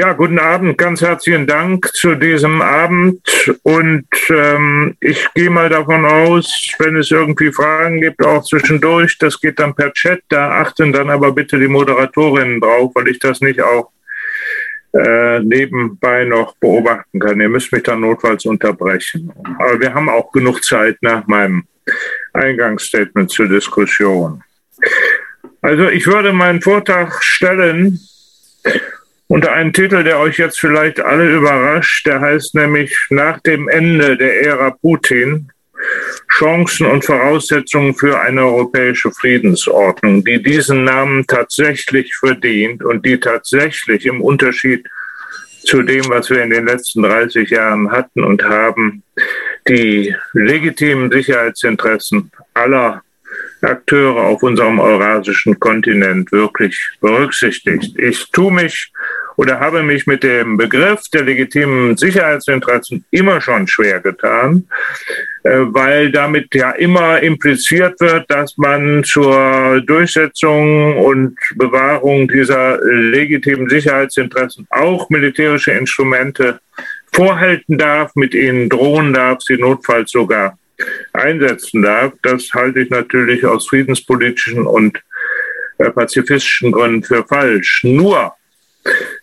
Ja, guten Abend, ganz herzlichen Dank zu diesem Abend. Und ähm, ich gehe mal davon aus, wenn es irgendwie Fragen gibt, auch zwischendurch, das geht dann per Chat. Da achten dann aber bitte die Moderatorinnen drauf, weil ich das nicht auch äh, nebenbei noch beobachten kann. Ihr müsst mich dann notfalls unterbrechen. Aber wir haben auch genug Zeit nach meinem Eingangsstatement zur Diskussion. Also ich würde meinen Vortrag stellen unter einen Titel, der euch jetzt vielleicht alle überrascht. Der heißt nämlich Nach dem Ende der Ära Putin Chancen und Voraussetzungen für eine europäische Friedensordnung, die diesen Namen tatsächlich verdient und die tatsächlich im Unterschied zu dem, was wir in den letzten 30 Jahren hatten und haben, die legitimen Sicherheitsinteressen aller Akteure auf unserem eurasischen Kontinent wirklich berücksichtigt. Ich tue mich oder habe mich mit dem Begriff der legitimen Sicherheitsinteressen immer schon schwer getan, äh, weil damit ja immer impliziert wird, dass man zur Durchsetzung und Bewahrung dieser legitimen Sicherheitsinteressen auch militärische Instrumente vorhalten darf, mit ihnen drohen darf, sie notfalls sogar einsetzen darf. Das halte ich natürlich aus friedenspolitischen und äh, pazifistischen Gründen für falsch. Nur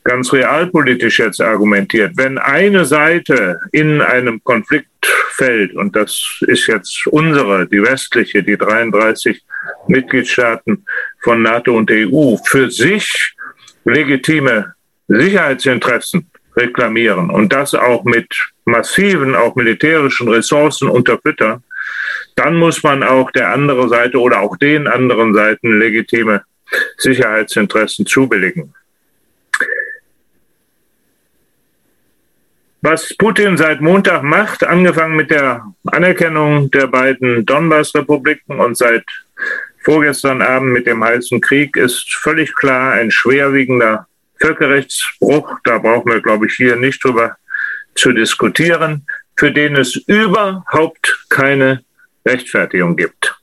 ganz realpolitisch jetzt argumentiert, wenn eine Seite in einem Konflikt fällt, und das ist jetzt unsere, die westliche, die 33 Mitgliedstaaten von NATO und EU, für sich legitime Sicherheitsinteressen reklamieren und das auch mit massiven, auch militärischen Ressourcen unterfüttern, dann muss man auch der anderen Seite oder auch den anderen Seiten legitime Sicherheitsinteressen zubilligen. Was Putin seit Montag macht, angefangen mit der Anerkennung der beiden Donbass-Republiken und seit vorgestern Abend mit dem heißen Krieg, ist völlig klar ein schwerwiegender Völkerrechtsbruch. Da brauchen wir, glaube ich, hier nicht drüber zu diskutieren, für den es überhaupt keine Rechtfertigung gibt.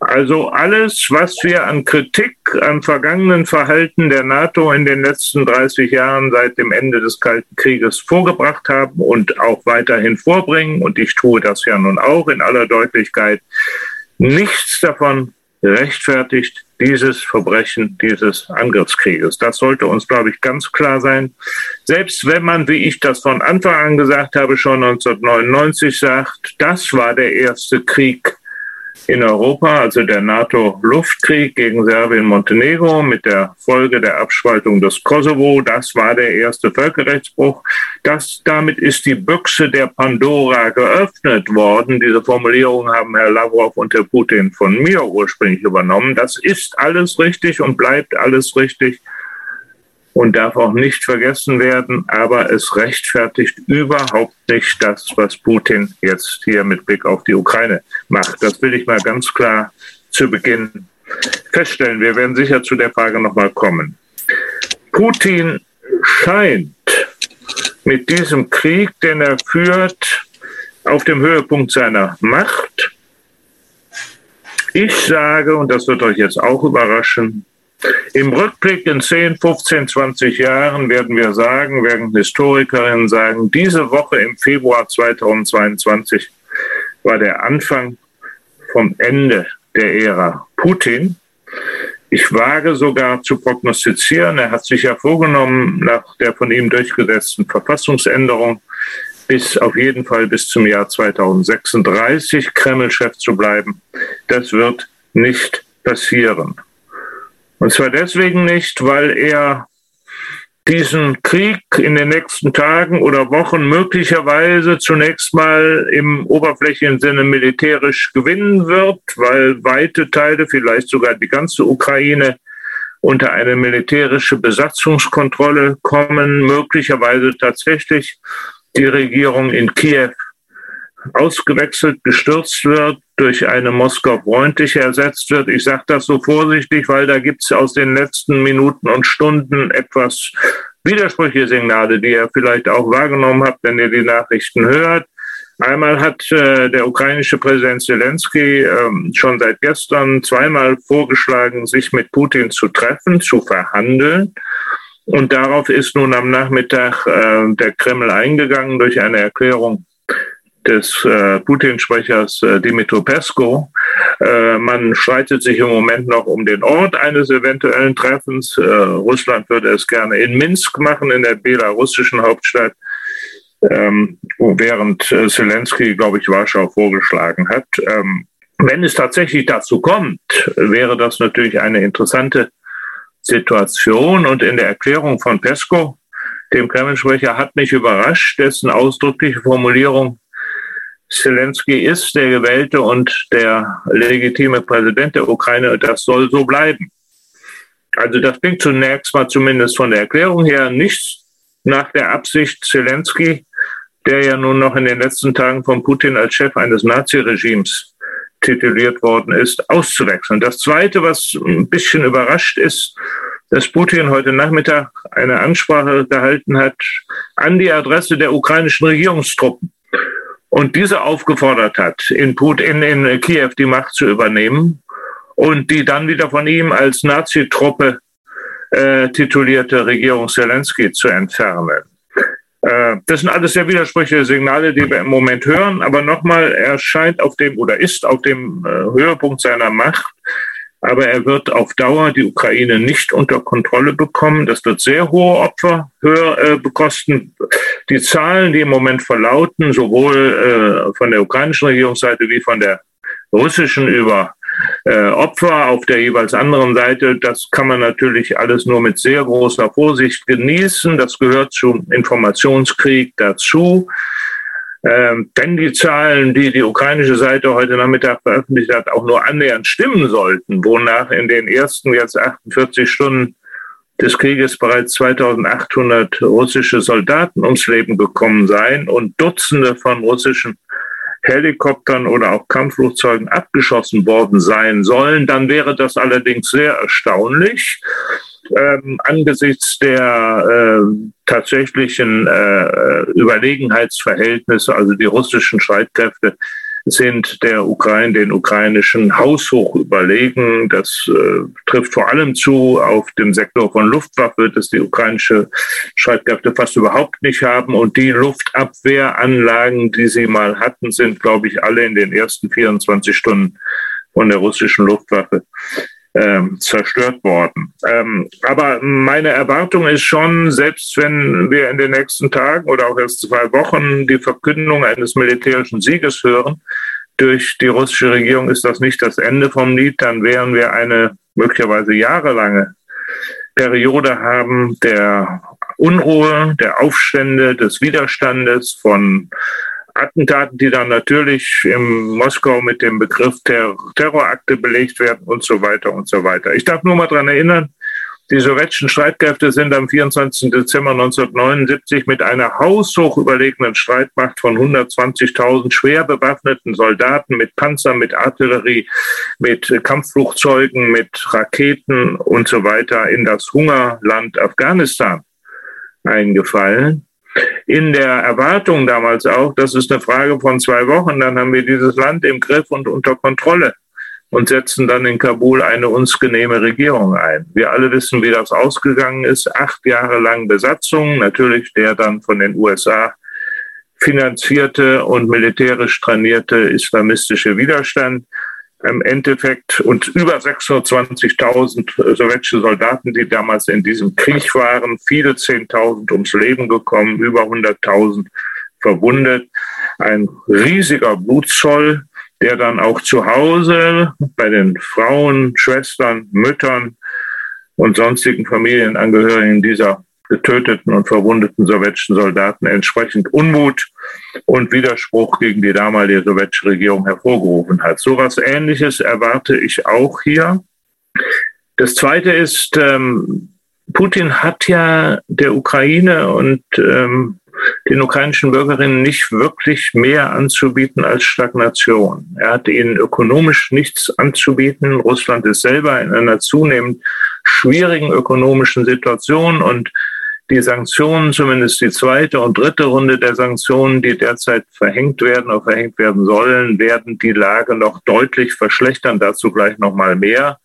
Also alles, was wir an Kritik am vergangenen Verhalten der NATO in den letzten 30 Jahren seit dem Ende des Kalten Krieges vorgebracht haben und auch weiterhin vorbringen, und ich tue das ja nun auch in aller Deutlichkeit, nichts davon rechtfertigt dieses Verbrechen dieses Angriffskrieges. Das sollte uns, glaube ich, ganz klar sein. Selbst wenn man, wie ich das von Anfang an gesagt habe, schon 1999 sagt, das war der erste Krieg in Europa, also der NATO-Luftkrieg gegen Serbien-Montenegro mit der Folge der Abspaltung des Kosovo. Das war der erste Völkerrechtsbruch. Das, damit ist die Büchse der Pandora geöffnet worden. Diese Formulierung haben Herr Lavrov und Herr Putin von mir ursprünglich übernommen. Das ist alles richtig und bleibt alles richtig und darf auch nicht vergessen werden, aber es rechtfertigt überhaupt nicht das, was Putin jetzt hier mit Blick auf die Ukraine macht. Das will ich mal ganz klar zu Beginn feststellen. Wir werden sicher zu der Frage nochmal kommen. Putin scheint mit diesem Krieg, den er führt, auf dem Höhepunkt seiner Macht. Ich sage, und das wird euch jetzt auch überraschen, im Rückblick in 10, 15, 20 Jahren werden wir sagen, werden Historikerinnen sagen, diese Woche im Februar 2022 war der Anfang vom Ende der Ära Putin. Ich wage sogar zu prognostizieren, er hat sich ja vorgenommen, nach der von ihm durchgesetzten Verfassungsänderung bis auf jeden Fall bis zum Jahr 2036 Kreml-Chef zu bleiben. Das wird nicht passieren. Und zwar deswegen nicht, weil er diesen Krieg in den nächsten Tagen oder Wochen möglicherweise zunächst mal im oberflächlichen Sinne militärisch gewinnen wird, weil weite Teile, vielleicht sogar die ganze Ukraine, unter eine militärische Besatzungskontrolle kommen, möglicherweise tatsächlich die Regierung in Kiew ausgewechselt, gestürzt wird, durch eine Moskau freundliche ersetzt wird. Ich sage das so vorsichtig, weil da gibt es aus den letzten Minuten und Stunden etwas widersprüchliche Signale, die ihr vielleicht auch wahrgenommen habt, wenn ihr die Nachrichten hört. Einmal hat äh, der ukrainische Präsident Zelensky ähm, schon seit gestern zweimal vorgeschlagen, sich mit Putin zu treffen, zu verhandeln. Und darauf ist nun am Nachmittag äh, der Kreml eingegangen durch eine Erklärung des äh, Putin-Sprechers äh, Dimitro Pesko. Äh, man streitet sich im Moment noch um den Ort eines eventuellen Treffens. Äh, Russland würde es gerne in Minsk machen, in der belarussischen Hauptstadt, ähm, während äh, Zelensky, glaube ich, Warschau vorgeschlagen hat. Ähm, wenn es tatsächlich dazu kommt, wäre das natürlich eine interessante Situation. Und in der Erklärung von Pesko, dem Kreml-Sprecher, hat mich überrascht, dessen ausdrückliche Formulierung, Zelensky ist der gewählte und der legitime Präsident der Ukraine. Das soll so bleiben. Also das klingt zunächst mal zumindest von der Erklärung her nicht nach der Absicht Zelensky, der ja nun noch in den letzten Tagen von Putin als Chef eines Naziregimes tituliert worden ist, auszuwechseln. Das Zweite, was ein bisschen überrascht ist, dass Putin heute Nachmittag eine Ansprache gehalten hat an die Adresse der ukrainischen Regierungstruppen und diese aufgefordert hat, in, Putin, in Kiew die Macht zu übernehmen und die dann wieder von ihm als Nazi-Truppe äh, titulierte Regierung Zelensky zu entfernen. Äh, das sind alles sehr widersprüchliche Signale, die wir im Moment hören. Aber nochmal, er scheint auf dem oder ist auf dem äh, Höhepunkt seiner Macht aber er wird auf Dauer die Ukraine nicht unter Kontrolle bekommen. Das wird sehr hohe Opfer höher, äh, bekosten. Die Zahlen, die im Moment verlauten, sowohl äh, von der ukrainischen Regierungsseite wie von der russischen über äh, Opfer auf der jeweils anderen Seite, das kann man natürlich alles nur mit sehr großer Vorsicht genießen. Das gehört zum Informationskrieg dazu. Ähm, wenn die Zahlen, die die ukrainische Seite heute Nachmittag veröffentlicht hat, auch nur annähernd stimmen sollten, wonach in den ersten jetzt 48 Stunden des Krieges bereits 2800 russische Soldaten ums Leben gekommen seien und Dutzende von russischen Helikoptern oder auch Kampfflugzeugen abgeschossen worden sein sollen, dann wäre das allerdings sehr erstaunlich ähm, angesichts der äh, tatsächlichen äh, Überlegenheitsverhältnisse, also die russischen Streitkräfte sind der Ukraine, den ukrainischen haushoch überlegen. Das äh, trifft vor allem zu auf dem Sektor von Luftwaffe, das die ukrainische Streitkräfte fast überhaupt nicht haben. Und die Luftabwehranlagen, die sie mal hatten, sind, glaube ich, alle in den ersten 24 Stunden von der russischen Luftwaffe ähm, zerstört worden. Ähm, aber meine Erwartung ist schon, selbst wenn wir in den nächsten Tagen oder auch erst zwei Wochen die Verkündung eines militärischen Sieges hören, durch die russische Regierung ist das nicht das Ende vom Lied, dann werden wir eine möglicherweise jahrelange Periode haben der Unruhe, der Aufstände, des Widerstandes, von Attentaten, die dann natürlich in Moskau mit dem Begriff Ter Terrorakte belegt werden und so weiter und so weiter. Ich darf nur mal daran erinnern, die sowjetischen Streitkräfte sind am 24. Dezember 1979 mit einer haushoch überlegenen Streitmacht von 120.000 schwer bewaffneten Soldaten mit Panzern, mit Artillerie, mit Kampfflugzeugen, mit Raketen und so weiter in das Hungerland Afghanistan eingefallen in der Erwartung damals auch, das ist eine Frage von zwei Wochen, dann haben wir dieses Land im Griff und unter Kontrolle und setzen dann in Kabul eine uns genehme Regierung ein. Wir alle wissen, wie das ausgegangen ist. Acht Jahre lang Besatzung, natürlich der dann von den USA finanzierte und militärisch trainierte islamistische Widerstand im Endeffekt und über 620.000 sowjetische Soldaten, die damals in diesem Krieg waren, viele 10.000 ums Leben gekommen, über 100.000 verwundet. Ein riesiger Blutzoll, der dann auch zu Hause bei den Frauen, Schwestern, Müttern und sonstigen Familienangehörigen dieser getöteten und verwundeten sowjetischen Soldaten entsprechend Unmut und Widerspruch gegen die damalige sowjetische Regierung hervorgerufen hat. So etwas Ähnliches erwarte ich auch hier. Das Zweite ist, ähm, Putin hat ja der Ukraine und ähm, den ukrainischen Bürgerinnen nicht wirklich mehr anzubieten als Stagnation. Er hat ihnen ökonomisch nichts anzubieten. Russland ist selber in einer zunehmend schwierigen ökonomischen Situation und die Sanktionen, zumindest die zweite und dritte Runde der Sanktionen, die derzeit verhängt werden oder verhängt werden sollen, werden die Lage noch deutlich verschlechtern. Dazu gleich noch mal mehr.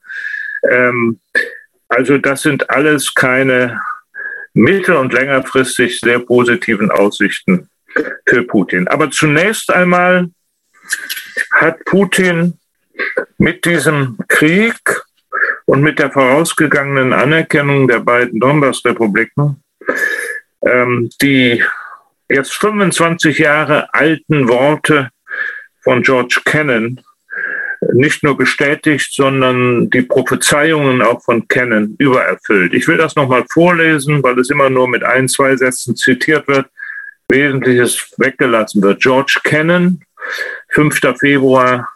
Ähm, also das sind alles keine mittel- und längerfristig sehr positiven Aussichten für Putin. Aber zunächst einmal hat Putin mit diesem Krieg und mit der vorausgegangenen Anerkennung der beiden Donbass-Republiken ähm, die jetzt 25 Jahre alten Worte von George Kennan nicht nur bestätigt, sondern die Prophezeiungen auch von Kennan übererfüllt. Ich will das nochmal vorlesen, weil es immer nur mit ein, zwei Sätzen zitiert wird, Wesentliches weggelassen wird. George Kennan, 5. Februar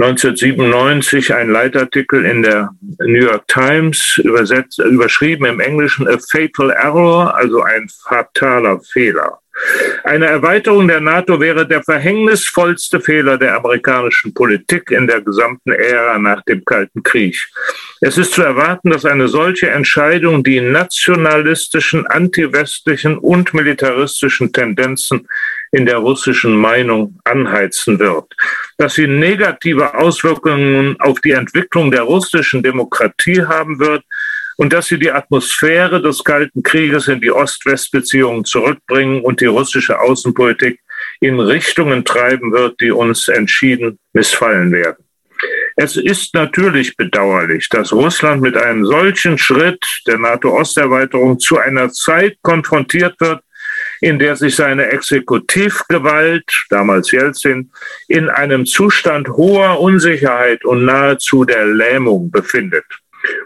1997 ein Leitartikel in der New York Times, übersetzt, überschrieben im Englischen A Fatal Error, also ein fataler Fehler. Eine Erweiterung der NATO wäre der verhängnisvollste Fehler der amerikanischen Politik in der gesamten Ära nach dem Kalten Krieg. Es ist zu erwarten, dass eine solche Entscheidung die nationalistischen, antiwestlichen und militaristischen Tendenzen in der russischen Meinung anheizen wird. Dass sie negative Auswirkungen auf die Entwicklung der russischen Demokratie haben wird, und dass sie die Atmosphäre des Kalten Krieges in die Ost-West-Beziehungen zurückbringen und die russische Außenpolitik in Richtungen treiben wird, die uns entschieden missfallen werden. Es ist natürlich bedauerlich, dass Russland mit einem solchen Schritt der NATO-Osterweiterung zu einer Zeit konfrontiert wird, in der sich seine Exekutivgewalt, damals Jelzin, in einem Zustand hoher Unsicherheit und nahezu der Lähmung befindet.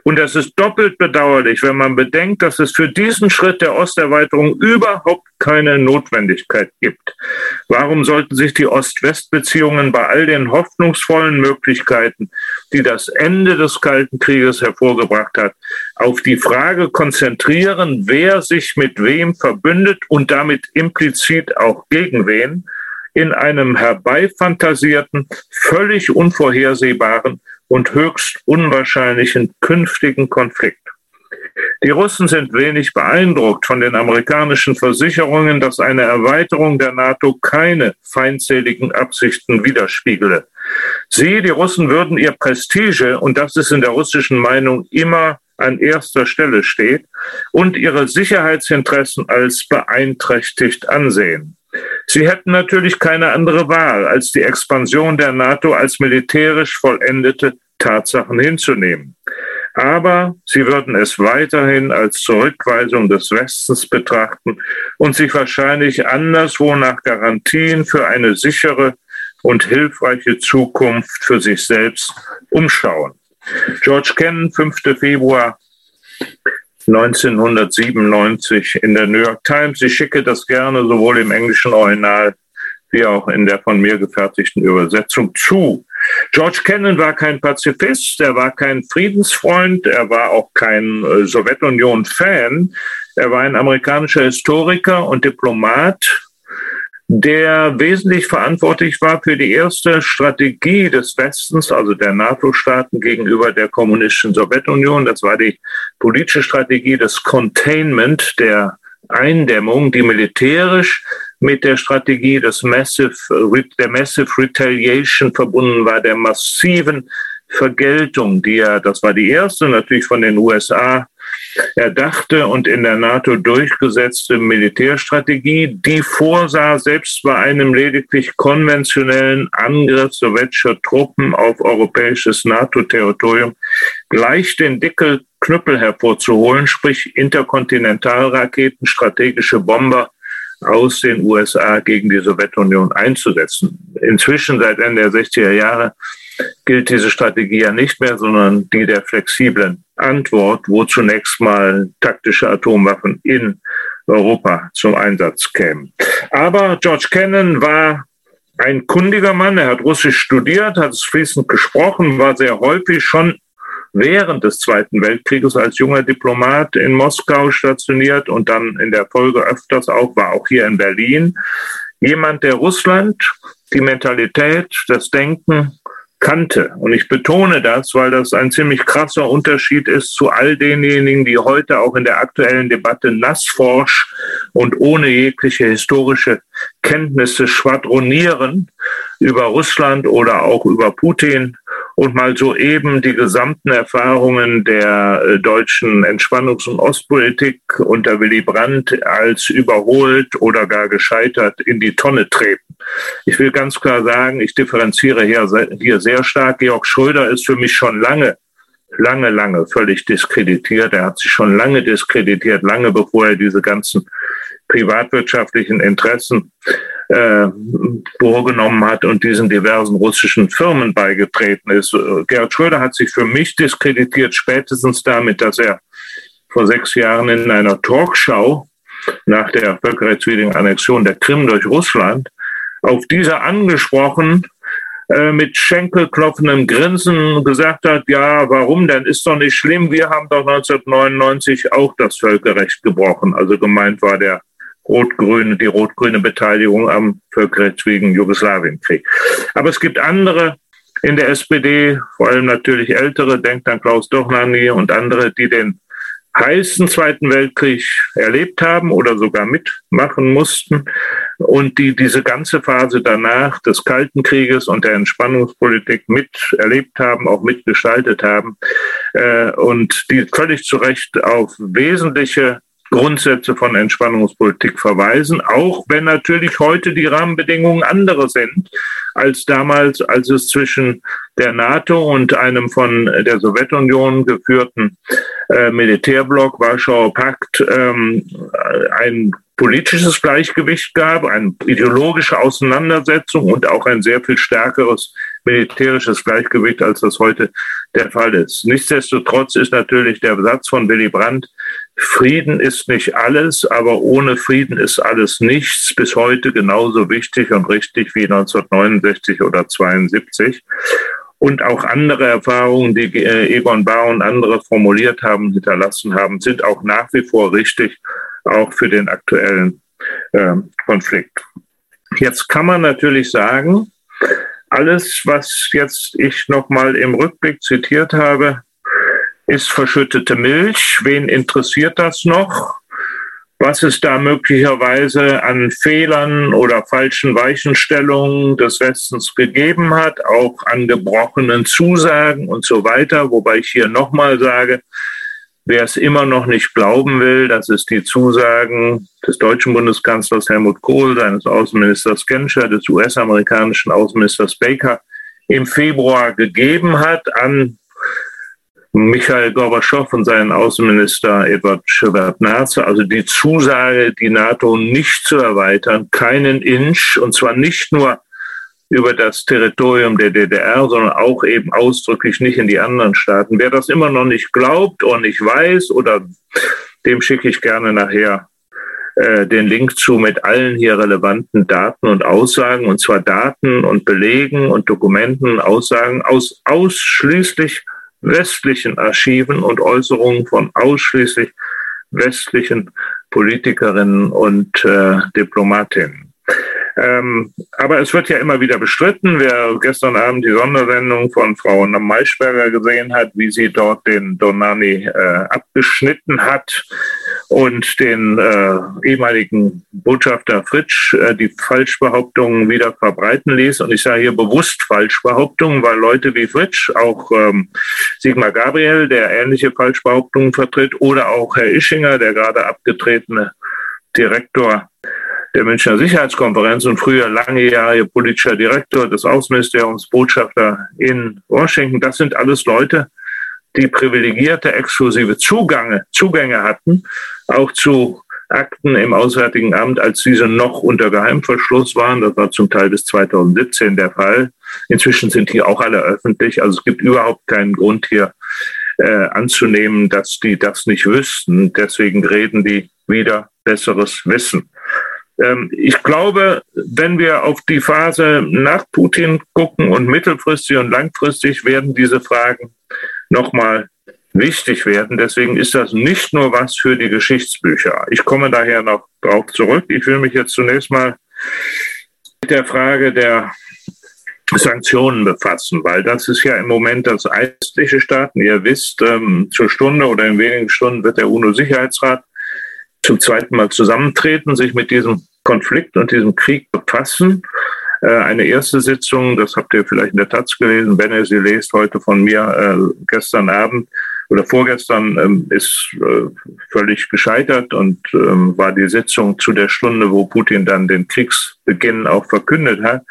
Und das ist doppelt bedauerlich, wenn man bedenkt, dass es für diesen Schritt der Osterweiterung überhaupt keine Notwendigkeit gibt. Warum sollten sich die Ost-West-Beziehungen bei all den hoffnungsvollen Möglichkeiten, die das Ende des Kalten Krieges hervorgebracht hat, auf die Frage konzentrieren, wer sich mit wem verbündet und damit implizit auch gegen wen, in einem herbeifantasierten, völlig unvorhersehbaren und höchst unwahrscheinlichen künftigen Konflikt. Die Russen sind wenig beeindruckt von den amerikanischen Versicherungen, dass eine Erweiterung der NATO keine feindseligen Absichten widerspiegele. Sie, die Russen, würden ihr Prestige, und das ist in der russischen Meinung immer an erster Stelle steht, und ihre Sicherheitsinteressen als beeinträchtigt ansehen. Sie hätten natürlich keine andere Wahl, als die Expansion der NATO als militärisch vollendete Tatsachen hinzunehmen. Aber sie würden es weiterhin als Zurückweisung des Westens betrachten und sich wahrscheinlich anderswo nach Garantien für eine sichere und hilfreiche Zukunft für sich selbst umschauen. George Kennan, 5. Februar 1997 in der New York Times. Ich schicke das gerne sowohl im englischen Original wie auch in der von mir gefertigten Übersetzung zu. George Kennan war kein Pazifist, er war kein Friedensfreund, er war auch kein äh, Sowjetunion-Fan. Er war ein amerikanischer Historiker und Diplomat, der wesentlich verantwortlich war für die erste Strategie des Westens, also der NATO-Staaten gegenüber der kommunistischen Sowjetunion. Das war die politische Strategie des Containment, der Eindämmung, die militärisch mit der Strategie des Massive, der Massive Retaliation verbunden war, der massiven Vergeltung, die ja, das war die erste natürlich von den USA erdachte und in der NATO durchgesetzte Militärstrategie, die vorsah, selbst bei einem lediglich konventionellen Angriff sowjetischer Truppen auf europäisches NATO-Territorium gleich den Dickel Knüppel hervorzuholen, sprich Interkontinentalraketen, strategische Bomber aus den USA gegen die Sowjetunion einzusetzen. Inzwischen, seit Ende der 60er Jahre, gilt diese Strategie ja nicht mehr, sondern die der flexiblen Antwort, wo zunächst mal taktische Atomwaffen in Europa zum Einsatz kämen. Aber George Kennan war ein kundiger Mann, er hat Russisch studiert, hat es fließend gesprochen, war sehr häufig schon während des Zweiten Weltkrieges als junger Diplomat in Moskau stationiert und dann in der Folge öfters auch, war auch hier in Berlin. Jemand, der Russland, die Mentalität, das Denken kannte. Und ich betone das, weil das ein ziemlich krasser Unterschied ist zu all denjenigen, die heute auch in der aktuellen Debatte nassforsch und ohne jegliche historische Kenntnisse schwadronieren über Russland oder auch über Putin und mal so eben die gesamten Erfahrungen der äh, deutschen Entspannungs- und Ostpolitik unter Willy Brandt als überholt oder gar gescheitert in die Tonne treten. Ich will ganz klar sagen, ich differenziere hier, hier sehr stark. Georg Schröder ist für mich schon lange lange, lange völlig diskreditiert. Er hat sich schon lange diskreditiert, lange bevor er diese ganzen privatwirtschaftlichen Interessen äh, vorgenommen hat und diesen diversen russischen Firmen beigetreten ist. Gerhard Schröder hat sich für mich diskreditiert, spätestens damit, dass er vor sechs Jahren in einer Talkshow nach der völkerrechtswidrigen Annexion der Krim durch Russland auf dieser angesprochen äh, mit schenkelklopfendem Grinsen gesagt hat, ja, warum denn? Ist doch nicht schlimm. Wir haben doch 1999 auch das Völkerrecht gebrochen. Also gemeint war der rot-grüne, die rot-grüne Beteiligung am völkerrechtswidrigen Jugoslawienkrieg. Aber es gibt andere in der SPD, vor allem natürlich ältere, denkt an Klaus Dochnani und andere, die den heißen Zweiten Weltkrieg erlebt haben oder sogar mitmachen mussten und die diese ganze Phase danach des Kalten Krieges und der Entspannungspolitik miterlebt haben, auch mitgestaltet haben äh, und die völlig zu Recht auf wesentliche Grundsätze von Entspannungspolitik verweisen, auch wenn natürlich heute die Rahmenbedingungen andere sind als damals, als es zwischen der NATO und einem von der Sowjetunion geführten äh, Militärblock, Warschauer Pakt, ähm, ein politisches Gleichgewicht gab, eine ideologische Auseinandersetzung und auch ein sehr viel stärkeres militärisches Gleichgewicht, als das heute der Fall ist. Nichtsdestotrotz ist natürlich der Satz von Willy Brandt, Frieden ist nicht alles, aber ohne Frieden ist alles nichts, bis heute genauso wichtig und richtig wie 1969 oder 72 und auch andere Erfahrungen, die äh, Egon Bahr und andere formuliert haben, hinterlassen haben, sind auch nach wie vor richtig, auch für den aktuellen äh, Konflikt. Jetzt kann man natürlich sagen, alles, was jetzt ich nochmal im Rückblick zitiert habe, ist verschüttete Milch. Wen interessiert das noch? was es da möglicherweise an Fehlern oder falschen Weichenstellungen des Westens gegeben hat, auch an gebrochenen Zusagen und so weiter. Wobei ich hier nochmal sage, wer es immer noch nicht glauben will, dass es die Zusagen des deutschen Bundeskanzlers Helmut Kohl, seines Außenministers Genscher, des US-amerikanischen Außenministers Baker im Februar gegeben hat an Michael Gorbatschow und seinen Außenminister Edward Shevardnadze, also die Zusage, die NATO nicht zu erweitern, keinen Inch, und zwar nicht nur über das Territorium der DDR, sondern auch eben ausdrücklich nicht in die anderen Staaten. Wer das immer noch nicht glaubt und nicht weiß, oder dem schicke ich gerne nachher äh, den Link zu mit allen hier relevanten Daten und Aussagen, und zwar Daten und Belegen und Dokumenten, Aussagen aus ausschließlich westlichen Archiven und Äußerungen von ausschließlich westlichen Politikerinnen und äh, Diplomatinnen. Ähm, aber es wird ja immer wieder bestritten. Wer gestern Abend die Sondersendung von Frau Maischberger gesehen hat, wie sie dort den Donani äh, abgeschnitten hat und den äh, ehemaligen Botschafter Fritsch äh, die Falschbehauptungen wieder verbreiten ließ. Und ich sage hier bewusst Falschbehauptungen, weil Leute wie Fritsch, auch ähm, Sigmar Gabriel, der ähnliche Falschbehauptungen vertritt, oder auch Herr Ischinger, der gerade abgetretene Direktor der Münchner Sicherheitskonferenz und früher langjährige politischer Direktor des Außenministeriums, Botschafter in Washington. Das sind alles Leute, die privilegierte, exklusive Zugänge, Zugänge hatten, auch zu Akten im Auswärtigen Amt, als diese noch unter Geheimverschluss waren. Das war zum Teil bis 2017 der Fall. Inzwischen sind die auch alle öffentlich. Also es gibt überhaupt keinen Grund hier äh, anzunehmen, dass die das nicht wüssten. Deswegen reden die wieder besseres Wissen. Ähm, ich glaube, wenn wir auf die Phase nach Putin gucken und mittelfristig und langfristig werden diese Fragen nochmal wichtig werden. Deswegen ist das nicht nur was für die Geschichtsbücher. Ich komme daher noch darauf zurück. Ich will mich jetzt zunächst mal mit der Frage der Sanktionen befassen, weil das ist ja im Moment das einzige Staaten. Ihr wisst, ähm, zur Stunde oder in wenigen Stunden wird der UNO-Sicherheitsrat zum zweiten Mal zusammentreten, sich mit diesem Konflikt und diesem Krieg befassen. äh, eine erste Sitzung, das habt ihr vielleicht in der Taz gelesen, wenn ihr sie lest, heute von mir äh, gestern Abend oder vorgestern ähm, ist äh, völlig gescheitert und ähm, war die Sitzung zu der Stunde, wo Putin dann den Kriegsbeginn auch verkündet hat.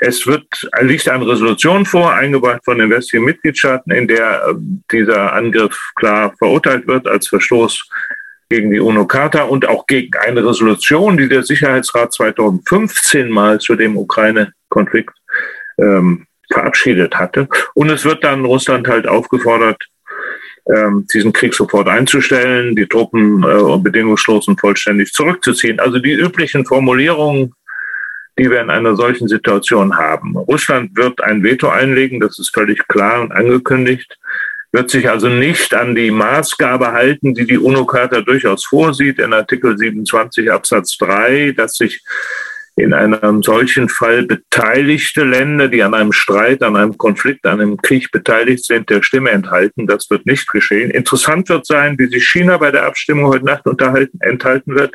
Es wird, liegt eine Resolution vor, eingebracht von den westlichen Mitgliedstaaten, in der dieser Angriff klar verurteilt wird als Verstoß gegen die UNO-Charta und auch gegen eine Resolution, die der Sicherheitsrat 2015 mal zu dem Ukraine-Konflikt ähm, verabschiedet hatte. Und es wird dann Russland halt aufgefordert, ähm, diesen Krieg sofort einzustellen, die Truppen äh, bedingungslos und vollständig zurückzuziehen. Also die üblichen Formulierungen, die wir in einer solchen Situation haben. Russland wird ein Veto einlegen, das ist völlig klar und angekündigt wird sich also nicht an die Maßgabe halten, die die UNO-Charta durchaus vorsieht in Artikel 27 Absatz 3, dass sich in einem solchen Fall beteiligte Länder, die an einem Streit, an einem Konflikt, an einem Krieg beteiligt sind, der Stimme enthalten. Das wird nicht geschehen. Interessant wird sein, wie sich China bei der Abstimmung heute Nacht unterhalten, enthalten wird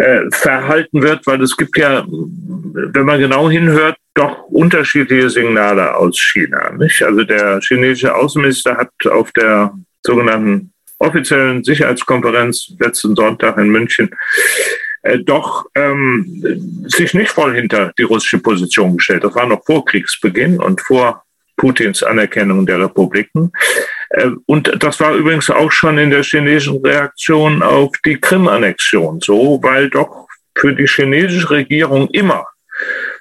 äh, verhalten wird, weil es gibt ja, wenn man genau hinhört, doch unterschiedliche Signale aus China. Nicht? Also der chinesische Außenminister hat auf der sogenannten offiziellen Sicherheitskonferenz letzten Sonntag in München äh, doch ähm, sich nicht voll hinter die russische Position gestellt. Das war noch vor Kriegsbeginn und vor Putins Anerkennung der Republiken. Äh, und das war übrigens auch schon in der chinesischen Reaktion auf die Krim-Annexion so, weil doch für die chinesische Regierung immer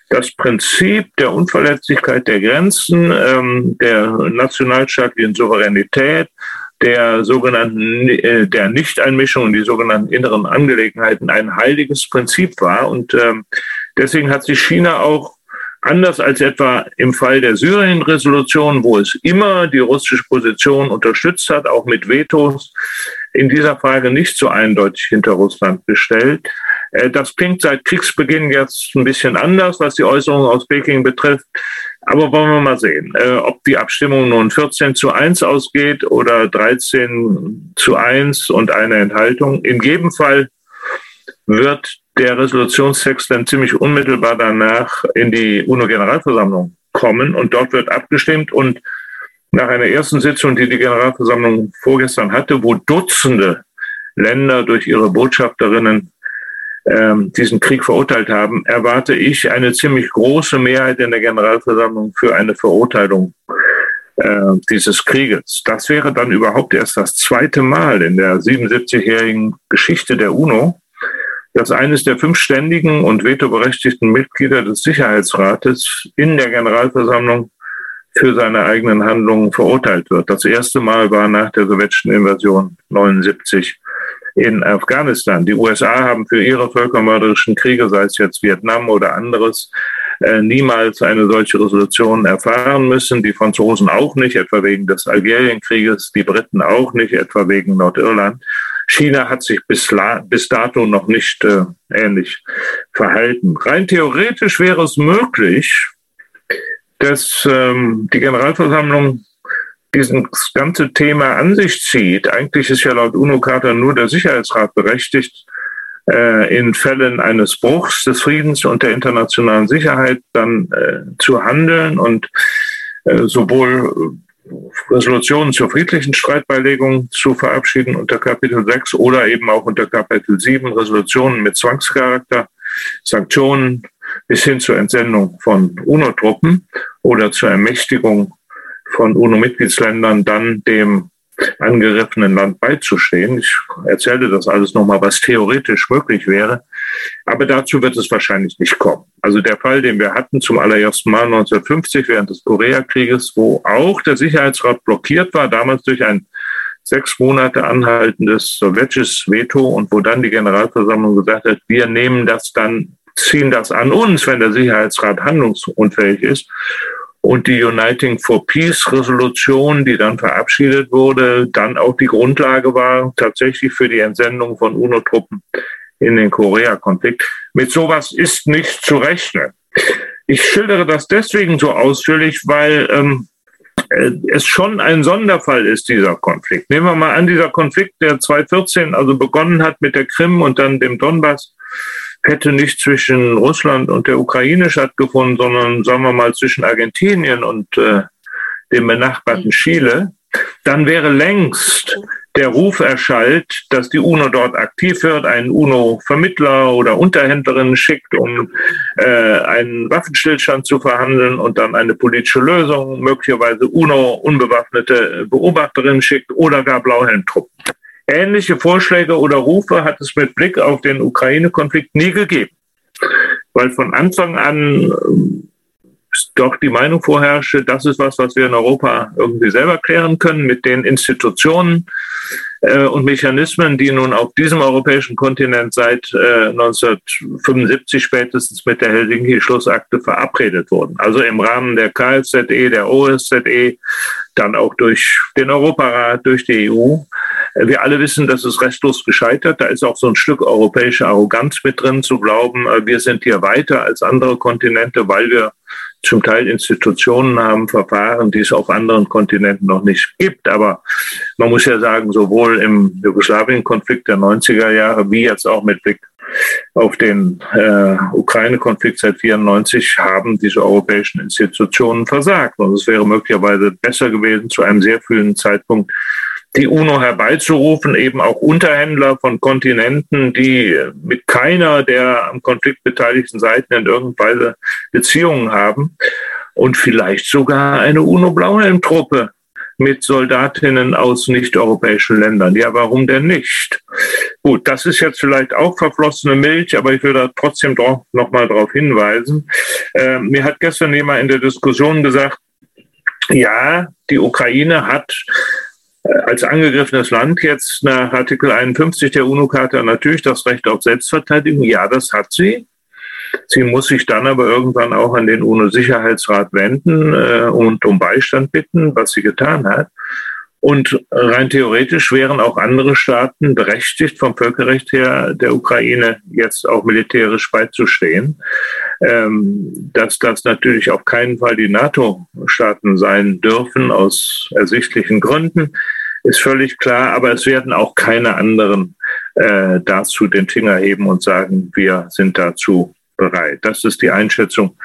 das Prinzip der Unverletzlichkeit der Grenzen, ähm, der nationalstaatlichen Souveränität, der sogenannten äh, der Nichteinmischung in die sogenannten inneren Angelegenheiten ein heiliges Prinzip war. Und ähm, deswegen hat sich China auch Anders als etwa im Fall der Syrien-Resolution, wo es immer die russische Position unterstützt hat, auch mit Vetos, in dieser Frage nicht so eindeutig hinter Russland gestellt. Äh, das klingt seit Kriegsbeginn jetzt ein bisschen anders, was die Äußerungen aus Peking betrifft. Aber wollen wir mal sehen, äh, ob die Abstimmung nun 14 zu 1 ausgeht oder 13 zu 1 und eine Enthaltung. In jedem Fall wird der Resolutionstext dann ziemlich unmittelbar danach in die UNO-Generalversammlung kommen und dort wird abgestimmt und nach einer ersten Sitzung, die die Generalversammlung vorgestern hatte, wo Dutzende Länder durch ihre Botschafterinnen ähm, diesen Krieg verurteilt haben, erwarte ich eine ziemlich große Mehrheit in der Generalversammlung für eine Verurteilung äh, dieses Krieges. Das wäre dann überhaupt erst das zweite Mal in der 77-jährigen Geschichte der UNO, dass eines der fünf ständigen und vetoberechtigten Mitglieder des Sicherheitsrates in der Generalversammlung für seine eigenen Handlungen verurteilt wird. Das erste Mal war nach der sowjetischen Invasion 79 in Afghanistan. Die USA haben für ihre völkermörderischen Kriege, sei es jetzt Vietnam oder anderes, äh, niemals eine solche Resolution erfahren müssen. Die Franzosen auch nicht, etwa wegen des Algerienkrieges, die Briten auch nicht, etwa wegen Nordirland. China hat sich bis, bis dato noch nicht äh, ähnlich verhalten. Rein theoretisch wäre es möglich, dass ähm, die Generalversammlung dieses ganze Thema an sich zieht. Eigentlich ist ja laut UNO-Charta nur der Sicherheitsrat berechtigt, äh, in Fällen eines Bruchs des Friedens und der internationalen Sicherheit dann äh, zu handeln und äh, sowohl Resolutionen zur friedlichen Streitbeilegung zu verabschieden unter Kapitel 6 oder eben auch unter Kapitel 7 Resolutionen mit Zwangscharakter, Sanktionen bis hin zur Entsendung von UNO-Truppen oder zur Ermächtigung von UNO-Mitgliedsländern dann dem angegriffenen Land beizustehen. Ich erzählte das alles nochmal, was theoretisch möglich wäre. Aber dazu wird es wahrscheinlich nicht kommen. Also der Fall, den wir hatten zum allerersten Mal 1950 während des Koreakrieges, wo auch der Sicherheitsrat blockiert war, damals durch ein sechs Monate anhaltendes sowjetisches Veto und wo dann die Generalversammlung gesagt hat, wir nehmen das dann, ziehen das an uns, wenn der Sicherheitsrat handlungsunfähig ist und die Uniting for Peace Resolution, die dann verabschiedet wurde, dann auch die Grundlage war tatsächlich für die Entsendung von UNO-Truppen in den Korea-Konflikt. Mit sowas ist nicht zu rechnen. Ich schildere das deswegen so ausführlich, weil ähm, äh, es schon ein Sonderfall ist, dieser Konflikt. Nehmen wir mal an, dieser Konflikt, der 2014 also begonnen hat mit der Krim und dann dem Donbass, hätte nicht zwischen Russland und der Ukraine stattgefunden, sondern sagen wir mal zwischen Argentinien und äh, dem benachbarten Chile, dann wäre längst der Ruf erschallt, dass die UNO dort aktiv wird, einen UNO-Vermittler oder Unterhändlerin schickt, um äh, einen Waffenstillstand zu verhandeln und dann eine politische Lösung, möglicherweise UNO-unbewaffnete Beobachterinnen schickt oder gar Blauhelmtruppen. Ähnliche Vorschläge oder Rufe hat es mit Blick auf den Ukraine-Konflikt nie gegeben, weil von Anfang an doch die Meinung vorherrschte, das ist was, was wir in Europa irgendwie selber klären können mit den Institutionen äh, und Mechanismen, die nun auf diesem europäischen Kontinent seit äh, 1975 spätestens mit der Helsinki-Schlussakte verabredet wurden. Also im Rahmen der KSZE, der OSZE, dann auch durch den Europarat, durch die EU. Wir alle wissen, das ist restlos gescheitert. Da ist auch so ein Stück europäische Arroganz mit drin, zu glauben, äh, wir sind hier weiter als andere Kontinente, weil wir zum Teil Institutionen haben, Verfahren, die es auf anderen Kontinenten noch nicht gibt. Aber man muss ja sagen, sowohl im Jugoslawien-Konflikt der 90er Jahre wie jetzt auch mit Blick auf den äh, Ukraine-Konflikt seit 94 haben diese europäischen Institutionen versagt. Und es wäre möglicherweise besser gewesen, zu einem sehr frühen Zeitpunkt die UNO herbeizurufen, eben auch Unterhändler von Kontinenten, die mit keiner der am Konflikt beteiligten Seiten in irgendeiner Weise Beziehungen haben und vielleicht sogar eine UNO-Blauhelm-Truppe mit Soldatinnen aus nicht-europäischen Ländern. Ja, warum denn nicht? Gut, das ist jetzt vielleicht auch verflossene Milch, aber ich will da trotzdem noch mal darauf hinweisen. Äh, mir hat gestern jemand in der Diskussion gesagt, ja, die Ukraine hat als angegriffenes Land jetzt nach Artikel 51 der UNO-Charta natürlich das Recht auf Selbstverteidigung. Ja, das hat sie. Sie muss sich dann aber irgendwann auch an den UNO-Sicherheitsrat wenden äh, und um Beistand bitten, was sie getan hat. Und rein theoretisch wären auch andere Staaten berechtigt, vom Völkerrecht her der Ukraine jetzt auch militärisch beizustehen. Ähm, dass das natürlich auf keinen Fall die NATO-Staaten sein dürfen, aus ersichtlichen Gründen, ist völlig klar. Aber es werden auch keine anderen äh, dazu den Finger heben und sagen, wir sind dazu bereit. Das ist die Einschätzung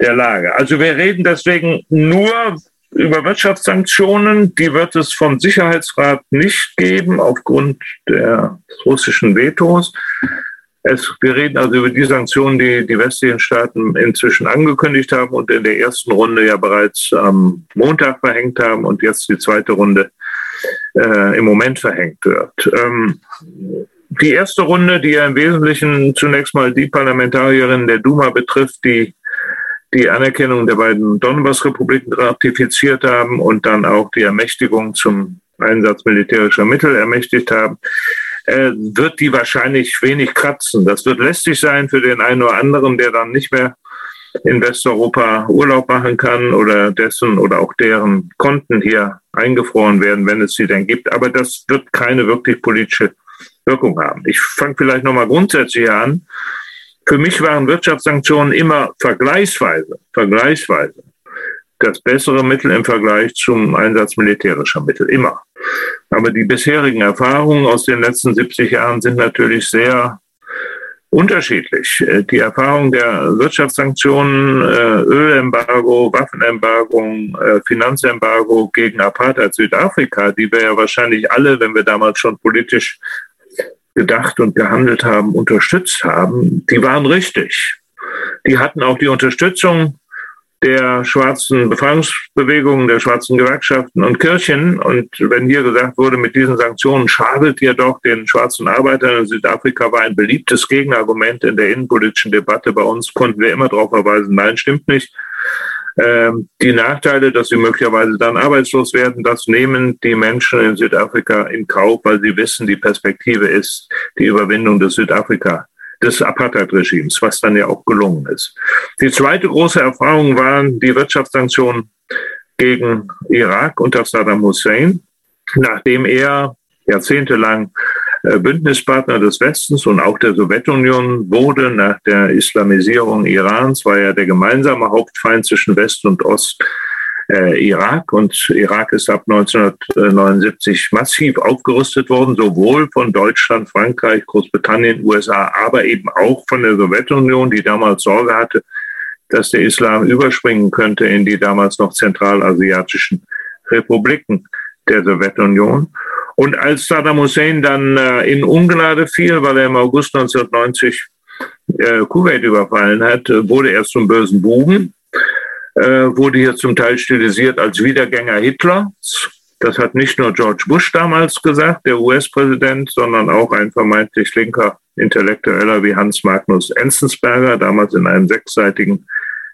der Lage. Also wir reden deswegen nur über Wirtschaftssanktionen, die wird es vom Sicherheitsrat nicht geben aufgrund des russischen Vetos. Es, wir reden also über die Sanktionen, die die westlichen Staaten inzwischen angekündigt haben und in der ersten Runde ja bereits am Montag verhängt haben und jetzt die zweite Runde äh, im Moment verhängt wird. Ähm, die erste Runde, die ja im Wesentlichen zunächst mal die Parlamentarierinnen der Duma betrifft, die die Anerkennung der beiden Donbass-Republiken ratifiziert haben und dann auch die Ermächtigung zum Einsatz militärischer Mittel ermächtigt haben, äh, wird die wahrscheinlich wenig kratzen. Das wird lästig sein für den einen oder anderen, der dann nicht mehr in Westeuropa Urlaub machen kann oder dessen oder auch deren Konten hier eingefroren werden, wenn es sie denn gibt. Aber das wird keine wirklich politische Wirkung haben. Ich fange vielleicht nochmal grundsätzlich an. Für mich waren Wirtschaftssanktionen immer vergleichsweise, vergleichsweise das bessere Mittel im Vergleich zum Einsatz militärischer Mittel, immer. Aber die bisherigen Erfahrungen aus den letzten 70 Jahren sind natürlich sehr unterschiedlich. Die Erfahrung der Wirtschaftssanktionen, äh, Ölembargo, Waffenembargo, äh, Finanzembargo gegen Apartheid Südafrika, die wir ja wahrscheinlich alle, wenn wir damals schon politisch gedacht und gehandelt haben, unterstützt haben, die waren richtig. Die hatten auch die Unterstützung der schwarzen Befreiungsbewegungen, der schwarzen Gewerkschaften und Kirchen. Und wenn hier gesagt wurde, mit diesen Sanktionen schadet ihr doch den schwarzen Arbeitern in Südafrika, war ein beliebtes Gegenargument in der innenpolitischen Debatte bei uns, konnten wir immer darauf verweisen, nein, stimmt nicht. Ähm, die Nachteile, dass sie möglicherweise dann arbeitslos werden, das nehmen die Menschen in Südafrika in Kauf, weil sie wissen, die Perspektive ist die Überwindung des Südafrika des Apartheid-Regimes, was dann ja auch gelungen ist. Die zweite große Erfahrung waren die Wirtschaftssanktionen gegen Irak unter Saddam Hussein, nachdem er jahrzehntelang äh, Bündnispartner des Westens und auch der Sowjetunion wurde nach der Islamisierung Irans, war ja der gemeinsame Hauptfeind zwischen West und Ost äh, Irak. Und Irak ist ab 1979 massiv aufgerüstet worden, sowohl von Deutschland, Frankreich, Großbritannien, USA, aber eben auch von der Sowjetunion, die damals Sorge hatte, dass der Islam überspringen könnte in die damals noch zentralasiatischen Republiken der Sowjetunion. Und als Saddam Hussein dann äh, in Ungnade fiel, weil er im August 1990 äh, Kuwait überfallen hat, wurde er zum bösen Buben, wurde hier zum Teil stilisiert als Wiedergänger Hitlers. Das hat nicht nur George Bush damals gesagt, der US-Präsident, sondern auch ein vermeintlich linker Intellektueller wie Hans Magnus Enzensberger, damals in einem sechsseitigen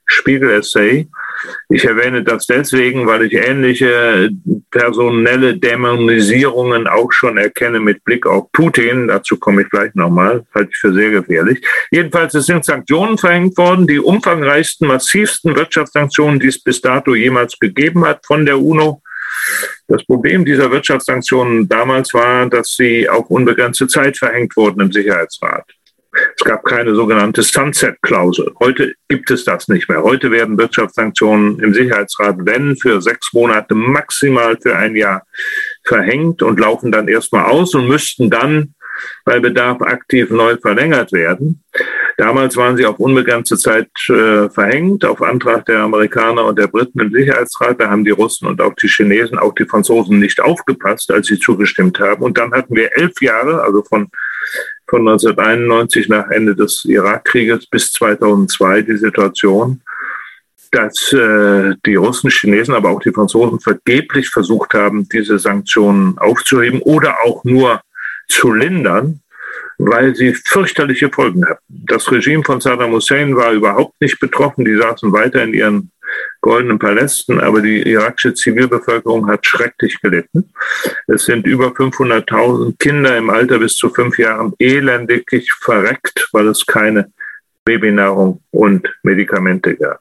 Spiegel-Essay. Ich erwähne das deswegen, weil ich ähnliche personelle Dämonisierungen auch schon erkenne mit Blick auf Putin. Dazu komme ich gleich nochmal, halte ich für sehr gefährlich. Jedenfalls es sind Sanktionen verhängt worden, die umfangreichsten, massivsten Wirtschaftssanktionen, die es bis dato jemals gegeben hat von der UNO. Das Problem dieser Wirtschaftssanktionen damals war, dass sie auf unbegrenzte Zeit verhängt wurden im Sicherheitsrat. Es gab keine sogenannte Sunset-Klausel. Heute gibt es das nicht mehr. Heute werden Wirtschaftssanktionen im Sicherheitsrat, wenn für sechs Monate, maximal für ein Jahr verhängt und laufen dann erstmal aus und müssten dann bei Bedarf aktiv neu verlängert werden. Damals waren sie auf unbegrenzte Zeit äh, verhängt, auf Antrag der Amerikaner und der Briten im Sicherheitsrat. Da haben die Russen und auch die Chinesen, auch die Franzosen nicht aufgepasst, als sie zugestimmt haben. Und dann hatten wir elf Jahre, also von von 1991 nach Ende des Irakkrieges bis 2002 die Situation, dass äh, die Russen, Chinesen, aber auch die Franzosen vergeblich versucht haben, diese Sanktionen aufzuheben oder auch nur zu lindern, weil sie fürchterliche Folgen hatten. Das Regime von Saddam Hussein war überhaupt nicht betroffen. Die saßen weiter in ihren goldenen Palästen, aber die irakische Zivilbevölkerung hat schrecklich gelitten. Es sind über 500.000 Kinder im Alter bis zu fünf Jahren elendig verreckt, weil es keine Babynahrung und Medikamente gab.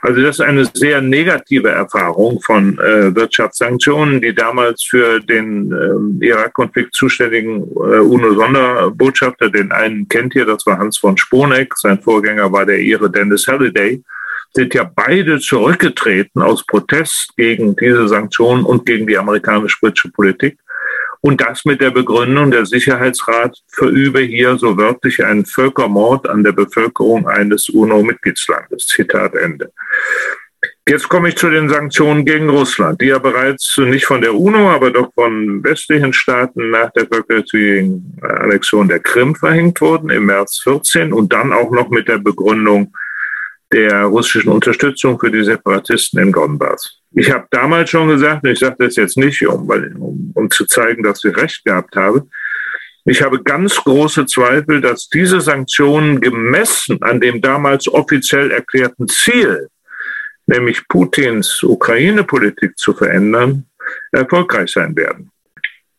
Also das ist eine sehr negative Erfahrung von äh, Wirtschaftssanktionen, die damals für den äh, Irak-Konflikt zuständigen äh, UNO-Sonderbotschafter, den einen kennt ihr, das war Hans von Sponeck, sein Vorgänger war der Ire Dennis Halliday, sind ja beide zurückgetreten aus Protest gegen diese Sanktionen und gegen die amerikanisch-britische Politik. Und das mit der Begründung, der Sicherheitsrat verübe hier so wörtlich einen Völkermord an der Bevölkerung eines UNO-Mitgliedslandes. Zitat Ende. Jetzt komme ich zu den Sanktionen gegen Russland, die ja bereits nicht von der UNO, aber doch von westlichen Staaten nach der völkerrechtlichen Annexion der Krim verhängt wurden im März 14 und dann auch noch mit der Begründung, der russischen Unterstützung für die Separatisten in Donbass. Ich habe damals schon gesagt, und ich sage das jetzt nicht, um, um, um zu zeigen, dass ich recht gehabt habe, ich habe ganz große Zweifel, dass diese Sanktionen gemessen an dem damals offiziell erklärten Ziel, nämlich Putins Ukraine-Politik zu verändern, erfolgreich sein werden.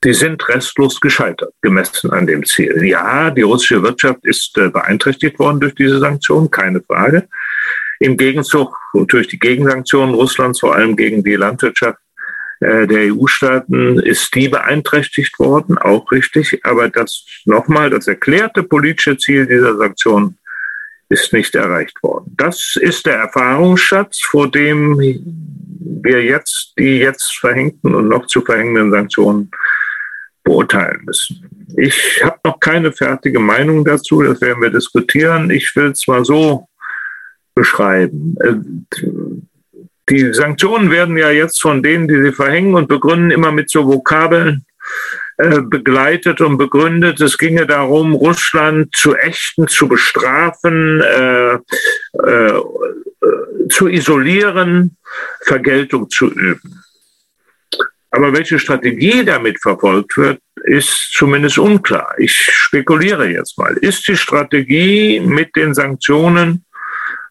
Die sind restlos gescheitert, gemessen an dem Ziel. Ja, die russische Wirtschaft ist äh, beeinträchtigt worden durch diese Sanktionen, keine Frage. Im Gegenzug durch die Gegensanktionen Russlands, vor allem gegen die Landwirtschaft äh, der EU-Staaten, ist die beeinträchtigt worden, auch richtig. Aber das nochmal, das erklärte politische Ziel dieser Sanktionen ist nicht erreicht worden. Das ist der Erfahrungsschatz, vor dem wir jetzt die jetzt verhängten und noch zu verhängenden Sanktionen beurteilen müssen. Ich habe noch keine fertige Meinung dazu, das werden wir diskutieren. Ich will es mal so beschreiben. Äh, die Sanktionen werden ja jetzt von denen, die sie verhängen und begründen, immer mit so Vokabeln äh, begleitet und begründet. Es ginge darum, Russland zu ächten, zu bestrafen, äh, äh, zu isolieren, Vergeltung zu üben. Aber welche Strategie damit verfolgt wird, ist zumindest unklar. Ich spekuliere jetzt mal. Ist die Strategie mit den Sanktionen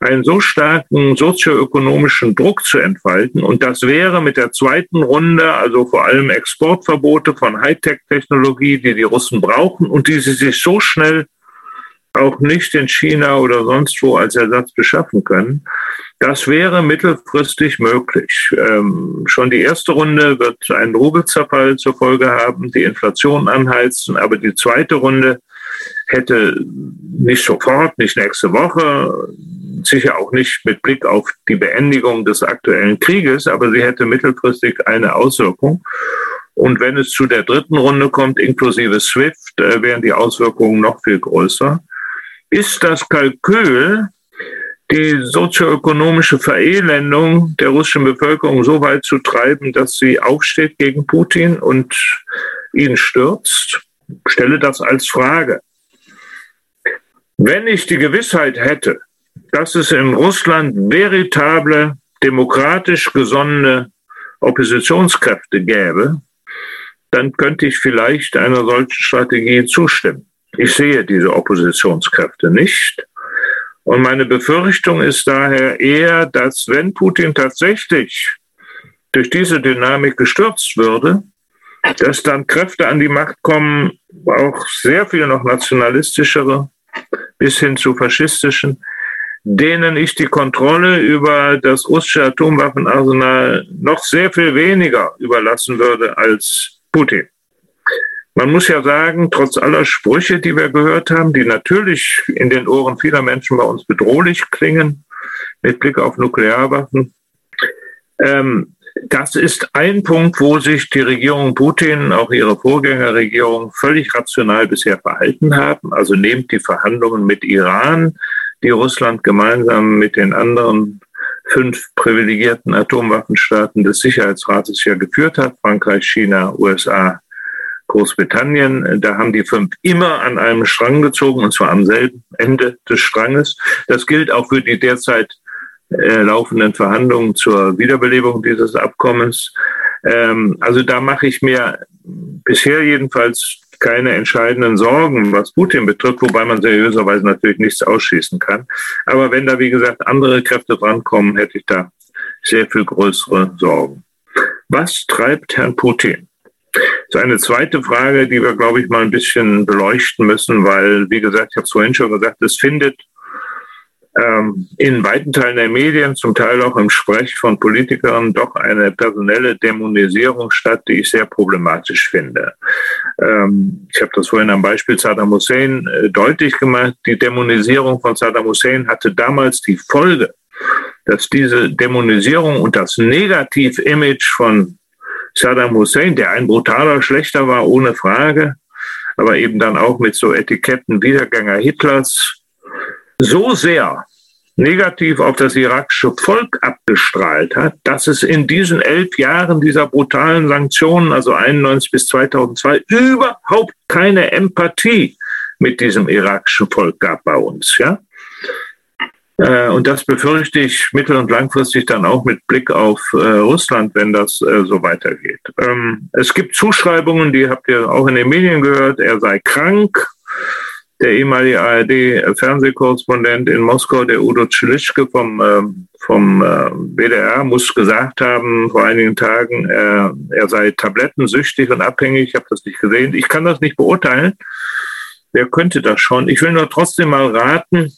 einen so starken sozioökonomischen Druck zu entfalten. Und das wäre mit der zweiten Runde, also vor allem Exportverbote von Hightech-Technologie, die die Russen brauchen und die sie sich so schnell auch nicht in China oder sonst wo als Ersatz beschaffen können. Das wäre mittelfristig möglich. Ähm, schon die erste Runde wird einen Rubelzerfall zur Folge haben, die Inflation anheizen, aber die zweite Runde hätte nicht sofort, nicht nächste Woche, sicher auch nicht mit Blick auf die Beendigung des aktuellen Krieges, aber sie hätte mittelfristig eine Auswirkung. Und wenn es zu der dritten Runde kommt, inklusive SWIFT, äh, wären die Auswirkungen noch viel größer. Ist das Kalkül, die sozioökonomische Verelendung der russischen Bevölkerung so weit zu treiben, dass sie aufsteht gegen Putin und ihn stürzt? Stelle das als Frage. Wenn ich die Gewissheit hätte, dass es in Russland veritable, demokratisch gesonnene Oppositionskräfte gäbe, dann könnte ich vielleicht einer solchen Strategie zustimmen. Ich sehe diese Oppositionskräfte nicht. Und meine Befürchtung ist daher eher, dass wenn Putin tatsächlich durch diese Dynamik gestürzt würde, dass dann Kräfte an die Macht kommen, auch sehr viel noch nationalistischere, bis hin zu faschistischen, denen ich die Kontrolle über das russische Atomwaffenarsenal noch sehr viel weniger überlassen würde als Putin. Man muss ja sagen, trotz aller Sprüche, die wir gehört haben, die natürlich in den Ohren vieler Menschen bei uns bedrohlich klingen, mit Blick auf Nuklearwaffen, ähm, das ist ein Punkt, wo sich die Regierung Putin, auch ihre Vorgängerregierung, völlig rational bisher verhalten haben. Also nehmt die Verhandlungen mit Iran, die Russland gemeinsam mit den anderen fünf privilegierten Atomwaffenstaaten des Sicherheitsrates ja geführt hat, Frankreich, China, USA, Großbritannien, da haben die fünf immer an einem Strang gezogen, und zwar am selben Ende des Stranges. Das gilt auch für die derzeit äh, laufenden Verhandlungen zur Wiederbelebung dieses Abkommens. Ähm, also da mache ich mir bisher jedenfalls keine entscheidenden Sorgen, was Putin betrifft, wobei man seriöserweise natürlich nichts ausschließen kann. Aber wenn da, wie gesagt, andere Kräfte drankommen, hätte ich da sehr viel größere Sorgen. Was treibt Herrn Putin? Das ist eine zweite Frage, die wir, glaube ich, mal ein bisschen beleuchten müssen, weil, wie gesagt, ich habe es vorhin schon gesagt, es findet in weiten Teilen der Medien, zum Teil auch im Sprech von Politikern, doch eine personelle Dämonisierung statt, die ich sehr problematisch finde. Ähm, ich habe das vorhin am Beispiel Saddam Hussein äh, deutlich gemacht. Die Dämonisierung von Saddam Hussein hatte damals die Folge, dass diese Dämonisierung und das Negativ-Image von Saddam Hussein, der ein brutaler Schlechter war, ohne Frage, aber eben dann auch mit so Etiketten Wiedergänger Hitlers, so sehr negativ auf das irakische Volk abgestrahlt hat, dass es in diesen elf Jahren dieser brutalen Sanktionen, also 91 bis 2002, überhaupt keine Empathie mit diesem irakischen Volk gab bei uns. Ja? Äh, und das befürchte ich mittel- und langfristig dann auch mit Blick auf äh, Russland, wenn das äh, so weitergeht. Ähm, es gibt Zuschreibungen, die habt ihr auch in den Medien gehört, er sei krank der ehemalige ARD-Fernsehkorrespondent in Moskau, der Udo Tschilischke vom, äh, vom äh, WDR, muss gesagt haben vor einigen Tagen, äh, er sei tablettensüchtig und abhängig. Ich habe das nicht gesehen. Ich kann das nicht beurteilen. Wer könnte das schon? Ich will nur trotzdem mal raten,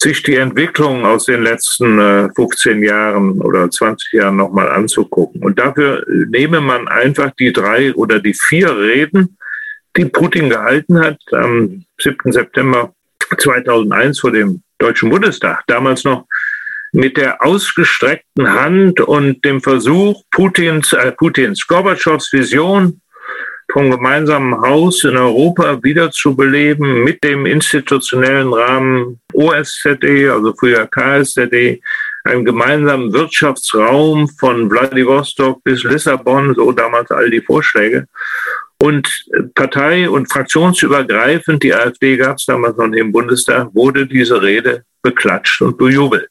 sich die Entwicklung aus den letzten äh, 15 Jahren oder 20 Jahren nochmal anzugucken. Und dafür nehme man einfach die drei oder die vier Reden, die Putin gehalten hat am 7. September 2001 vor dem Deutschen Bundestag, damals noch mit der ausgestreckten Hand und dem Versuch, Putins, äh, Putins Gorbatschows Vision vom gemeinsamen Haus in Europa wiederzubeleben mit dem institutionellen Rahmen OSZE, also früher KSZE, einem gemeinsamen Wirtschaftsraum von Vladivostok bis Lissabon, so damals all die Vorschläge. Und partei- und fraktionsübergreifend, die AfD gab es damals noch im Bundestag, wurde diese Rede beklatscht und bejubelt.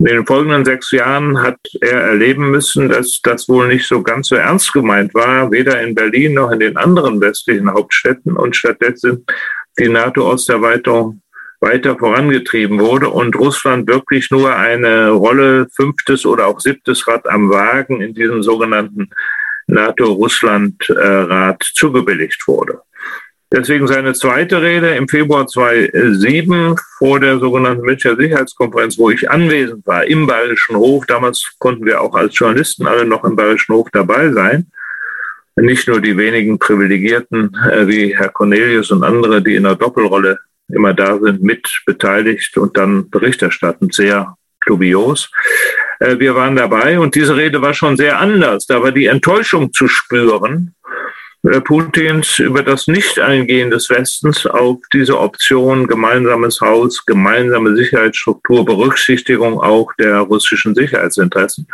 In den folgenden sechs Jahren hat er erleben müssen, dass das wohl nicht so ganz so ernst gemeint war, weder in Berlin noch in den anderen westlichen Hauptstädten und stattdessen die NATO-Osterweiterung weiter vorangetrieben wurde und Russland wirklich nur eine Rolle fünftes oder auch siebtes Rad am Wagen in diesem sogenannten NATO-Russland-Rat zugebilligt wurde. Deswegen seine zweite Rede im Februar 2007 vor der sogenannten Münchner Sicherheitskonferenz, wo ich anwesend war, im Bayerischen Hof. Damals konnten wir auch als Journalisten alle noch im Bayerischen Hof dabei sein. Nicht nur die wenigen Privilegierten äh, wie Herr Cornelius und andere, die in der Doppelrolle immer da sind, mit beteiligt und dann Bericht erstatten. Sehr dubios. Äh, wir waren dabei und diese Rede war schon sehr anders. Da war die Enttäuschung zu spüren, äh, Putins über das Nicht-Eingehen des Westens auf diese Option gemeinsames Haus, gemeinsame Sicherheitsstruktur, Berücksichtigung auch der russischen Sicherheitsinteressen.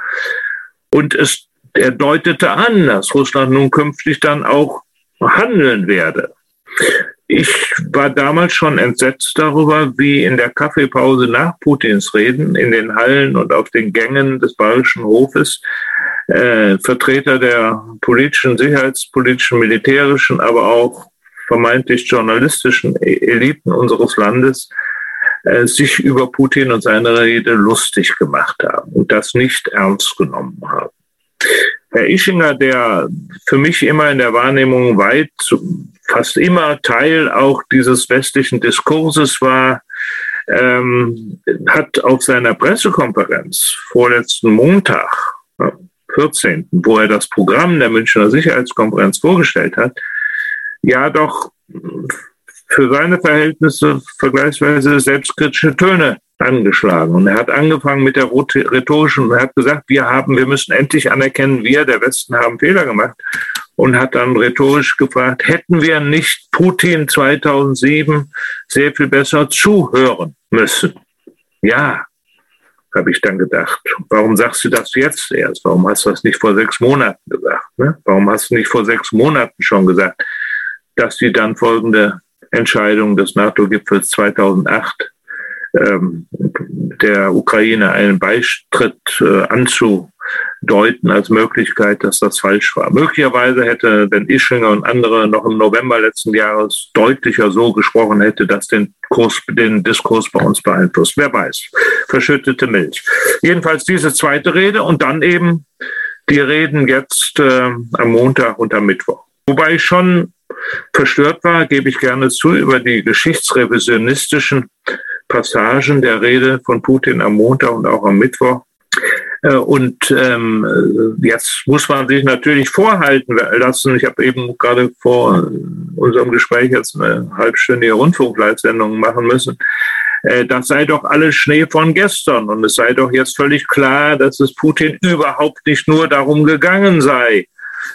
Und es, er deutete an, dass Russland nun künftig dann auch handeln werde. Ich war damals schon entsetzt darüber, wie in der Kaffeepause nach Putins Reden in den Hallen und auf den Gängen des Bayerischen Hofes äh, Vertreter der politischen, sicherheitspolitischen, militärischen, aber auch vermeintlich journalistischen e-, Eliten unseres Landes äh, sich über Putin und seine Rede lustig gemacht haben und das nicht ernst genommen haben. Herr Ischinger, der für mich immer in der Wahrnehmung weit, fast immer Teil auch dieses westlichen Diskurses war, ähm, hat auf seiner Pressekonferenz vorletzten Montag, 14., wo er das Programm der Münchner Sicherheitskonferenz vorgestellt hat, ja doch für seine Verhältnisse vergleichsweise selbstkritische Töne angeschlagen. Und er hat angefangen mit der rhetorischen, er hat gesagt, wir haben, wir müssen endlich anerkennen, wir, der Westen, haben Fehler gemacht. Und hat dann rhetorisch gefragt, hätten wir nicht Putin 2007 sehr viel besser zuhören müssen? Ja, habe ich dann gedacht. Warum sagst du das jetzt erst? Warum hast du das nicht vor sechs Monaten gesagt? Ne? Warum hast du nicht vor sechs Monaten schon gesagt, dass die dann folgende Entscheidung des NATO-Gipfels 2008 ähm, der Ukraine einen Beistritt äh, anzudeuten als Möglichkeit, dass das falsch war. Möglicherweise hätte, wenn Ischinger und andere noch im November letzten Jahres deutlicher so gesprochen hätte, dass den Kurs, den Diskurs bei uns beeinflusst. Wer weiß. Verschüttete Milch. Jedenfalls diese zweite Rede und dann eben die Reden jetzt äh, am Montag und am Mittwoch. Wobei ich schon verstört war, gebe ich gerne zu, über die geschichtsrevisionistischen Passagen der Rede von Putin am Montag und auch am Mittwoch. Äh, und ähm, jetzt muss man sich natürlich vorhalten lassen. Ich habe eben gerade vor unserem Gespräch jetzt eine halbstündige Rundfunkleitsendung machen müssen. Äh, das sei doch alles Schnee von gestern. Und es sei doch jetzt völlig klar, dass es Putin überhaupt nicht nur darum gegangen sei,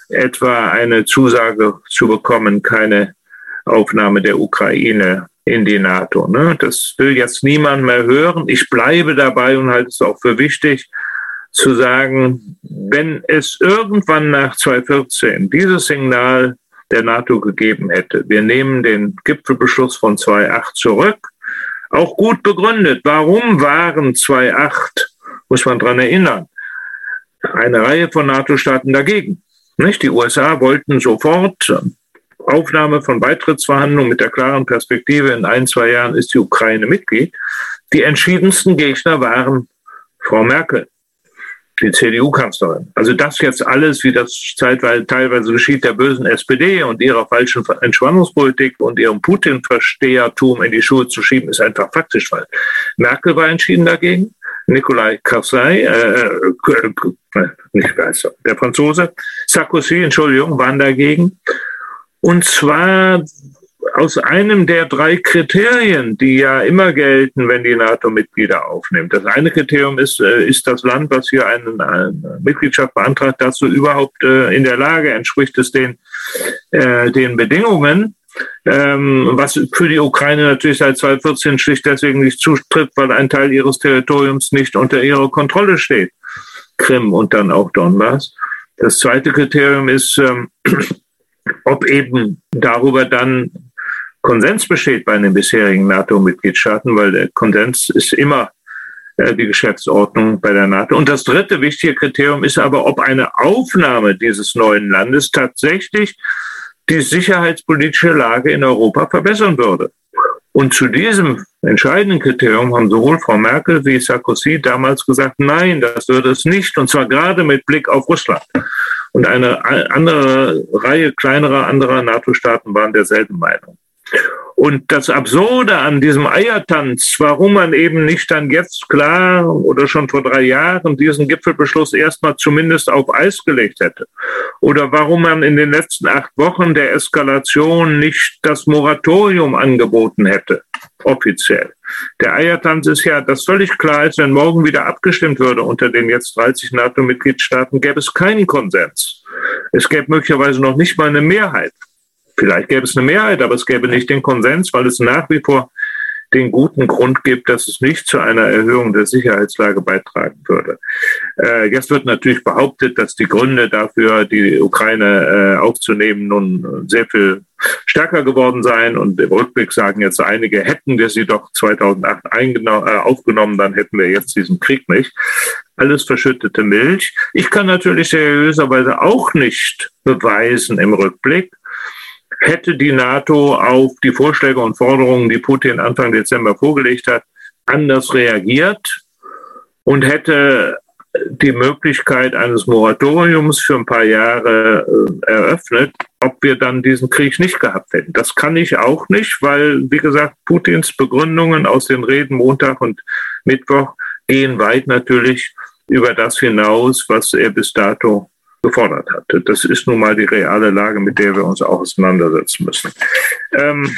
etwa eine Zusage zu bekommen, keine Aufnahme der Ukraine in die NATO. Ne? Das will jetzt niemand mehr hören. Ich bleibe dabei und halte es auch für wichtig zu sagen, wenn es irgendwann nach 2014 dieses Signal der NATO gegeben hätte, wir nehmen den Gipfelbeschluss von 2008 zurück, auch gut begründet. Warum waren 2008, muss man dran erinnern, eine Reihe von NATO-Staaten dagegen? Nicht? Die USA wollten sofort Aufnahme von Beitrittsverhandlungen mit der klaren Perspektive, in ein, zwei Jahren ist die Ukraine Mitglied. Die entschiedensten Gegner waren Frau Merkel, die CDU-Kanzlerin. Also das jetzt alles, wie das zeitweise, teilweise geschieht, der bösen SPD und ihrer falschen Entspannungspolitik und ihrem Putin-Verstehertum in die Schuhe zu schieben, ist einfach faktisch falsch. Merkel war entschieden dagegen. Nikolai Karsai, äh, äh, nicht weiß, der Franzose, Sarkozy, Entschuldigung, waren dagegen. Und zwar aus einem der drei Kriterien, die ja immer gelten, wenn die NATO-Mitglieder aufnimmt. Das eine Kriterium ist, äh, ist das Land, was hier eine, eine Mitgliedschaft beantragt, dazu überhaupt äh, in der Lage entspricht es den, äh, den Bedingungen. Ähm, was für die Ukraine natürlich seit 2014 schlicht deswegen nicht zutritt, weil ein Teil ihres Territoriums nicht unter ihrer Kontrolle steht. Krim und dann auch Donbass. Das zweite Kriterium ist, ähm, ob eben darüber dann Konsens besteht bei den bisherigen NATO-Mitgliedstaaten, weil der Konsens ist immer äh, die Geschäftsordnung bei der NATO. Und das dritte wichtige Kriterium ist aber, ob eine Aufnahme dieses neuen Landes tatsächlich die sicherheitspolitische Lage in Europa verbessern würde. Und zu diesem entscheidenden Kriterium haben sowohl Frau Merkel wie Sarkozy damals gesagt, nein, das würde es nicht, und zwar gerade mit Blick auf Russland. Und eine andere Reihe kleinerer anderer NATO-Staaten waren derselben Meinung. Und das Absurde an diesem Eiertanz, warum man eben nicht dann jetzt klar oder schon vor drei Jahren diesen Gipfelbeschluss erstmal zumindest auf Eis gelegt hätte. Oder warum man in den letzten acht Wochen der Eskalation nicht das Moratorium angeboten hätte. offiziell. Der Eiertanz ist ja, dass völlig klar ist, wenn morgen wieder abgestimmt würde unter den jetzt 30 NATO-Mitgliedstaaten, gäbe es keinen Konsens. Es gäbe möglicherweise noch nicht mal eine Mehrheit. Vielleicht gäbe es eine Mehrheit, aber es gäbe nicht den Konsens, weil es nach wie vor den guten Grund gibt, dass es nicht zu einer Erhöhung der Sicherheitslage beitragen würde. Äh, jetzt wird natürlich behauptet, dass die Gründe dafür, die Ukraine äh, aufzunehmen, nun sehr viel stärker geworden seien. Und im Rückblick sagen jetzt einige, hätten wir sie doch 2008 äh, aufgenommen, dann hätten wir jetzt diesen Krieg nicht. Alles verschüttete Milch. Ich kann natürlich seriöserweise auch nicht beweisen im Rückblick, hätte die NATO auf die Vorschläge und Forderungen, die Putin Anfang Dezember vorgelegt hat, anders reagiert und hätte die Möglichkeit eines Moratoriums für ein paar Jahre äh, eröffnet, ob wir dann diesen Krieg nicht gehabt hätten. Das kann ich auch nicht, weil, wie gesagt, Putins Begründungen aus den Reden Montag und Mittwoch gehen weit natürlich über das hinaus, was er bis dato gefordert hatte. Das ist nun mal die reale Lage, mit der wir uns auch auseinandersetzen müssen. Ähm,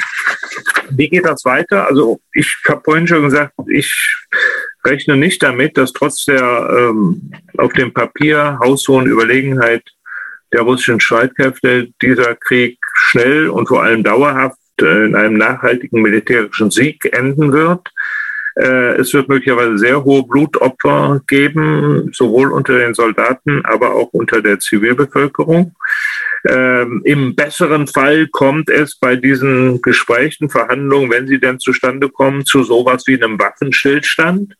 wie geht das weiter? Also ich habe vorhin schon gesagt, ich rechne nicht damit, dass trotz der ähm, auf dem Papier haushohen Überlegenheit der russischen Streitkräfte dieser Krieg schnell und vor allem dauerhaft äh, in einem nachhaltigen militärischen Sieg enden wird. Äh, es wird möglicherweise sehr hohe Blutopfer geben, sowohl unter den Soldaten, aber auch unter der Zivilbevölkerung. Ähm, Im besseren Fall kommt es bei diesen Gesprächen, Verhandlungen, wenn sie denn zustande kommen, zu sowas wie einem Waffenstillstand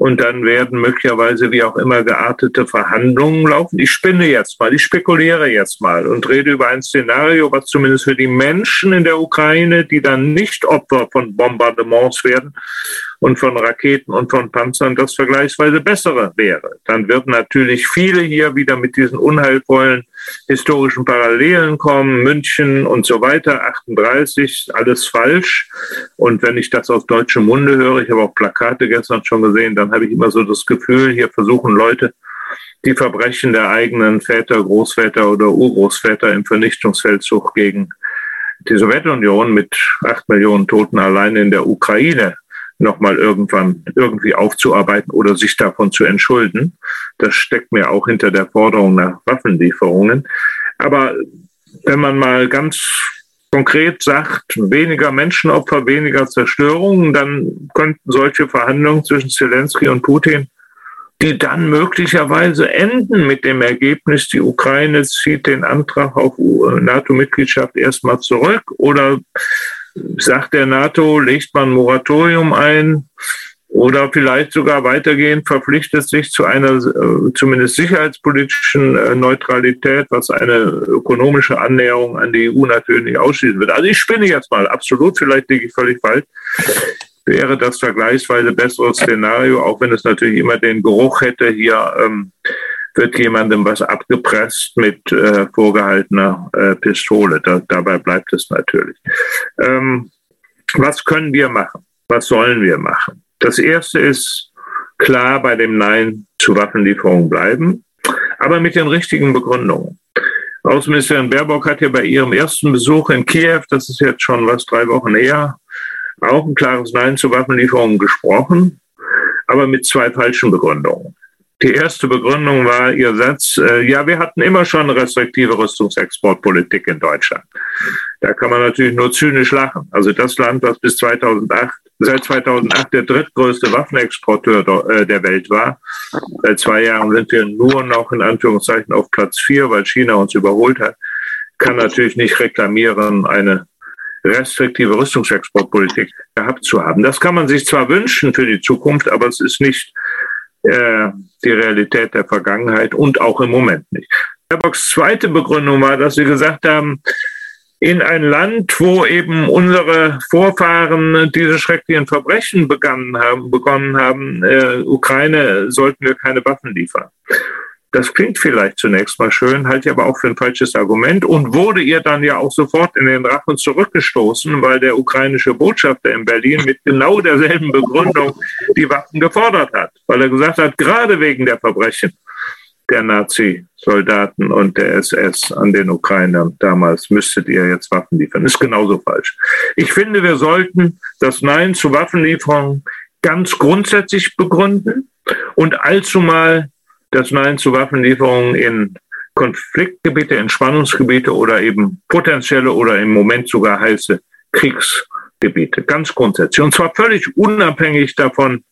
und dann werden möglicherweise wie auch immer geartete Verhandlungen laufen. Ich spinne jetzt mal, ich spekuliere jetzt mal und rede über ein Szenario, was zumindest für die Menschen in der Ukraine, die dann nicht Opfer von Bombardements werden und von Raketen und von Panzern, das vergleichsweise bessere wäre. Dann würden natürlich viele hier wieder mit diesen unheilvollen historischen Parallelen kommen, München und so weiter, 38, alles falsch. Und wenn ich das aus deutschem Munde höre, ich habe auch Plakate gestern schon gesehen, dann habe ich immer so das Gefühl, hier versuchen Leute, die Verbrechen der eigenen Väter, Großväter oder Urgroßväter im Vernichtungsfeldzug gegen die Sowjetunion mit acht Millionen Toten allein in der Ukraine nochmal irgendwann irgendwie aufzuarbeiten oder sich davon zu entschulden. Das steckt mir auch hinter der Forderung nach Waffenlieferungen. Aber wenn man mal ganz konkret sagt, weniger Menschenopfer, weniger Zerstörung, dann könnten solche Verhandlungen zwischen Zelensky und Putin, die dann möglicherweise enden mit dem Ergebnis, die Ukraine zieht den Antrag auf NATO-Mitgliedschaft erstmal zurück oder sagt der NATO, legt man Moratorium ein oder vielleicht sogar weitergehend verpflichtet sich zu einer äh, zumindest sicherheitspolitischen äh, Neutralität, was eine ökonomische Annäherung an die EU natürlich nicht ausschließen wird. Also ich spinne jetzt mal, absolut, vielleicht liege ich völlig falsch, wäre das vergleichsweise bessere Szenario, auch wenn es natürlich immer den Geruch hätte, hier ähm, wird jemandem was abgepresst mit äh, vorgehaltener äh, Pistole. Da, dabei bleibt es natürlich. Ähm, was können wir machen? Was sollen wir machen? Das erste ist klar bei dem Nein zu Waffenlieferungen bleiben, aber mit den richtigen Begründungen. Außenministerin Baerbock hat ja bei ihrem ersten Besuch in Kiew, das ist jetzt schon was drei Wochen her, auch ein klares Nein zu Waffenlieferungen gesprochen, aber mit zwei falschen Begründungen. Die erste Begründung war Ihr Satz, äh, ja, wir hatten immer schon eine restriktive Rüstungsexportpolitik in Deutschland. Da kann man natürlich nur zynisch lachen. Also das Land, was bis 2008, seit 2008 der drittgrößte Waffenexporteur äh, der Welt war, seit zwei Jahren sind wir nur noch in Anführungszeichen auf Platz vier, weil China uns überholt hat, kann natürlich nicht reklamieren, eine restriktive Rüstungsexportpolitik gehabt zu haben. Das kann man sich zwar wünschen für die Zukunft, aber es ist nicht äh, die Realität der Vergangenheit und auch im Moment nicht. Baerbocks zweite Begründung war, dass sie gesagt haben, in ein Land, wo eben unsere Vorfahren diese schrecklichen Verbrechen begonnen haben, begonnen haben, äh, Ukraine, sollten wir keine Waffen liefern. Das klingt vielleicht zunächst mal schön, halte ich aber auch für ein falsches Argument und wurde ihr dann ja auch sofort in den Rachen zurückgestoßen, weil der ukrainische Botschafter in Berlin mit genau derselben Begründung die Waffen gefordert hat, weil er gesagt hat, gerade wegen der Verbrechen der Nazi-Soldaten und der SS an den Ukrainern damals, müsstet ihr jetzt Waffen liefern. Ist genauso falsch. Ich finde, wir sollten das Nein zu Waffenlieferungen ganz grundsätzlich begründen und allzumal das Nein zu Waffenlieferungen in Konfliktgebiete, in Spannungsgebiete oder eben potenzielle oder im Moment sogar heiße Kriegsgebiete, ganz grundsätzlich. Und zwar völlig unabhängig davon,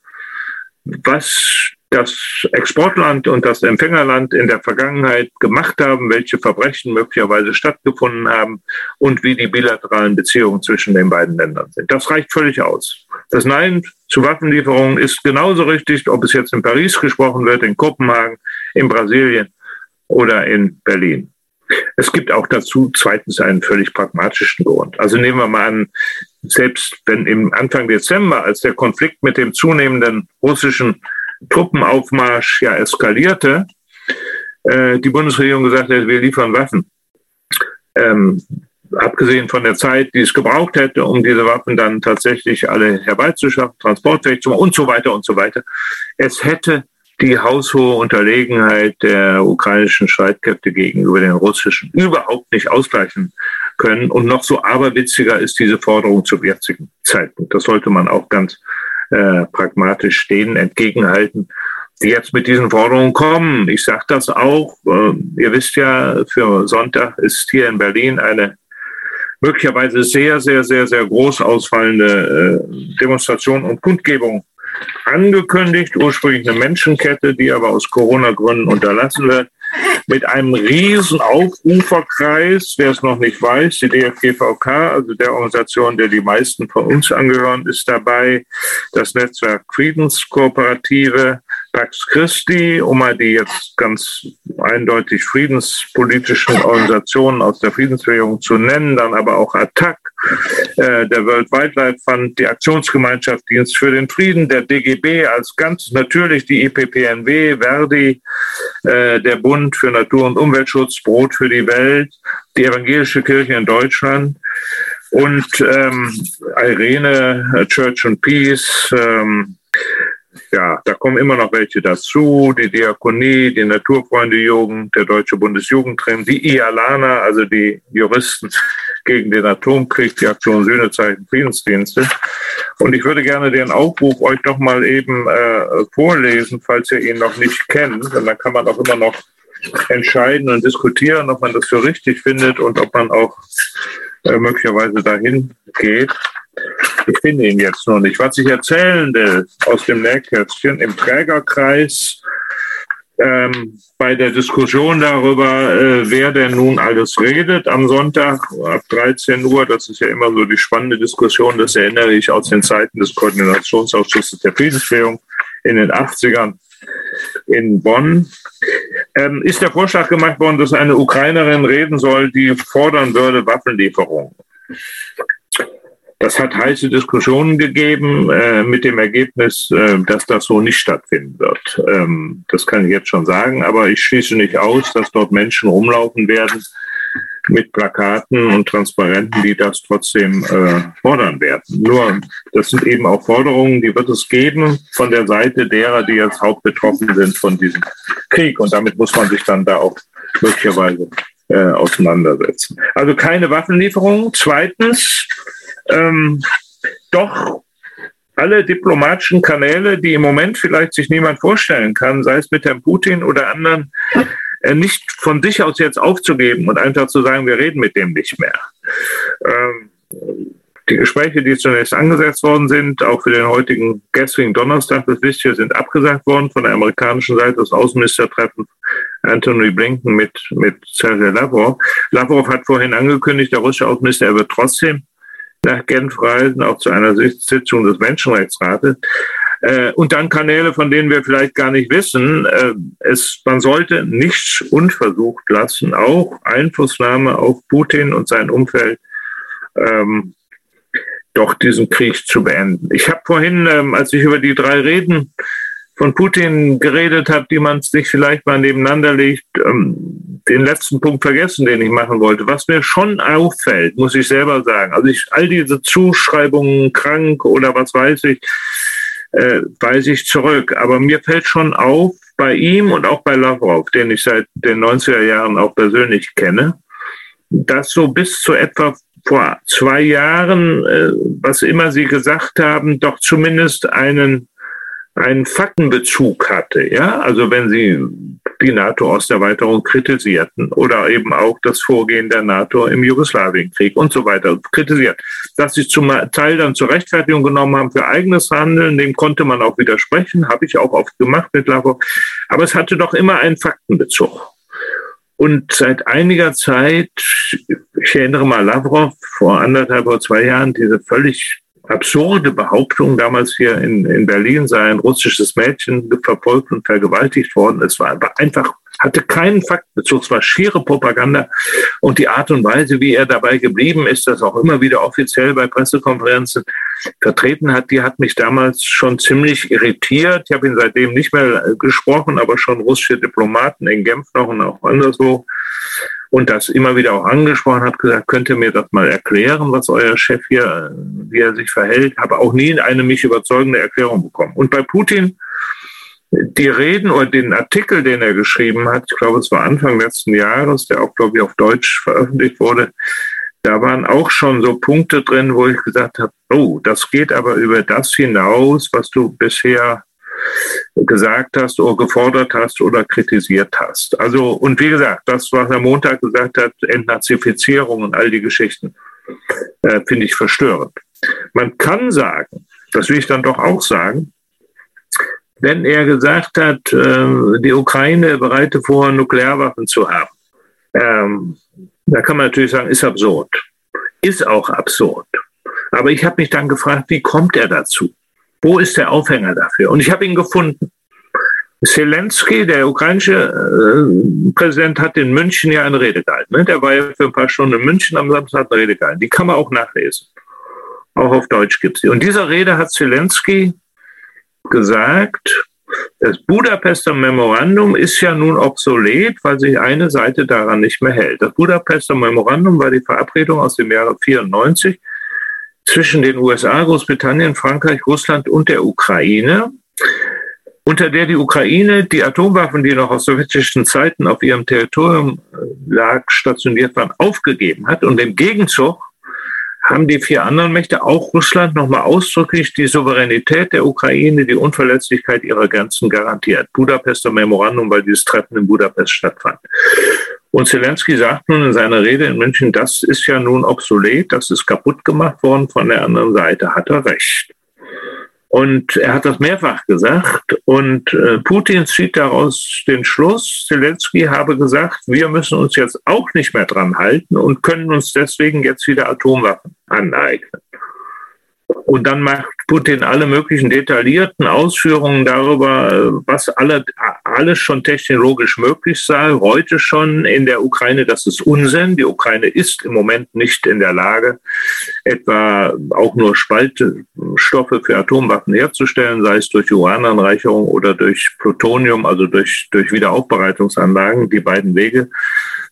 was das Exportland und das Empfängerland in der Vergangenheit gemacht haben, welche Verbrechen möglicherweise stattgefunden haben und wie die bilateralen Beziehungen zwischen den beiden Ländern sind. Das reicht völlig aus. Das Nein zu Waffenlieferungen ist genauso richtig, ob es jetzt in Paris gesprochen wird, in Kopenhagen, in Brasilien oder in Berlin. Es gibt auch dazu zweitens einen völlig pragmatischen Grund. Also nehmen wir mal an, selbst wenn im Anfang Dezember, als der Konflikt mit dem zunehmenden russischen Truppenaufmarsch ja eskalierte, äh, die Bundesregierung gesagt hat, wir liefern Waffen. Ähm, abgesehen von der Zeit, die es gebraucht hätte, um diese Waffen dann tatsächlich alle herbeizuschaffen, transportfähig zu machen und so weiter und so weiter. Es hätte die haushohe Unterlegenheit der ukrainischen Streitkräfte gegenüber den russischen überhaupt nicht ausgleichen können. Und noch so aberwitziger ist diese Forderung zum jetzigen Zeitpunkt. Das sollte man auch ganz äh, pragmatisch denen entgegenhalten, die jetzt mit diesen Forderungen kommen. Ich sage das auch. Äh, ihr wisst ja, für Sonntag ist hier in Berlin eine möglicherweise sehr, sehr, sehr, sehr groß ausfallende äh, Demonstration und Kundgebung angekündigt. Ursprünglich eine Menschenkette, die aber aus Corona-Gründen unterlassen wird mit einem riesen Aufruferkreis, wer es noch nicht weiß, die DFGVK, also der Organisation, der die meisten von uns angehören, ist dabei, das Netzwerk Friedenskooperative, Pax Christi, um mal die jetzt ganz eindeutig friedenspolitischen Organisationen aus der Friedensbewegung zu nennen, dann aber auch ATTAC, äh, der World Wildlife Fund, die Aktionsgemeinschaft Dienst für den Frieden, der DGB als ganz natürlich die IPPNW, Verdi, äh, der Bund für Natur- und Umweltschutz, Brot für die Welt, die Evangelische Kirche in Deutschland und ähm, Irene, Church and Peace, ähm, ja, da kommen immer noch welche dazu, die Diakonie, die Naturfreunde-Jugend, der Deutsche Bundesjugendring, die IALANA, also die Juristen gegen den Atomkrieg, die Aktion Sühnezeichen Friedensdienste. Und ich würde gerne den Aufruf euch noch mal eben äh, vorlesen, falls ihr ihn noch nicht kennt. Und dann kann man auch immer noch entscheiden und diskutieren, ob man das für richtig findet und ob man auch äh, möglicherweise dahin geht. Ich finde ihn jetzt noch nicht. Was ich erzählen will aus dem Nähkästchen im Trägerkreis ähm, bei der Diskussion darüber, äh, wer denn nun alles redet am Sonntag ab 13 Uhr, das ist ja immer so die spannende Diskussion, das erinnere ich aus den Zeiten des Koordinationsausschusses der Friedensbewegung in den 80ern in Bonn, ähm, ist der Vorschlag gemacht worden, dass eine Ukrainerin reden soll, die fordern würde Waffenlieferungen. Das hat heiße Diskussionen gegeben äh, mit dem Ergebnis, äh, dass das so nicht stattfinden wird. Ähm, das kann ich jetzt schon sagen, aber ich schließe nicht aus, dass dort Menschen rumlaufen werden mit Plakaten und Transparenten, die das trotzdem äh, fordern werden. Nur, das sind eben auch Forderungen, die wird es geben von der Seite derer, die jetzt hauptbetroffen sind von diesem Krieg. Und damit muss man sich dann da auch möglicherweise äh, auseinandersetzen. Also keine Waffenlieferungen. Zweitens, ähm, doch alle diplomatischen Kanäle, die im Moment vielleicht sich niemand vorstellen kann, sei es mit Herrn Putin oder anderen, äh, nicht von sich aus jetzt aufzugeben und einfach zu sagen, wir reden mit dem nicht mehr. Ähm, die Gespräche, die zunächst angesetzt worden sind, auch für den heutigen gestrigen Donnerstag, das wisst ihr, sind abgesagt worden von der amerikanischen Seite, das Außenministertreffen Anthony Blinken mit, mit Sergei Lavrov. Lavrov hat vorhin angekündigt, der russische Außenminister, er wird trotzdem nach Genf reisen, auch zu einer Sitzung des Menschenrechtsrates. Äh, und dann Kanäle, von denen wir vielleicht gar nicht wissen. Äh, es, man sollte nichts unversucht lassen, auch Einflussnahme auf Putin und sein Umfeld, ähm, doch diesen Krieg zu beenden. Ich habe vorhin, ähm, als ich über die drei Reden von Putin geredet habe, die man sich vielleicht mal nebeneinander legt, ähm, den letzten Punkt vergessen, den ich machen wollte. Was mir schon auffällt, muss ich selber sagen, also ich, all diese Zuschreibungen krank oder was weiß ich, äh, weise ich zurück. Aber mir fällt schon auf, bei ihm und auch bei Lavrov, den ich seit den 90er Jahren auch persönlich kenne, dass so bis zu etwa vor zwei Jahren, äh, was immer Sie gesagt haben, doch zumindest einen einen Faktenbezug hatte. Ja, also wenn Sie die NATO-Osterweiterung kritisierten oder eben auch das Vorgehen der NATO im Jugoslawienkrieg und so weiter kritisiert, dass sie zum Teil dann zur Rechtfertigung genommen haben für eigenes Handeln, dem konnte man auch widersprechen, habe ich auch oft gemacht mit Lavrov, aber es hatte doch immer einen Faktenbezug. Und seit einiger Zeit, ich erinnere mal Lavrov vor anderthalb oder zwei Jahren, diese völlig absurde Behauptung, damals hier in, in Berlin sei ein russisches Mädchen verfolgt und vergewaltigt worden. Es war einfach, hatte keinen Faktbezug, es war schiere Propaganda. Und die Art und Weise, wie er dabei geblieben ist, das auch immer wieder offiziell bei Pressekonferenzen vertreten hat, die hat mich damals schon ziemlich irritiert. Ich habe ihn seitdem nicht mehr gesprochen, aber schon russische Diplomaten in Genf noch und auch anderswo und das immer wieder auch angesprochen hat, gesagt, könnt ihr mir das mal erklären, was euer Chef hier, wie er sich verhält, habe auch nie eine mich überzeugende Erklärung bekommen. Und bei Putin, die Reden oder den Artikel, den er geschrieben hat, ich glaube, es war Anfang letzten Jahres, der auch, glaube ich, auf Deutsch veröffentlicht wurde, da waren auch schon so Punkte drin, wo ich gesagt habe, oh, das geht aber über das hinaus, was du bisher gesagt hast oder gefordert hast oder kritisiert hast. Also, und wie gesagt, das, was er Montag gesagt hat, Entnazifizierung und all die Geschichten, äh, finde ich verstörend. Man kann sagen, das will ich dann doch auch sagen, wenn er gesagt hat, äh, die Ukraine bereite vor, Nuklearwaffen zu haben, ähm, da kann man natürlich sagen, ist absurd. Ist auch absurd. Aber ich habe mich dann gefragt, wie kommt er dazu? Wo ist der Aufhänger dafür? Und ich habe ihn gefunden. Zelensky, der ukrainische äh, Präsident, hat in München ja eine Rede gehalten. Ne? Der war ja für ein paar Stunden in München am Samstag eine Rede gehalten. Die kann man auch nachlesen. Auch auf Deutsch gibt es sie. Und dieser Rede hat Zelensky gesagt, das Budapester Memorandum ist ja nun obsolet, weil sich eine Seite daran nicht mehr hält. Das Budapester Memorandum war die Verabredung aus dem Jahre 94 zwischen den USA, Großbritannien, Frankreich, Russland und der Ukraine, unter der die Ukraine die Atomwaffen, die noch aus sowjetischen Zeiten auf ihrem Territorium äh, lag, stationiert waren, aufgegeben hat. Und im Gegenzug haben die vier anderen Mächte, auch Russland, nochmal ausdrücklich die Souveränität der Ukraine, die Unverletzlichkeit ihrer Grenzen garantiert. Budapester Memorandum, weil dieses Treffen in Budapest stattfand. Und Zelensky sagt nun in seiner Rede in München, das ist ja nun obsolet, das ist kaputt gemacht worden von der anderen Seite, hat er recht. Und er hat das mehrfach gesagt. Und äh, Putin zieht daraus den Schluss, Zelensky habe gesagt, wir müssen uns jetzt auch nicht mehr dran halten und können uns deswegen jetzt wieder Atomwaffen aneignen. Und dann macht Putin alle möglichen detaillierten Ausführungen darüber, was alle, alles schon technologisch möglich sei, heute schon in der Ukraine. Das ist Unsinn. Die Ukraine ist im Moment nicht in der Lage, etwa auch nur Spaltstoffe für Atomwaffen herzustellen, sei es durch Urananreicherung oder durch Plutonium, also durch, durch Wiederaufbereitungsanlagen, die beiden Wege.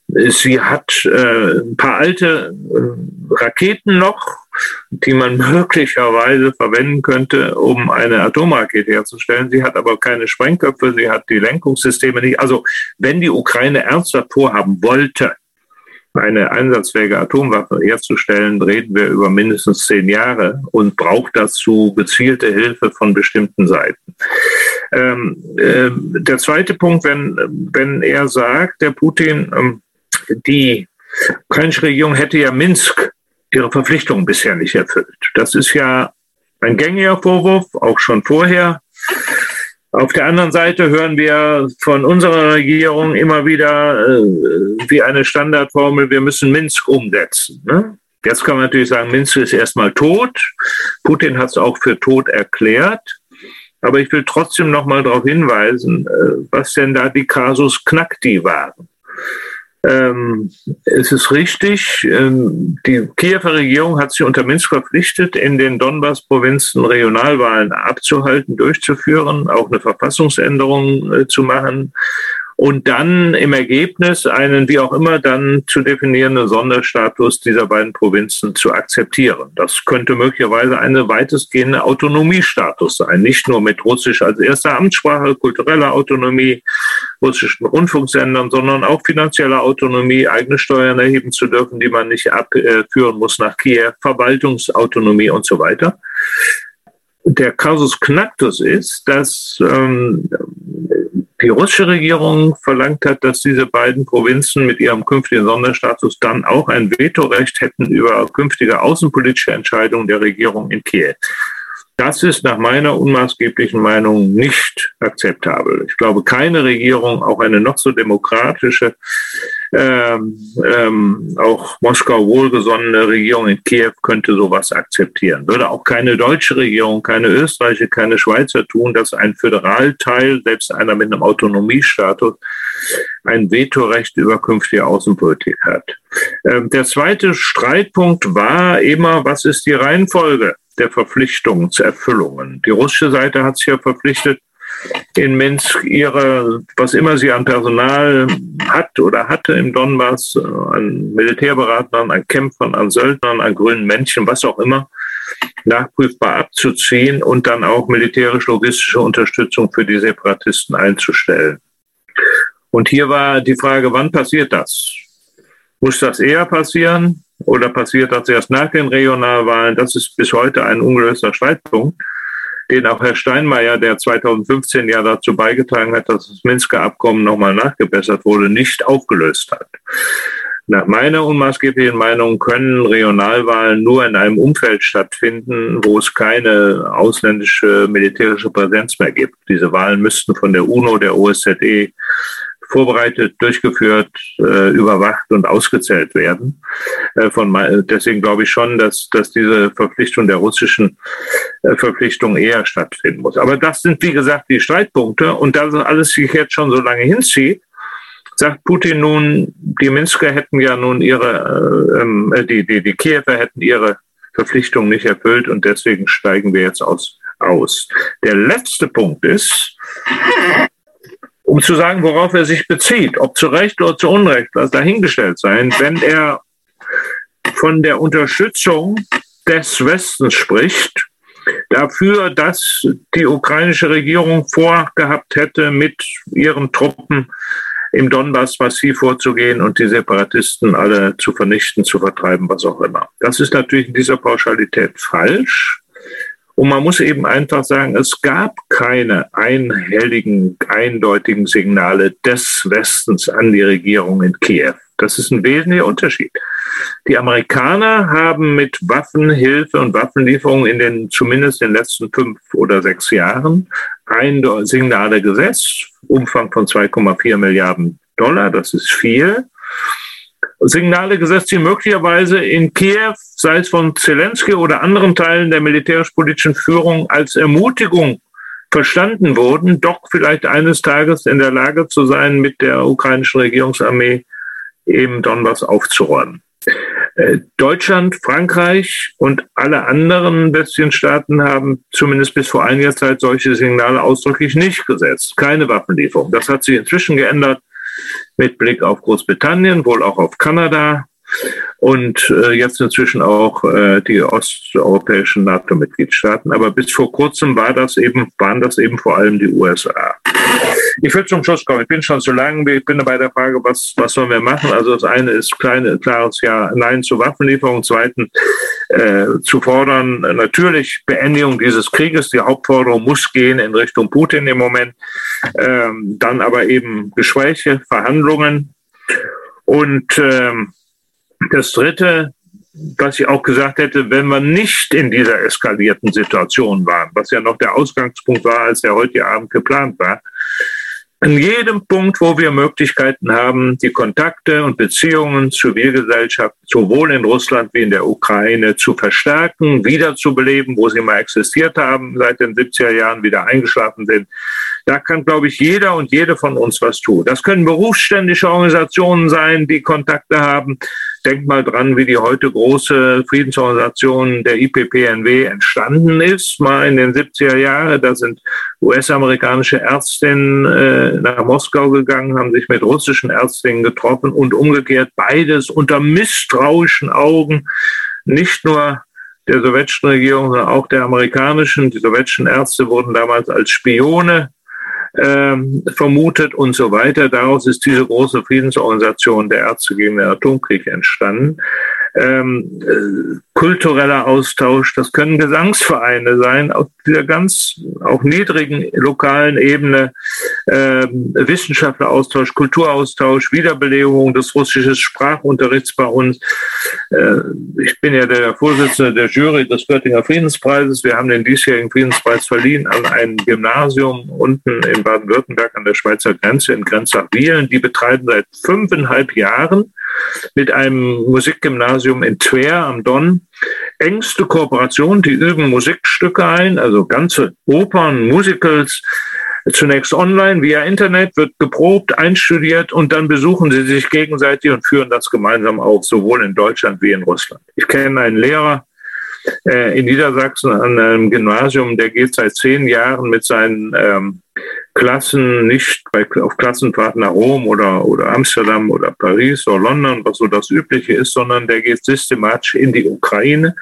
Sie hat äh, ein paar alte äh, Raketen noch, die man möglicherweise verwenden könnte, um eine Atomrakete herzustellen. Sie hat aber keine Sprengköpfe, sie hat die Lenkungssysteme nicht. Also wenn die Ukraine ernsthaft vorhaben wollte, eine einsatzfähige Atomwaffe herzustellen, reden wir über mindestens zehn Jahre und braucht dazu gezielte Hilfe von bestimmten Seiten. Ähm, äh, der zweite Punkt, wenn, wenn er sagt, der Putin, ähm, die ukrainische Regierung hätte ja Minsk ihre Verpflichtungen bisher nicht erfüllt. Das ist ja ein gängiger Vorwurf, auch schon vorher. Auf der anderen Seite hören wir von unserer Regierung immer wieder äh, wie eine Standardformel, wir müssen Minsk umsetzen. Ne? Jetzt kann man natürlich sagen, Minsk ist erstmal tot. Putin hat es auch für tot erklärt. Aber ich will trotzdem noch mal darauf hinweisen, äh, was denn da die Kasus Knackti waren. Ähm, es ist richtig, ähm, die Kiewer Regierung hat sich unter Minsk verpflichtet, in den Donbass-Provinzen Regionalwahlen abzuhalten, durchzuführen, auch eine Verfassungsänderung äh, zu machen und dann im Ergebnis einen wie auch immer dann zu definierenden Sonderstatus dieser beiden Provinzen zu akzeptieren. Das könnte möglicherweise eine weitestgehende Autonomiestatus sein, nicht nur mit Russisch als erster Amtssprache, kultureller Autonomie, russischen Rundfunksendern, sondern auch finanzieller Autonomie, eigene Steuern erheben zu dürfen, die man nicht abführen muss nach Kiew, Verwaltungsautonomie und so weiter der Kasus Knacktus ist, dass ähm, die russische Regierung verlangt hat, dass diese beiden Provinzen mit ihrem künftigen Sonderstatus dann auch ein Vetorecht hätten über künftige außenpolitische Entscheidungen der Regierung in Kiew. Das ist nach meiner unmaßgeblichen Meinung nicht akzeptabel. Ich glaube, keine Regierung, auch eine noch so demokratische, ähm, ähm, auch Moskau wohlgesonnene Regierung in Kiew könnte sowas akzeptieren. Würde auch keine deutsche Regierung, keine österreichische, keine Schweizer tun, dass ein Föderalteil, selbst einer mit einem Autonomiestatus, ein Vetorecht über künftige Außenpolitik hat. Ähm, der zweite Streitpunkt war immer, was ist die Reihenfolge der Verpflichtungserfüllungen? Die russische Seite hat sich ja verpflichtet, in Minsk ihre, was immer sie an Personal hat oder hatte im Donbass, äh, an Militärberatern, an Kämpfern, an Söldnern, an grünen Männchen, was auch immer, nachprüfbar abzuziehen und dann auch militärisch-logistische Unterstützung für die Separatisten einzustellen. Und hier war die Frage, wann passiert das? Muss das eher passieren oder passiert das erst nach den Regionalwahlen? Das ist bis heute ein ungelöster Streitpunkt den auch Herr Steinmeier, der 2015 ja dazu beigetragen hat, dass das Minsker Abkommen nochmal nachgebessert wurde, nicht aufgelöst hat. Nach meiner unmaßgeblichen Meinung können Regionalwahlen nur in einem Umfeld stattfinden, wo es keine ausländische militärische Präsenz mehr gibt. Diese Wahlen müssten von der UNO, der OSZE vorbereitet, durchgeführt, äh, überwacht und ausgezählt werden. Äh, von, deswegen glaube ich schon, dass, dass diese Verpflichtung der russischen äh, Verpflichtung eher stattfinden muss. Aber das sind, wie gesagt, die Streitpunkte. Und da alles sich jetzt schon so lange hinzieht, sagt Putin nun, die Minsker hätten ja nun ihre, äh, ähm, die, die, die Kiewer hätten ihre Verpflichtung nicht erfüllt und deswegen steigen wir jetzt aus. aus. Der letzte Punkt ist, um zu sagen, worauf er sich bezieht, ob zu Recht oder zu Unrecht, lass dahingestellt sein, wenn er von der Unterstützung des Westens spricht, dafür, dass die ukrainische Regierung vorgehabt hätte, mit ihren Truppen im Donbass massiv vorzugehen und die Separatisten alle zu vernichten, zu vertreiben, was auch immer. Das ist natürlich in dieser Pauschalität falsch. Und man muss eben einfach sagen, es gab keine einhelligen, eindeutigen Signale des Westens an die Regierung in Kiew. Das ist ein wesentlicher Unterschied. Die Amerikaner haben mit Waffenhilfe und Waffenlieferungen in den zumindest den letzten fünf oder sechs Jahren ein Signale gesetzt, Umfang von 2,4 Milliarden Dollar, das ist viel. Signale gesetzt, die möglicherweise in Kiew, sei es von Zelensky oder anderen Teilen der militärisch-politischen Führung, als Ermutigung verstanden wurden, doch vielleicht eines Tages in der Lage zu sein, mit der ukrainischen Regierungsarmee eben Donbass aufzuräumen. Äh, Deutschland, Frankreich und alle anderen westlichen Staaten haben zumindest bis vor einiger Zeit solche Signale ausdrücklich nicht gesetzt. Keine Waffenlieferung. Das hat sich inzwischen geändert mit Blick auf Großbritannien, wohl auch auf Kanada und äh, jetzt inzwischen auch äh, die osteuropäischen NATO-Mitgliedstaaten. Aber bis vor kurzem war das eben, waren das eben vor allem die USA. Ich will zum Schluss kommen. Ich bin schon zu lang. Ich bin bei der Frage, was, was sollen wir machen? Also das eine ist kleine, klares Ja, Nein zu Waffenlieferung. Zweitens äh, zu fordern, natürlich Beendigung dieses Krieges. Die Hauptforderung muss gehen in Richtung Putin im Moment. Ähm, dann aber eben Gespräche, Verhandlungen. Und ähm, das Dritte, was ich auch gesagt hätte, wenn wir nicht in dieser eskalierten Situation waren, was ja noch der Ausgangspunkt war, als der heutige Abend geplant war, an jedem Punkt, wo wir Möglichkeiten haben, die Kontakte und Beziehungen zur Zivilgesellschaft sowohl in Russland wie in der Ukraine zu verstärken, wiederzubeleben, wo sie mal existiert haben, seit den 70er Jahren wieder eingeschlafen sind. Da kann, glaube ich, jeder und jede von uns was tun. Das können berufsständische Organisationen sein, die Kontakte haben. Denk mal dran, wie die heute große Friedensorganisation der IPPNW entstanden ist, mal in den 70er Jahren. Da sind US-amerikanische Ärztinnen äh, nach Moskau gegangen, haben sich mit russischen Ärztinnen getroffen und umgekehrt beides unter misstrauischen Augen, nicht nur der sowjetischen Regierung, sondern auch der amerikanischen. Die sowjetischen Ärzte wurden damals als Spione ähm, vermutet und so weiter. Daraus ist diese große Friedensorganisation der Ärzte gegen den Atomkrieg entstanden ähm, äh, kultureller Austausch, das können Gesangsvereine sein, auf dieser ganz auch niedrigen lokalen Ebene, äh, Wissenschaftler-Austausch, Kulturaustausch, Wiederbelebung des russischen Sprachunterrichts bei uns. Äh, ich bin ja der Vorsitzende der Jury des Göttinger Friedenspreises. Wir haben den diesjährigen Friedenspreis verliehen an ein Gymnasium unten in Baden-Württemberg an der Schweizer Grenze in Grenzach-Wielen. Die betreiben seit fünfeinhalb Jahren mit einem Musikgymnasium in Twer am Don. Engste Kooperation, die üben Musikstücke ein, also ganze Opern, Musicals, zunächst online via Internet, wird geprobt, einstudiert und dann besuchen sie sich gegenseitig und führen das gemeinsam auf, sowohl in Deutschland wie in Russland. Ich kenne einen Lehrer, äh, in Niedersachsen an einem Gymnasium, der geht seit zehn Jahren mit seinen ähm, Klassen nicht bei, auf Klassenfahrt nach Rom oder, oder Amsterdam oder Paris oder London, was so das Übliche ist, sondern der geht systematisch in die Ukraine,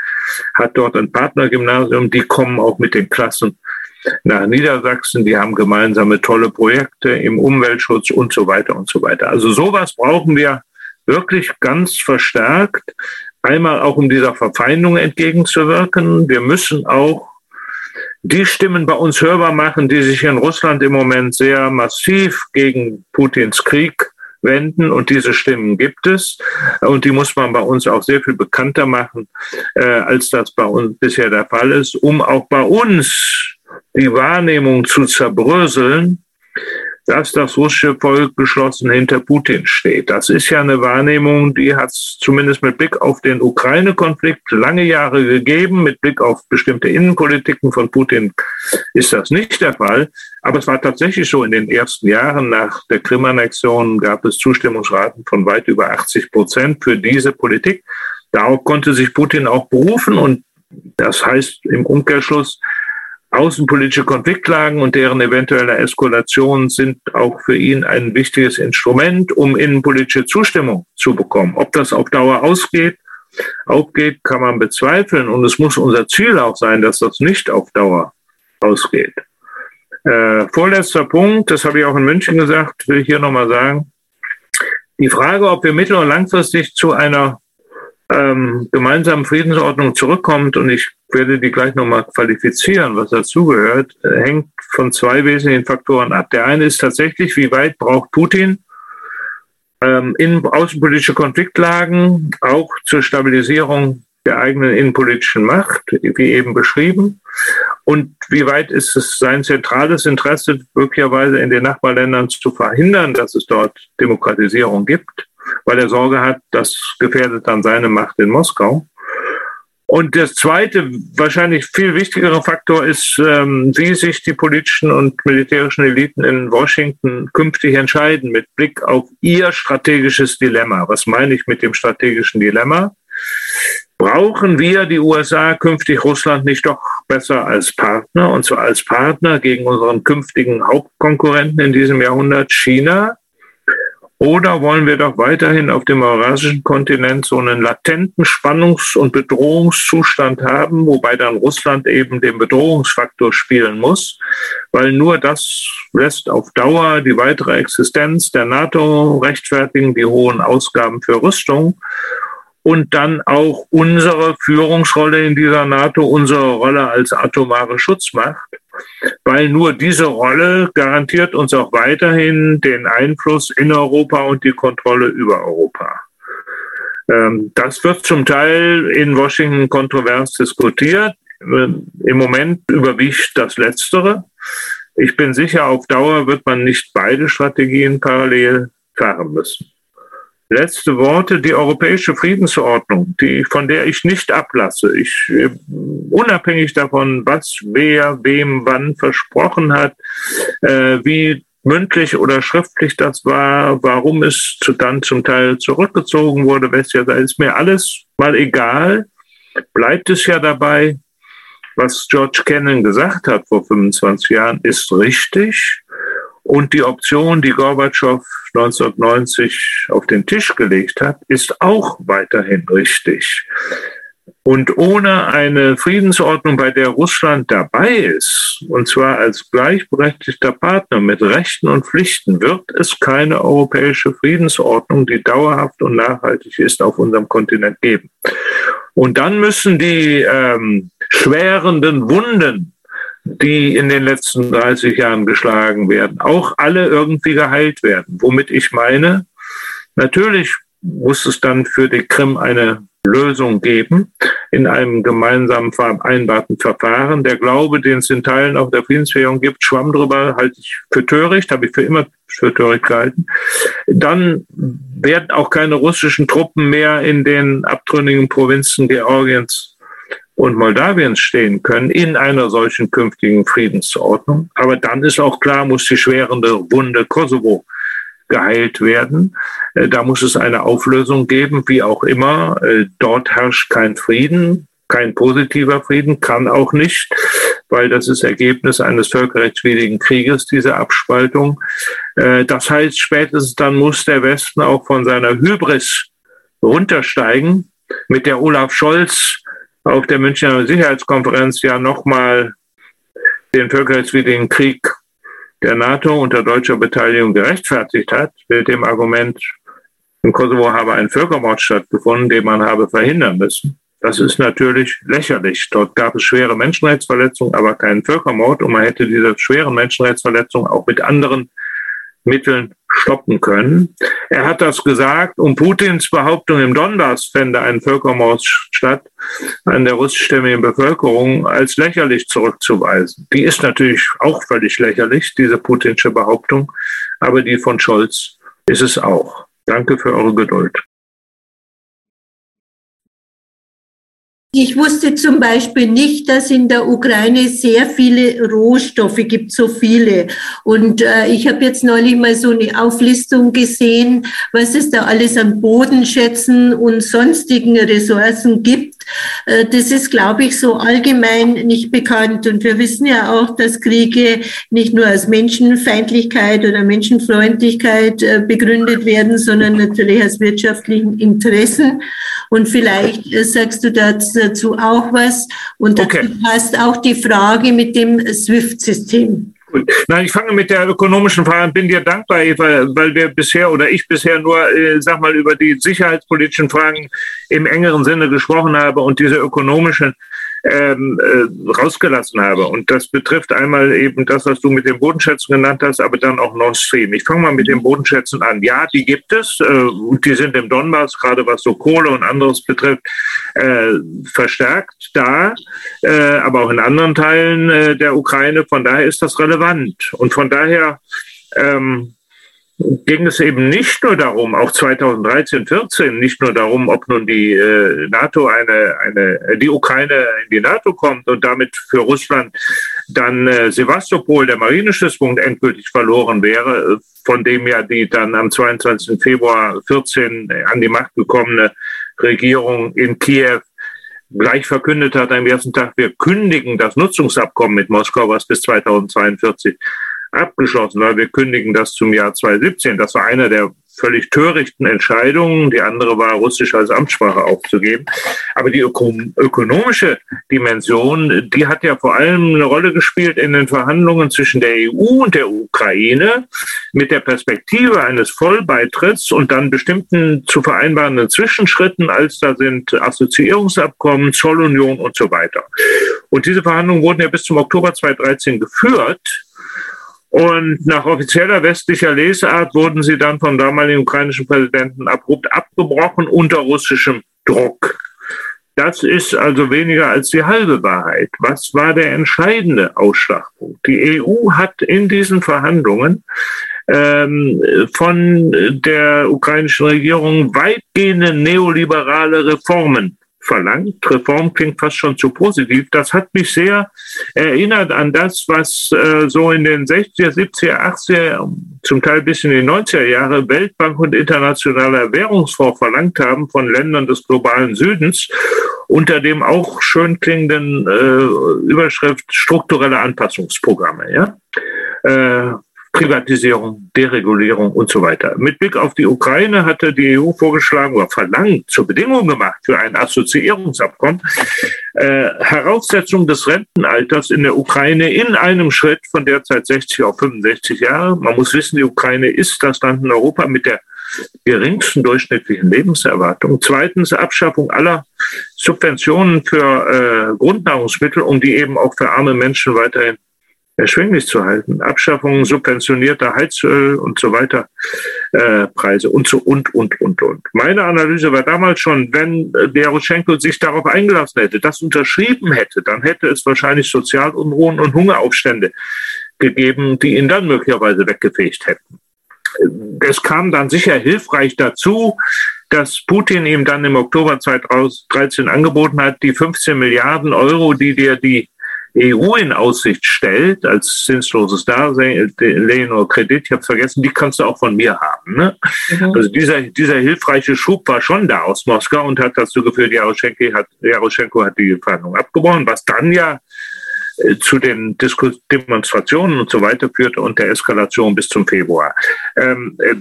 hat dort ein Partnergymnasium, die kommen auch mit den Klassen nach Niedersachsen, die haben gemeinsame tolle Projekte im Umweltschutz und so weiter und so weiter. Also sowas brauchen wir wirklich ganz verstärkt, einmal auch um dieser Verfeindung entgegenzuwirken. Wir müssen auch die Stimmen bei uns hörbar machen, die sich in Russland im Moment sehr massiv gegen Putins Krieg wenden. Und diese Stimmen gibt es. Und die muss man bei uns auch sehr viel bekannter machen, äh, als das bei uns bisher der Fall ist, um auch bei uns die Wahrnehmung zu zerbröseln, dass das russische Volk geschlossen hinter Putin steht. Das ist ja eine Wahrnehmung, die hat es zumindest mit Blick auf den Ukraine-Konflikt lange Jahre gegeben. Mit Blick auf bestimmte Innenpolitiken von Putin ist das nicht der Fall. Aber es war tatsächlich so, in den ersten Jahren nach der Krim-Annexion gab es Zustimmungsraten von weit über 80 Prozent für diese Politik. Darauf konnte sich Putin auch berufen und das heißt im Umkehrschluss, Außenpolitische Konfliktlagen und deren eventuelle Eskalation sind auch für ihn ein wichtiges Instrument, um innenpolitische Zustimmung zu bekommen. Ob das auf Dauer ausgeht, aufgeht, kann man bezweifeln. Und es muss unser Ziel auch sein, dass das nicht auf Dauer ausgeht. Äh, vorletzter Punkt, das habe ich auch in München gesagt, will ich hier nochmal sagen. Die Frage, ob wir mittel- und langfristig zu einer ähm, gemeinsamen Friedensordnung zurückkommt, und ich werde die gleich nochmal qualifizieren, was dazugehört, äh, hängt von zwei wesentlichen Faktoren ab. Der eine ist tatsächlich, wie weit braucht Putin ähm, in außenpolitische Konfliktlagen auch zur Stabilisierung der eigenen innenpolitischen Macht, wie eben beschrieben. Und wie weit ist es sein zentrales Interesse, möglicherweise in den Nachbarländern zu verhindern, dass es dort Demokratisierung gibt? Weil er Sorge hat, das gefährdet dann seine Macht in Moskau. Und das zweite, wahrscheinlich viel wichtigere Faktor ist, ähm, wie sich die politischen und militärischen Eliten in Washington künftig entscheiden mit Blick auf ihr strategisches Dilemma. Was meine ich mit dem strategischen Dilemma? Brauchen wir die USA künftig Russland nicht doch besser als Partner, und zwar als Partner gegen unseren künftigen Hauptkonkurrenten in diesem Jahrhundert, China? Oder wollen wir doch weiterhin auf dem eurasischen Kontinent so einen latenten Spannungs- und Bedrohungszustand haben, wobei dann Russland eben den Bedrohungsfaktor spielen muss, weil nur das lässt auf Dauer die weitere Existenz der NATO rechtfertigen, die hohen Ausgaben für Rüstung und dann auch unsere Führungsrolle in dieser NATO, unsere Rolle als atomare Schutzmacht, weil nur diese Rolle garantiert uns auch weiterhin den Einfluss in Europa und die Kontrolle über Europa. Ähm, das wird zum Teil in Washington kontrovers diskutiert. Ähm, Im Moment überwiegt das Letztere. Ich bin sicher, auf Dauer wird man nicht beide Strategien parallel fahren müssen. Letzte Worte, die europäische Friedensordnung, die, von der ich nicht ablasse. Ich, äh, unabhängig davon, was wer wem wann versprochen hat, äh, wie mündlich oder schriftlich das war, warum es dann zum Teil zurückgezogen wurde, da ist mir alles mal egal. Bleibt es ja dabei, was George Kennan gesagt hat vor 25 Jahren, ist richtig. Und die Option, die Gorbatschow 1990 auf den Tisch gelegt hat, ist auch weiterhin richtig. Und ohne eine Friedensordnung, bei der Russland dabei ist, und zwar als gleichberechtigter Partner mit Rechten und Pflichten, wird es keine europäische Friedensordnung, die dauerhaft und nachhaltig ist, auf unserem Kontinent geben. Und dann müssen die ähm, schwerenden Wunden, die in den letzten 30 Jahren geschlagen werden, auch alle irgendwie geheilt werden. Womit ich meine, natürlich muss es dann für die Krim eine Lösung geben in einem gemeinsamen vereinbarten Verfahren. Der Glaube, den es in Teilen auch der Friedensbewegung gibt, schwamm drüber, halte ich für töricht, habe ich für immer für töricht gehalten. Dann werden auch keine russischen Truppen mehr in den abtrünnigen Provinzen Georgiens und Moldawiens stehen können in einer solchen künftigen Friedensordnung. Aber dann ist auch klar, muss die schwerende Wunde Kosovo geheilt werden. Äh, da muss es eine Auflösung geben, wie auch immer. Äh, dort herrscht kein Frieden, kein positiver Frieden, kann auch nicht, weil das ist Ergebnis eines völkerrechtswidrigen Krieges, diese Abspaltung. Äh, das heißt, spätestens dann muss der Westen auch von seiner Hybris runtersteigen, mit der Olaf Scholz auf der Münchner Sicherheitskonferenz ja nochmal den völkerrechtswidrigen Krieg der NATO unter deutscher Beteiligung gerechtfertigt hat, mit dem Argument, im Kosovo habe ein Völkermord stattgefunden, den man habe verhindern müssen. Das ist natürlich lächerlich. Dort gab es schwere Menschenrechtsverletzungen, aber keinen Völkermord. Und man hätte diese schweren Menschenrechtsverletzungen auch mit anderen Mitteln stoppen können. Er hat das gesagt, um Putins Behauptung im Donbass fände ein Völkermord statt an der russischstämmigen Bevölkerung als lächerlich zurückzuweisen. Die ist natürlich auch völlig lächerlich, diese putinsche Behauptung, aber die von Scholz ist es auch. Danke für eure Geduld. Ich wusste zum Beispiel nicht, dass in der Ukraine sehr viele Rohstoffe gibt, so viele. Und äh, ich habe jetzt neulich mal so eine Auflistung gesehen, was es da alles an Bodenschätzen und sonstigen Ressourcen gibt. Äh, das ist, glaube ich, so allgemein nicht bekannt. Und wir wissen ja auch, dass Kriege nicht nur als Menschenfeindlichkeit oder Menschenfreundlichkeit äh, begründet werden, sondern natürlich als wirtschaftlichen Interessen. Und vielleicht äh, sagst du dazu dazu auch was. Und dazu okay. passt auch die Frage mit dem SWIFT-System. Nein, ich fange mit der ökonomischen Frage an. Bin dir dankbar, Eva, weil wir bisher oder ich bisher nur, äh, sag mal, über die sicherheitspolitischen Fragen im engeren Sinne gesprochen habe und diese ökonomischen ähm, äh, rausgelassen habe. Und das betrifft einmal eben das, was du mit den Bodenschätzen genannt hast, aber dann auch Nord Stream. Ich fange mal mit den Bodenschätzen an. Ja, die gibt es äh, die sind im Donbass, gerade was so Kohle und anderes betrifft, äh, verstärkt da, äh, aber auch in anderen Teilen äh, der Ukraine. Von daher ist das relevant. Und von daher ähm, ging es eben nicht nur darum, auch 2013, 14, nicht nur darum, ob nun die äh, NATO eine, eine, die Ukraine in die NATO kommt und damit für Russland dann äh, Sevastopol, der Marinestützpunkt, endgültig verloren wäre, von dem ja die dann am 22. Februar 14 an die Macht gekommene Regierung in Kiew gleich verkündet hat am ersten Tag, wir kündigen das Nutzungsabkommen mit Moskau, was bis 2042 abgeschlossen war. Wir kündigen das zum Jahr 2017. Das war einer der völlig törichten Entscheidungen. Die andere war, Russisch als Amtssprache aufzugeben. Aber die öko ökonomische Dimension, die hat ja vor allem eine Rolle gespielt in den Verhandlungen zwischen der EU und der Ukraine mit der Perspektive eines Vollbeitritts und dann bestimmten zu vereinbarenden Zwischenschritten, als da sind Assoziierungsabkommen, Zollunion und so weiter. Und diese Verhandlungen wurden ja bis zum Oktober 2013 geführt. Und nach offizieller westlicher Lesart wurden sie dann vom damaligen ukrainischen Präsidenten abrupt abgebrochen unter russischem Druck. Das ist also weniger als die halbe Wahrheit. Was war der entscheidende Ausschlagpunkt? Die EU hat in diesen Verhandlungen ähm, von der ukrainischen Regierung weitgehende neoliberale Reformen verlangt. Reform klingt fast schon zu positiv. Das hat mich sehr erinnert an das, was äh, so in den 60er, 70er, 80er, zum Teil bis in die 90er Jahre Weltbank und Internationaler Währungsfonds verlangt haben von Ländern des globalen Südens unter dem auch schön klingenden äh, Überschrift strukturelle Anpassungsprogramme. Ja? Äh, Privatisierung, Deregulierung und so weiter. Mit Blick auf die Ukraine hatte die EU vorgeschlagen oder verlangt, zur Bedingung gemacht für ein Assoziierungsabkommen, äh, Heraufsetzung des Rentenalters in der Ukraine in einem Schritt von derzeit 60 auf 65 Jahre. Man muss wissen, die Ukraine ist das Land in Europa mit der geringsten durchschnittlichen Lebenserwartung. Zweitens Abschaffung aller Subventionen für äh, Grundnahrungsmittel, um die eben auch für arme Menschen weiterhin erschwinglich zu halten. Abschaffung subventionierter Heizöl und so weiter, äh, Preise und so und, und, und, und. Meine Analyse war damals schon, wenn Jaroschenko sich darauf eingelassen hätte, das unterschrieben hätte, dann hätte es wahrscheinlich Sozialunruhen und Hungeraufstände gegeben, die ihn dann möglicherweise weggefegt hätten. Es kam dann sicher hilfreich dazu, dass Putin ihm dann im Oktober 2013 angeboten hat, die 15 Milliarden Euro, die dir die EU in Aussicht stellt, als zinsloses Darlehen oder Kredit, ich habe vergessen, die kannst du auch von mir haben. Ne? Mhm. Also dieser, dieser hilfreiche Schub war schon da aus Moskau und hat dazu geführt, Jaroschenko hat, Jaroschenko hat die Verhandlungen abgebrochen, was dann ja äh, zu den Diskus Demonstrationen und so weiter führte und der Eskalation bis zum Februar. Ähm, äh,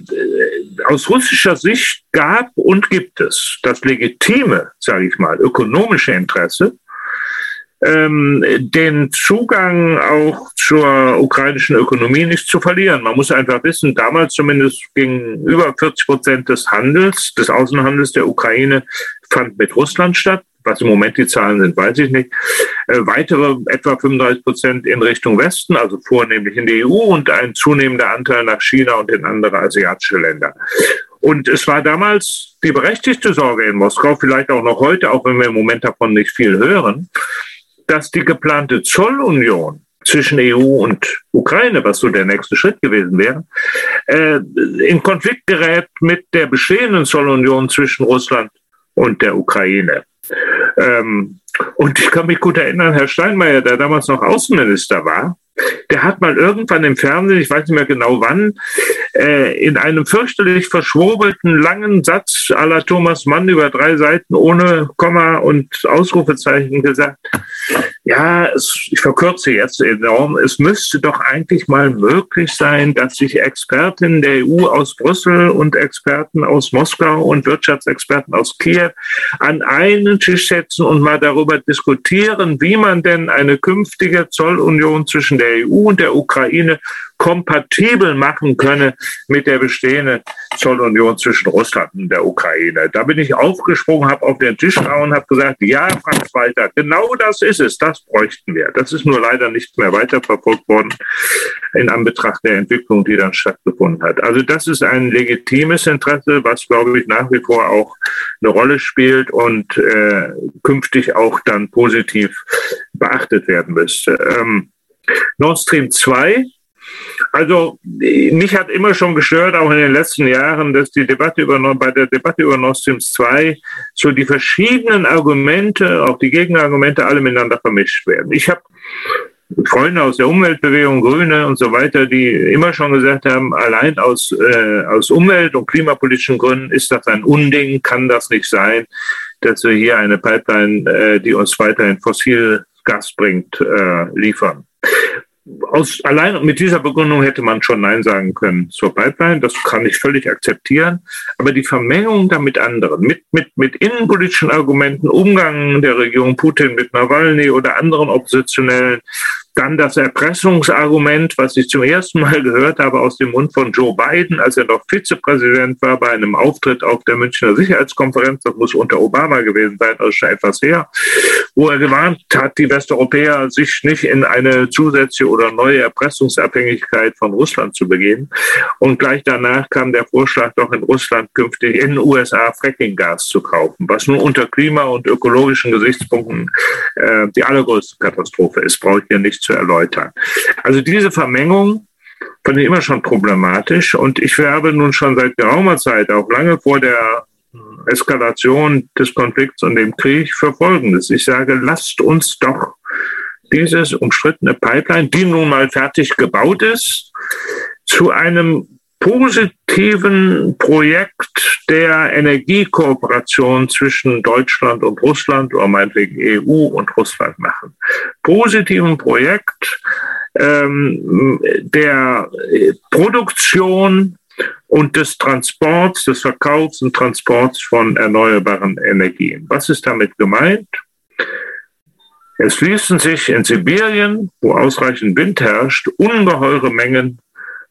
aus russischer Sicht gab und gibt es das legitime, sage ich mal, ökonomische Interesse ähm, den Zugang auch zur ukrainischen Ökonomie nicht zu verlieren. Man muss einfach wissen, damals zumindest ging über 40 Prozent des Handels, des Außenhandels der Ukraine fand mit Russland statt. Was im Moment die Zahlen sind, weiß ich nicht. Äh, weitere etwa 35 Prozent in Richtung Westen, also vornehmlich in die EU und ein zunehmender Anteil nach China und in andere asiatische Länder. Und es war damals die berechtigte Sorge in Moskau, vielleicht auch noch heute, auch wenn wir im Moment davon nicht viel hören, dass die geplante Zollunion zwischen EU und Ukraine, was so der nächste Schritt gewesen wäre, äh, in Konflikt gerät mit der bestehenden Zollunion zwischen Russland und der Ukraine. Ähm, und ich kann mich gut erinnern, Herr Steinmeier, der damals noch Außenminister war, der hat mal irgendwann im Fernsehen, ich weiß nicht mehr genau wann, äh, in einem fürchterlich verschwurbelten langen Satz aller Thomas Mann über drei Seiten ohne Komma und Ausrufezeichen gesagt, ja, es, ich verkürze jetzt enorm, es müsste doch eigentlich mal möglich sein, dass sich Expertinnen der EU aus Brüssel und Experten aus Moskau und Wirtschaftsexperten aus Kiew an einen Tisch setzen und mal darüber diskutieren, wie man denn eine künftige Zollunion zwischen der EU und der Ukraine kompatibel machen könne mit der bestehenden Zollunion zwischen Russland und der Ukraine. Da bin ich aufgesprungen, habe auf den Tisch gehauen und habe gesagt, ja, Franz Walter, genau das ist es, das bräuchten wir. Das ist nur leider nicht mehr weiterverfolgt worden in Anbetracht der Entwicklung, die dann stattgefunden hat. Also das ist ein legitimes Interesse, was, glaube ich, nach wie vor auch eine Rolle spielt und äh, künftig auch dann positiv beachtet werden müsste. Ähm, Nord Stream 2 also mich hat immer schon gestört, auch in den letzten Jahren, dass die Debatte über bei der Debatte über Nord Stream 2 so die verschiedenen Argumente, auch die Gegenargumente, alle miteinander vermischt werden. Ich habe Freunde aus der Umweltbewegung, Grüne und so weiter, die immer schon gesagt haben, allein aus, äh, aus Umwelt- und klimapolitischen Gründen ist das ein Unding, kann das nicht sein, dass wir hier eine Pipeline, äh, die uns weiterhin Fossilgas bringt, äh, liefern aus, allein mit dieser Begründung hätte man schon Nein sagen können zur Pipeline. Das kann ich völlig akzeptieren. Aber die Vermengung da mit anderen, mit, mit, mit innenpolitischen Argumenten, Umgang der Regierung Putin mit Nawalny oder anderen Oppositionellen, dann das Erpressungsargument, was ich zum ersten Mal gehört habe aus dem Mund von Joe Biden, als er noch Vizepräsident war bei einem Auftritt auf der Münchner Sicherheitskonferenz, das muss unter Obama gewesen sein, also schon etwas her, wo er gewarnt hat, die Westeuropäer sich nicht in eine zusätzliche oder neue Erpressungsabhängigkeit von Russland zu begeben. Und gleich danach kam der Vorschlag, doch in Russland künftig in den USA Frackinggas zu kaufen, was nun unter Klima- und ökologischen Gesichtspunkten äh, die allergrößte Katastrophe ist, brauche ich hier nicht zu erläutern. Also diese Vermengung fand ich immer schon problematisch und ich werbe nun schon seit geraumer Zeit, auch lange vor der Eskalation des Konflikts und dem Krieg für Folgendes. Ich sage, lasst uns doch dieses umstrittene Pipeline, die nun mal fertig gebaut ist, zu einem positiven Projekt der Energiekooperation zwischen Deutschland und Russland oder meinetwegen EU und Russland machen. Positiven Projekt ähm, der Produktion und des Transports, des Verkaufs und Transports von erneuerbaren Energien. Was ist damit gemeint? Es fließen sich in Sibirien, wo ausreichend Wind herrscht, ungeheure Mengen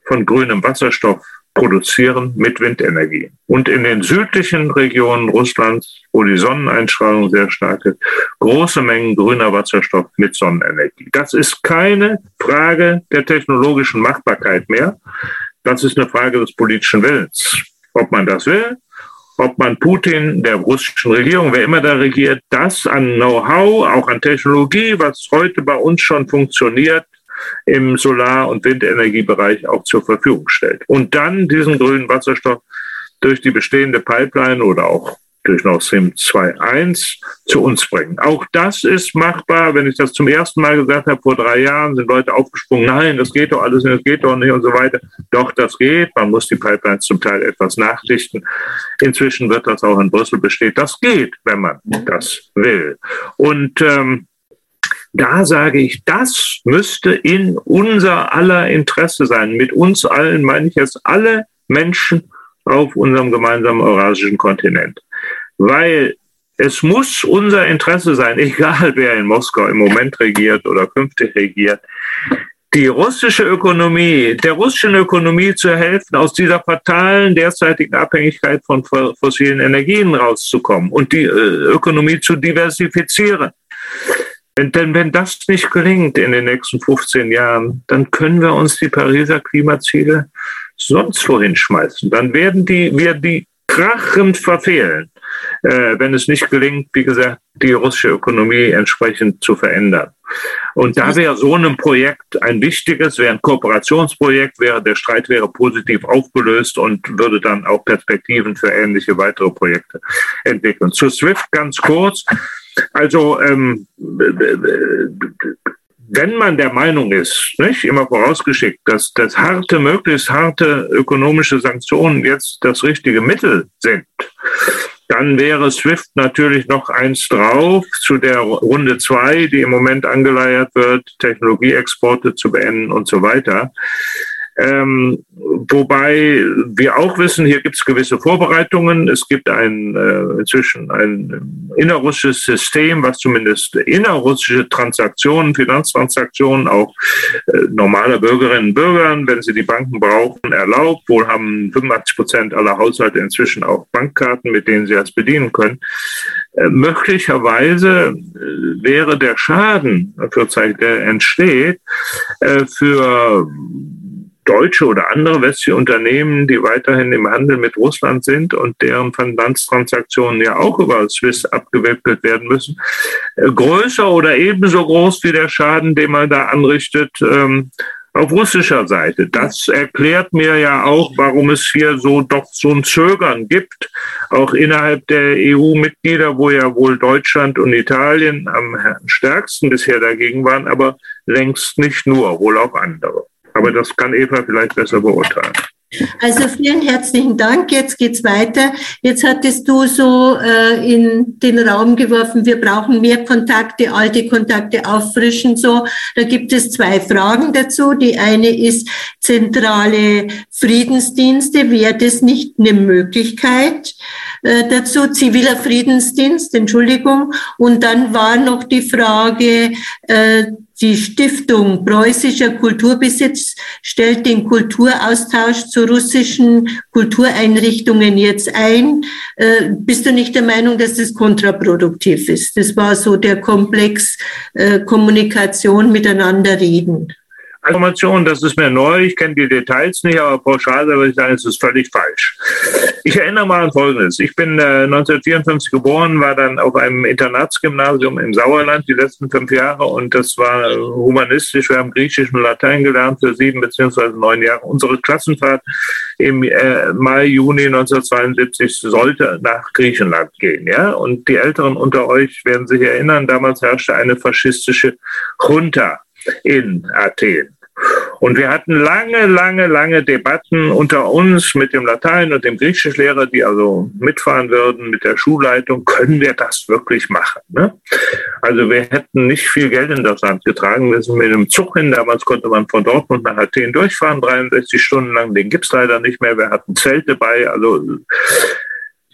von grünem Wasserstoff produzieren mit Windenergie. Und in den südlichen Regionen Russlands, wo die Sonneneinstrahlung sehr stark ist, große Mengen grüner Wasserstoff mit Sonnenenergie. Das ist keine Frage der technologischen Machbarkeit mehr. Das ist eine Frage des politischen Willens. Ob man das will, ob man Putin, der russischen Regierung, wer immer da regiert, das an Know-how, auch an Technologie, was heute bei uns schon funktioniert, im Solar- und Windenergiebereich auch zur Verfügung stellt. Und dann diesen grünen Wasserstoff durch die bestehende Pipeline oder auch durch Nord Stream 2.1 zu uns bringen. Auch das ist machbar. Wenn ich das zum ersten Mal gesagt habe, vor drei Jahren, sind Leute aufgesprungen, nein, das geht doch alles nicht, das geht doch nicht und so weiter. Doch, das geht. Man muss die Pipelines zum Teil etwas nachdichten. Inzwischen wird das auch in Brüssel besteht. Das geht, wenn man das will. Und ähm, da sage ich, das müsste in unser aller Interesse sein. Mit uns allen meine ich jetzt alle Menschen auf unserem gemeinsamen eurasischen Kontinent. Weil es muss unser Interesse sein, egal wer in Moskau im Moment regiert oder künftig regiert, die russische Ökonomie, der russischen Ökonomie zu helfen, aus dieser fatalen derzeitigen Abhängigkeit von fossilen Energien rauszukommen und die äh, Ökonomie zu diversifizieren. Denn wenn das nicht gelingt in den nächsten 15 Jahren, dann können wir uns die Pariser Klimaziele sonst wohin schmeißen. Dann werden die, wir die krachend verfehlen, äh, wenn es nicht gelingt, wie gesagt, die russische Ökonomie entsprechend zu verändern. Und da wäre so ein Projekt ein wichtiges, wäre ein Kooperationsprojekt, wäre der Streit wäre positiv aufgelöst und würde dann auch Perspektiven für ähnliche weitere Projekte entwickeln. Zu SWIFT ganz kurz. Also ähm, wenn man der Meinung ist, nicht immer vorausgeschickt, dass das harte, möglichst harte ökonomische Sanktionen jetzt das richtige Mittel sind, dann wäre SWIFT natürlich noch eins drauf zu der Runde zwei, die im Moment angeleiert wird, Technologieexporte zu beenden und so weiter. Ähm, wobei wir auch wissen, hier gibt es gewisse Vorbereitungen. Es gibt ein äh, inzwischen ein innerrussisches System, was zumindest innerrussische Transaktionen, Finanztransaktionen auch äh, normaler Bürgerinnen und Bürger, wenn sie die Banken brauchen, erlaubt. Wohl haben 85 Prozent aller Haushalte inzwischen auch Bankkarten, mit denen sie das bedienen können. Äh, möglicherweise äh, wäre der Schaden, der entsteht, äh, für deutsche oder andere westliche Unternehmen, die weiterhin im Handel mit Russland sind und deren Finanztransaktionen ja auch über Swiss abgewickelt werden müssen, äh, größer oder ebenso groß wie der Schaden, den man da anrichtet, ähm, auf russischer Seite. Das erklärt mir ja auch, warum es hier so doch so ein Zögern gibt, auch innerhalb der EU-Mitglieder, wo ja wohl Deutschland und Italien am stärksten bisher dagegen waren, aber längst nicht nur, wohl auch andere. Aber das kann Eva vielleicht besser beurteilen. Also vielen herzlichen Dank. Jetzt geht's weiter. Jetzt hattest du so äh, in den Raum geworfen, wir brauchen mehr Kontakte, alte Kontakte auffrischen. So, da gibt es zwei Fragen dazu. Die eine ist zentrale Friedensdienste. Wäre das nicht eine Möglichkeit äh, dazu? Ziviler Friedensdienst, Entschuldigung. Und dann war noch die Frage äh, die Stiftung Preußischer Kulturbesitz stellt den Kulturaustausch zu russischen Kultureinrichtungen jetzt ein. Äh, bist du nicht der Meinung, dass das kontraproduktiv ist? Das war so der Komplex äh, Kommunikation miteinander reden. Information, das ist mir neu, ich kenne die Details nicht, aber pauschal würde ich sagen, es ist völlig falsch. Ich erinnere mal an Folgendes. Ich bin äh, 1954 geboren, war dann auf einem Internatsgymnasium im Sauerland die letzten fünf Jahre und das war humanistisch. Wir haben Griechisch und Latein gelernt für sieben beziehungsweise neun Jahre. Unsere Klassenfahrt im äh, Mai, Juni 1972 sollte nach Griechenland gehen. Ja? Und die Älteren unter euch werden sich erinnern, damals herrschte eine faschistische Junta in Athen. Und wir hatten lange, lange, lange Debatten unter uns mit dem Latein- und dem Griechischlehrer, die also mitfahren würden mit der Schulleitung. Können wir das wirklich machen? Ne? Also wir hätten nicht viel Geld in das Land getragen. Wir sind mit dem Zug hin. Damals konnte man von Dortmund nach Athen durchfahren, 63 Stunden lang. Den gibt's leider nicht mehr. Wir hatten Zelte bei. Also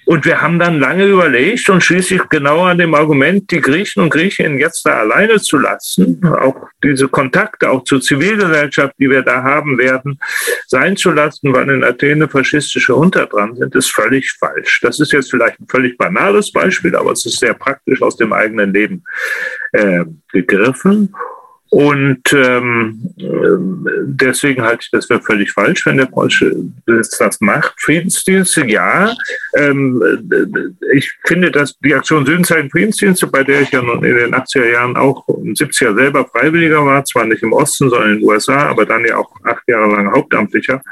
und wir haben dann lange überlegt und schließlich genau an dem Argument, die Griechen und Griechinnen jetzt da alleine zu lassen, auch diese Kontakte auch zur Zivilgesellschaft, die wir da haben werden, sein zu lassen, weil in Athen faschistische Unter dran sind, ist völlig falsch. Das ist jetzt vielleicht ein völlig banales Beispiel, aber es ist sehr praktisch aus dem eigenen Leben äh, gegriffen. Und ähm, deswegen halte ich das für völlig falsch, wenn der Polsche das macht. Friedensdienste, ja. Ähm, ich finde, dass die Aktion Südenzeichen Friedensdienste, bei der ich ja nun in den 80er Jahren auch in 70er selber Freiwilliger war, zwar nicht im Osten, sondern in den USA, aber dann ja auch acht Jahre lang Hauptamtlicher,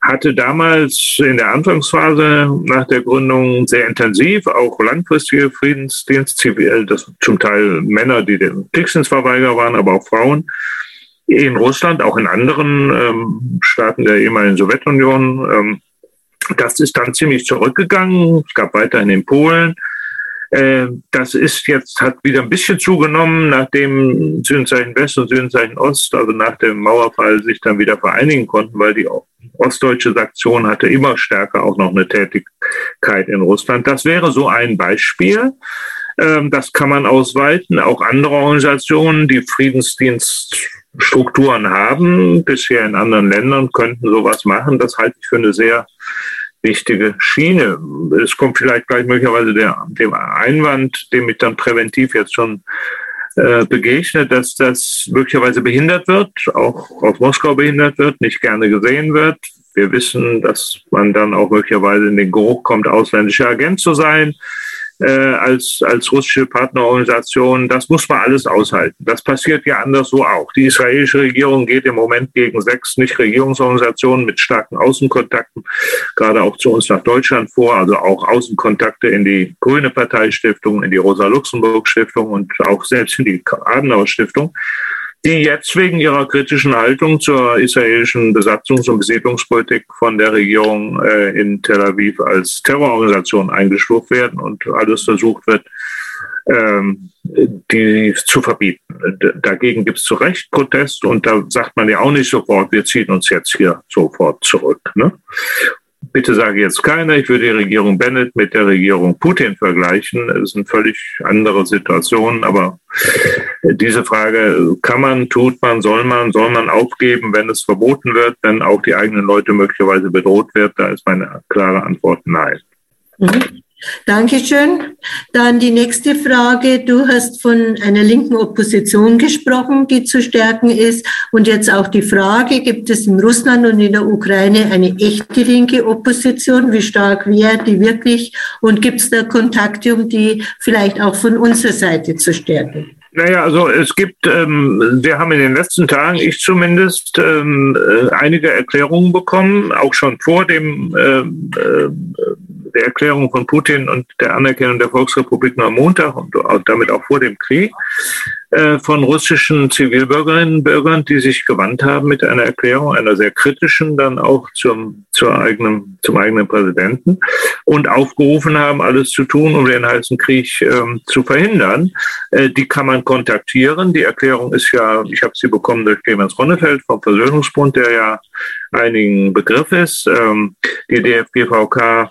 hatte damals in der Anfangsphase nach der Gründung sehr intensiv auch langfristige Friedensdienst, zivil, das zum Teil Männer, die den Kriegsdienstverweigerer waren, aber auch Frauen in Russland, auch in anderen ähm, Staaten der ehemaligen Sowjetunion. Ähm, das ist dann ziemlich zurückgegangen. Es gab weiterhin in Polen. Äh, das ist jetzt, hat wieder ein bisschen zugenommen, nachdem Südenzeichen West und Südenzeichen Ost, also nach dem Mauerfall, sich dann wieder vereinigen konnten, weil die ostdeutsche Saktion hatte immer stärker auch noch eine Tätigkeit in Russland. Das wäre so ein Beispiel. Ähm, das kann man ausweiten. Auch andere Organisationen, die Friedensdienststrukturen haben, bisher in anderen Ländern, könnten sowas machen. Das halte ich für eine sehr wichtige Schiene. Es kommt vielleicht gleich möglicherweise der, dem Einwand, dem ich dann präventiv jetzt schon äh, begegnet, dass das möglicherweise behindert wird, auch aus Moskau behindert wird, nicht gerne gesehen wird. Wir wissen, dass man dann auch möglicherweise in den Geruch kommt, ausländischer Agent zu sein äh, als, als russische Partnerorganisation. Das muss man alles aushalten. Das passiert ja anderswo auch. Die israelische Regierung geht im Moment gegen sechs Nichtregierungsorganisationen mit starken Außenkontakten, gerade auch zu uns nach Deutschland vor, also auch Außenkontakte in die Grüne Parteistiftung, in die Rosa-Luxemburg-Stiftung und auch selbst in die Adenauer-Stiftung die jetzt wegen ihrer kritischen Haltung zur israelischen Besatzungs- und Besiedlungspolitik von der Regierung äh, in Tel Aviv als Terrororganisation eingestuft werden und alles versucht wird, ähm, die zu verbieten. Dagegen gibt es zu Recht Protest und da sagt man ja auch nicht sofort, wir ziehen uns jetzt hier sofort zurück. Ne? Bitte sage jetzt keiner, ich würde die Regierung Bennett mit der Regierung Putin vergleichen. Es sind völlig andere Situationen, aber diese Frage kann man, tut man, soll man, soll man aufgeben, wenn es verboten wird, wenn auch die eigenen Leute möglicherweise bedroht wird? Da ist meine klare Antwort nein. Mhm. Dankeschön. Dann die nächste Frage. Du hast von einer linken Opposition gesprochen, die zu stärken ist. Und jetzt auch die Frage, gibt es in Russland und in der Ukraine eine echte linke Opposition? Wie stark wäre die wirklich? Und gibt es da Kontakte, um die vielleicht auch von unserer Seite zu stärken? Naja, also es gibt, ähm, wir haben in den letzten Tagen, ich zumindest, ähm, äh, einige Erklärungen bekommen, auch schon vor dem ähm, äh, der Erklärung von Putin und der Anerkennung der Volksrepublik am Montag und damit auch vor dem Krieg äh, von russischen Zivilbürgerinnen und Bürgern, die sich gewandt haben mit einer Erklärung, einer sehr kritischen, dann auch zum, zur eigenen, zum eigenen Präsidenten und aufgerufen haben, alles zu tun, um den heißen Krieg ähm, zu verhindern. Äh, die kann man kontaktieren. Die Erklärung ist ja, ich habe sie bekommen durch Clemens Ronnefeld vom Versöhnungsbund, der ja einigen Begriff ist. Ähm, die DFGVK äh,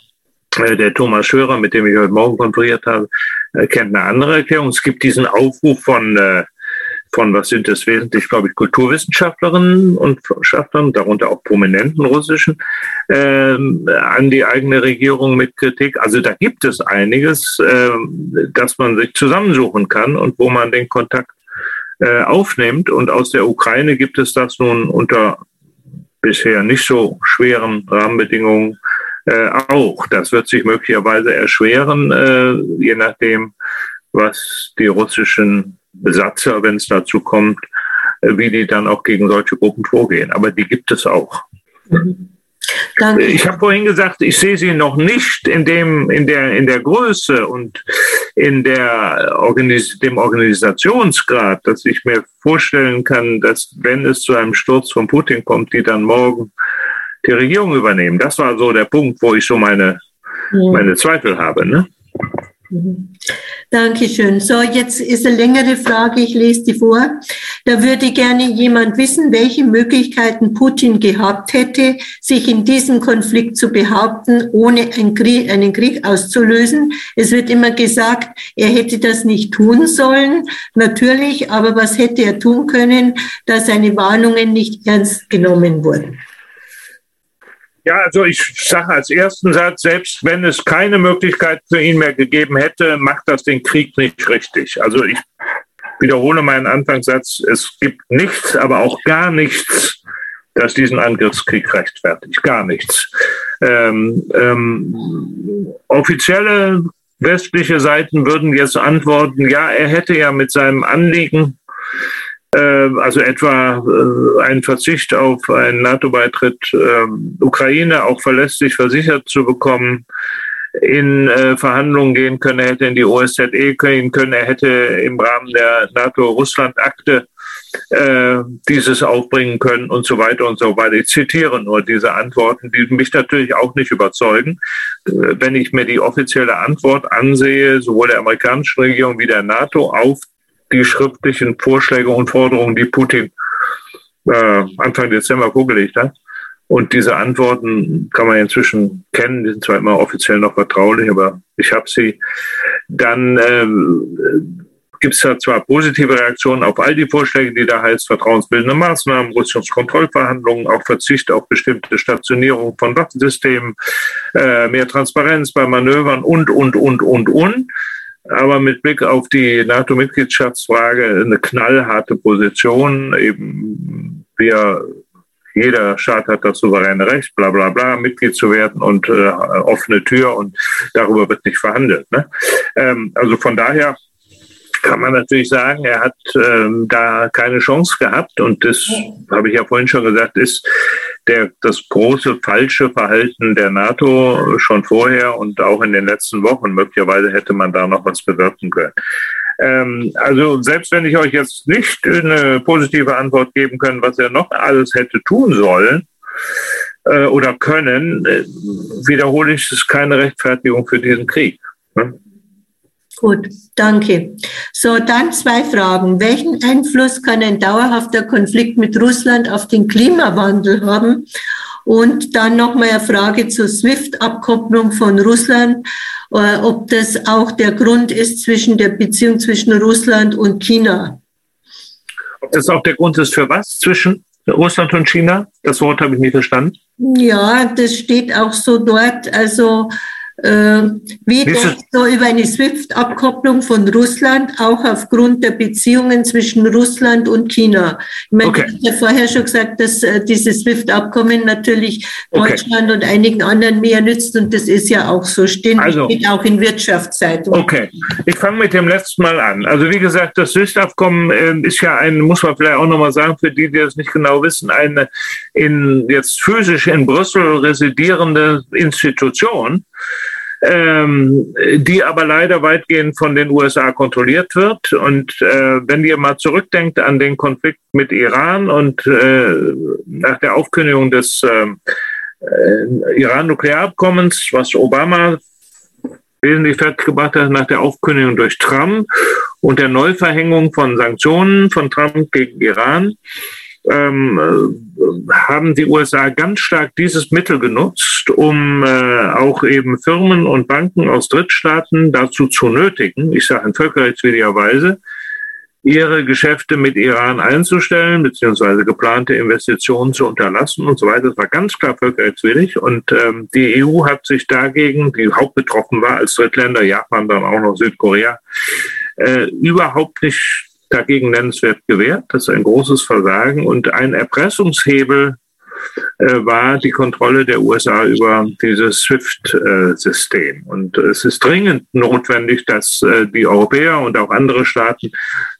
der Thomas Schörer, mit dem ich heute Morgen konferiert habe, äh, kennt eine andere Erklärung. Es gibt diesen Aufruf von, äh, von was sind das wesentlich, glaube ich, Kulturwissenschaftlerinnen und Wissenschaftlern, darunter auch prominenten russischen, ähm, an die eigene Regierung mit Kritik. Also da gibt es einiges, äh, dass man sich zusammensuchen kann und wo man den Kontakt äh, aufnimmt. Und aus der Ukraine gibt es das nun unter bisher nicht so schweren Rahmenbedingungen äh, auch. Das wird sich möglicherweise erschweren, äh, je nachdem, was die russischen Besatzer, wenn es dazu kommt, äh, wie die dann auch gegen solche Gruppen vorgehen. Aber die gibt es auch. Mhm. Danke. Ich habe vorhin gesagt, ich sehe sie noch nicht in dem in der in der Größe und in der Organis dem Organisationsgrad, dass ich mir vorstellen kann, dass wenn es zu einem Sturz von Putin kommt, die dann morgen die Regierung übernehmen. Das war so der Punkt, wo ich so meine ja. meine Zweifel habe. Ne? Mhm. Dankeschön. So, jetzt ist eine längere Frage, ich lese die vor. Da würde gerne jemand wissen, welche Möglichkeiten Putin gehabt hätte, sich in diesem Konflikt zu behaupten, ohne einen Krieg, einen Krieg auszulösen. Es wird immer gesagt, er hätte das nicht tun sollen. Natürlich, aber was hätte er tun können, dass seine Warnungen nicht ernst genommen wurden? Ja, also ich sage als ersten Satz, selbst wenn es keine Möglichkeit für ihn mehr gegeben hätte, macht das den Krieg nicht richtig. Also ich wiederhole meinen Anfangssatz, es gibt nichts, aber auch gar nichts, das diesen Angriffskrieg rechtfertigt. Gar nichts. Ähm, ähm, offizielle westliche Seiten würden jetzt antworten, ja, er hätte ja mit seinem Anliegen also etwa äh, ein Verzicht auf einen NATO-Beitritt ähm, Ukraine auch verlässlich versichert zu bekommen, in äh, Verhandlungen gehen können, er hätte in die OSZE gehen können, er hätte im Rahmen der NATO-Russland-Akte äh, dieses aufbringen können und so weiter und so weiter. Ich zitiere nur diese Antworten, die mich natürlich auch nicht überzeugen. Wenn ich mir die offizielle Antwort ansehe, sowohl der amerikanischen Regierung wie der NATO auf die schriftlichen Vorschläge und Forderungen, die Putin äh, Anfang Dezember vorgelegt hat. Und diese Antworten kann man inzwischen kennen, die sind zwar immer offiziell noch vertraulich, aber ich habe sie. Dann ähm, gibt es da zwar positive Reaktionen auf all die Vorschläge, die da heißt, vertrauensbildende Maßnahmen, Rüstungskontrollverhandlungen, auch Verzicht auf bestimmte Stationierung von Waffensystemen, äh, mehr Transparenz bei Manövern und, und, und, und, und aber mit Blick auf die NATO-Mitgliedschaftsfrage eine knallharte Position. Eben wir, jeder Staat hat das souveräne Recht, bla bla bla, Mitglied zu werden und äh, offene Tür und darüber wird nicht verhandelt. Ne? Ähm, also von daher kann man natürlich sagen, er hat ähm, da keine Chance gehabt. Und das habe ich ja vorhin schon gesagt, ist der, das große falsche Verhalten der NATO schon vorher und auch in den letzten Wochen. Möglicherweise hätte man da noch was bewirken können. Ähm, also selbst wenn ich euch jetzt nicht eine positive Antwort geben kann, was er noch alles hätte tun sollen, äh, oder können, äh, wiederhole ich, es ist keine Rechtfertigung für diesen Krieg. Ne? Gut, danke. So, dann zwei Fragen. Welchen Einfluss kann ein dauerhafter Konflikt mit Russland auf den Klimawandel haben? Und dann nochmal eine Frage zur SWIFT-Abkopplung von Russland, äh, ob das auch der Grund ist zwischen der Beziehung zwischen Russland und China. Ob das auch der Grund ist für was zwischen Russland und China? Das Wort habe ich nicht verstanden. Ja, das steht auch so dort. Also wie denkst du über eine SWIFT-Abkopplung von Russland, auch aufgrund der Beziehungen zwischen Russland und China? Ich meine, okay. du hast ja vorher schon gesagt, dass äh, dieses SWIFT-Abkommen natürlich Deutschland okay. und einigen anderen mehr nützt und das ist ja auch so, steht, also, steht auch in Wirtschaftszeitungen. Okay, ich fange mit dem letzten Mal an. Also wie gesagt, das SWIFT-Abkommen äh, ist ja ein, muss man vielleicht auch nochmal sagen, für die, die das nicht genau wissen, eine in jetzt physisch in Brüssel residierende Institution, ähm, die aber leider weitgehend von den USA kontrolliert wird. Und äh, wenn ihr mal zurückdenkt an den Konflikt mit Iran und äh, nach der Aufkündigung des ähm, äh, Iran-Nuklearabkommens, was Obama wesentlich fertiggebracht hat nach der Aufkündigung durch Trump und der Neuverhängung von Sanktionen von Trump gegen Iran, ähm, äh, haben die USA ganz stark dieses Mittel genutzt, um äh, auch eben Firmen und Banken aus Drittstaaten dazu zu nötigen, ich sage in völkerrechtswidriger Weise, ihre Geschäfte mit Iran einzustellen, beziehungsweise geplante Investitionen zu unterlassen und so weiter. Das war ganz klar völkerrechtswidrig. Und ähm, die EU hat sich dagegen, die hauptbetroffen war als Drittländer, Japan, dann auch noch Südkorea, äh, überhaupt nicht dagegen nennenswert gewehrt. Das ist ein großes Versagen und ein Erpressungshebel äh, war die Kontrolle der USA über dieses SWIFT-System. Und es ist dringend notwendig, dass äh, die Europäer und auch andere Staaten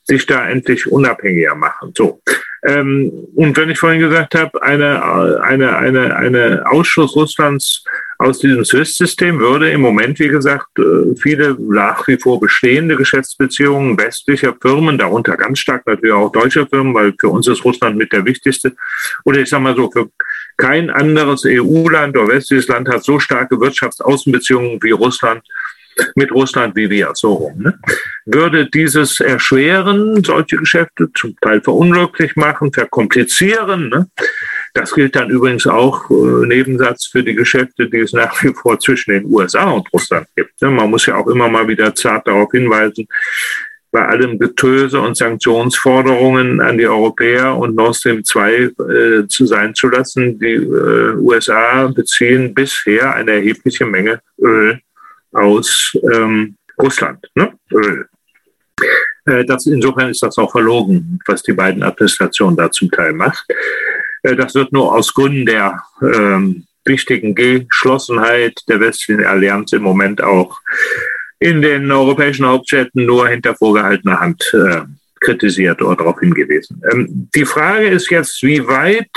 sich da endlich unabhängiger machen. So. Ähm, und wenn ich vorhin gesagt habe, eine, eine, eine, eine Ausschluss Russlands aus diesem SWIFT-System würde im Moment, wie gesagt, äh, viele nach wie vor bestehende Geschäftsbeziehungen westlicher Firmen, darunter ganz stark natürlich auch deutscher Firmen, weil für uns ist Russland mit der wichtigste, oder ich sage mal so, für kein anderes EU-Land oder westliches Land hat so starke Wirtschaftsaußenbeziehungen wie Russland mit Russland wie wir, so rum. Ne? Würde dieses erschweren, solche Geschäfte zum Teil verunglücklich machen, verkomplizieren. Ne? Das gilt dann übrigens auch äh, Nebensatz für die Geschäfte, die es nach wie vor zwischen den USA und Russland gibt. Ne? Man muss ja auch immer mal wieder zart darauf hinweisen, bei allem Getöse und Sanktionsforderungen an die Europäer und Nord Stream 2 äh, zu sein zu lassen. Die äh, USA beziehen bisher eine erhebliche Menge Öl aus ähm, Russland, ne? Öl. Äh, das, insofern ist das auch verlogen, was die beiden Administrationen da zum Teil macht. Äh, das wird nur aus Gründen der ähm, wichtigen Geschlossenheit der westlichen Allianz im Moment auch in den europäischen Hauptstädten nur hinter vorgehaltener Hand äh, kritisiert oder darauf hingewiesen. Ähm, die Frage ist jetzt, wie weit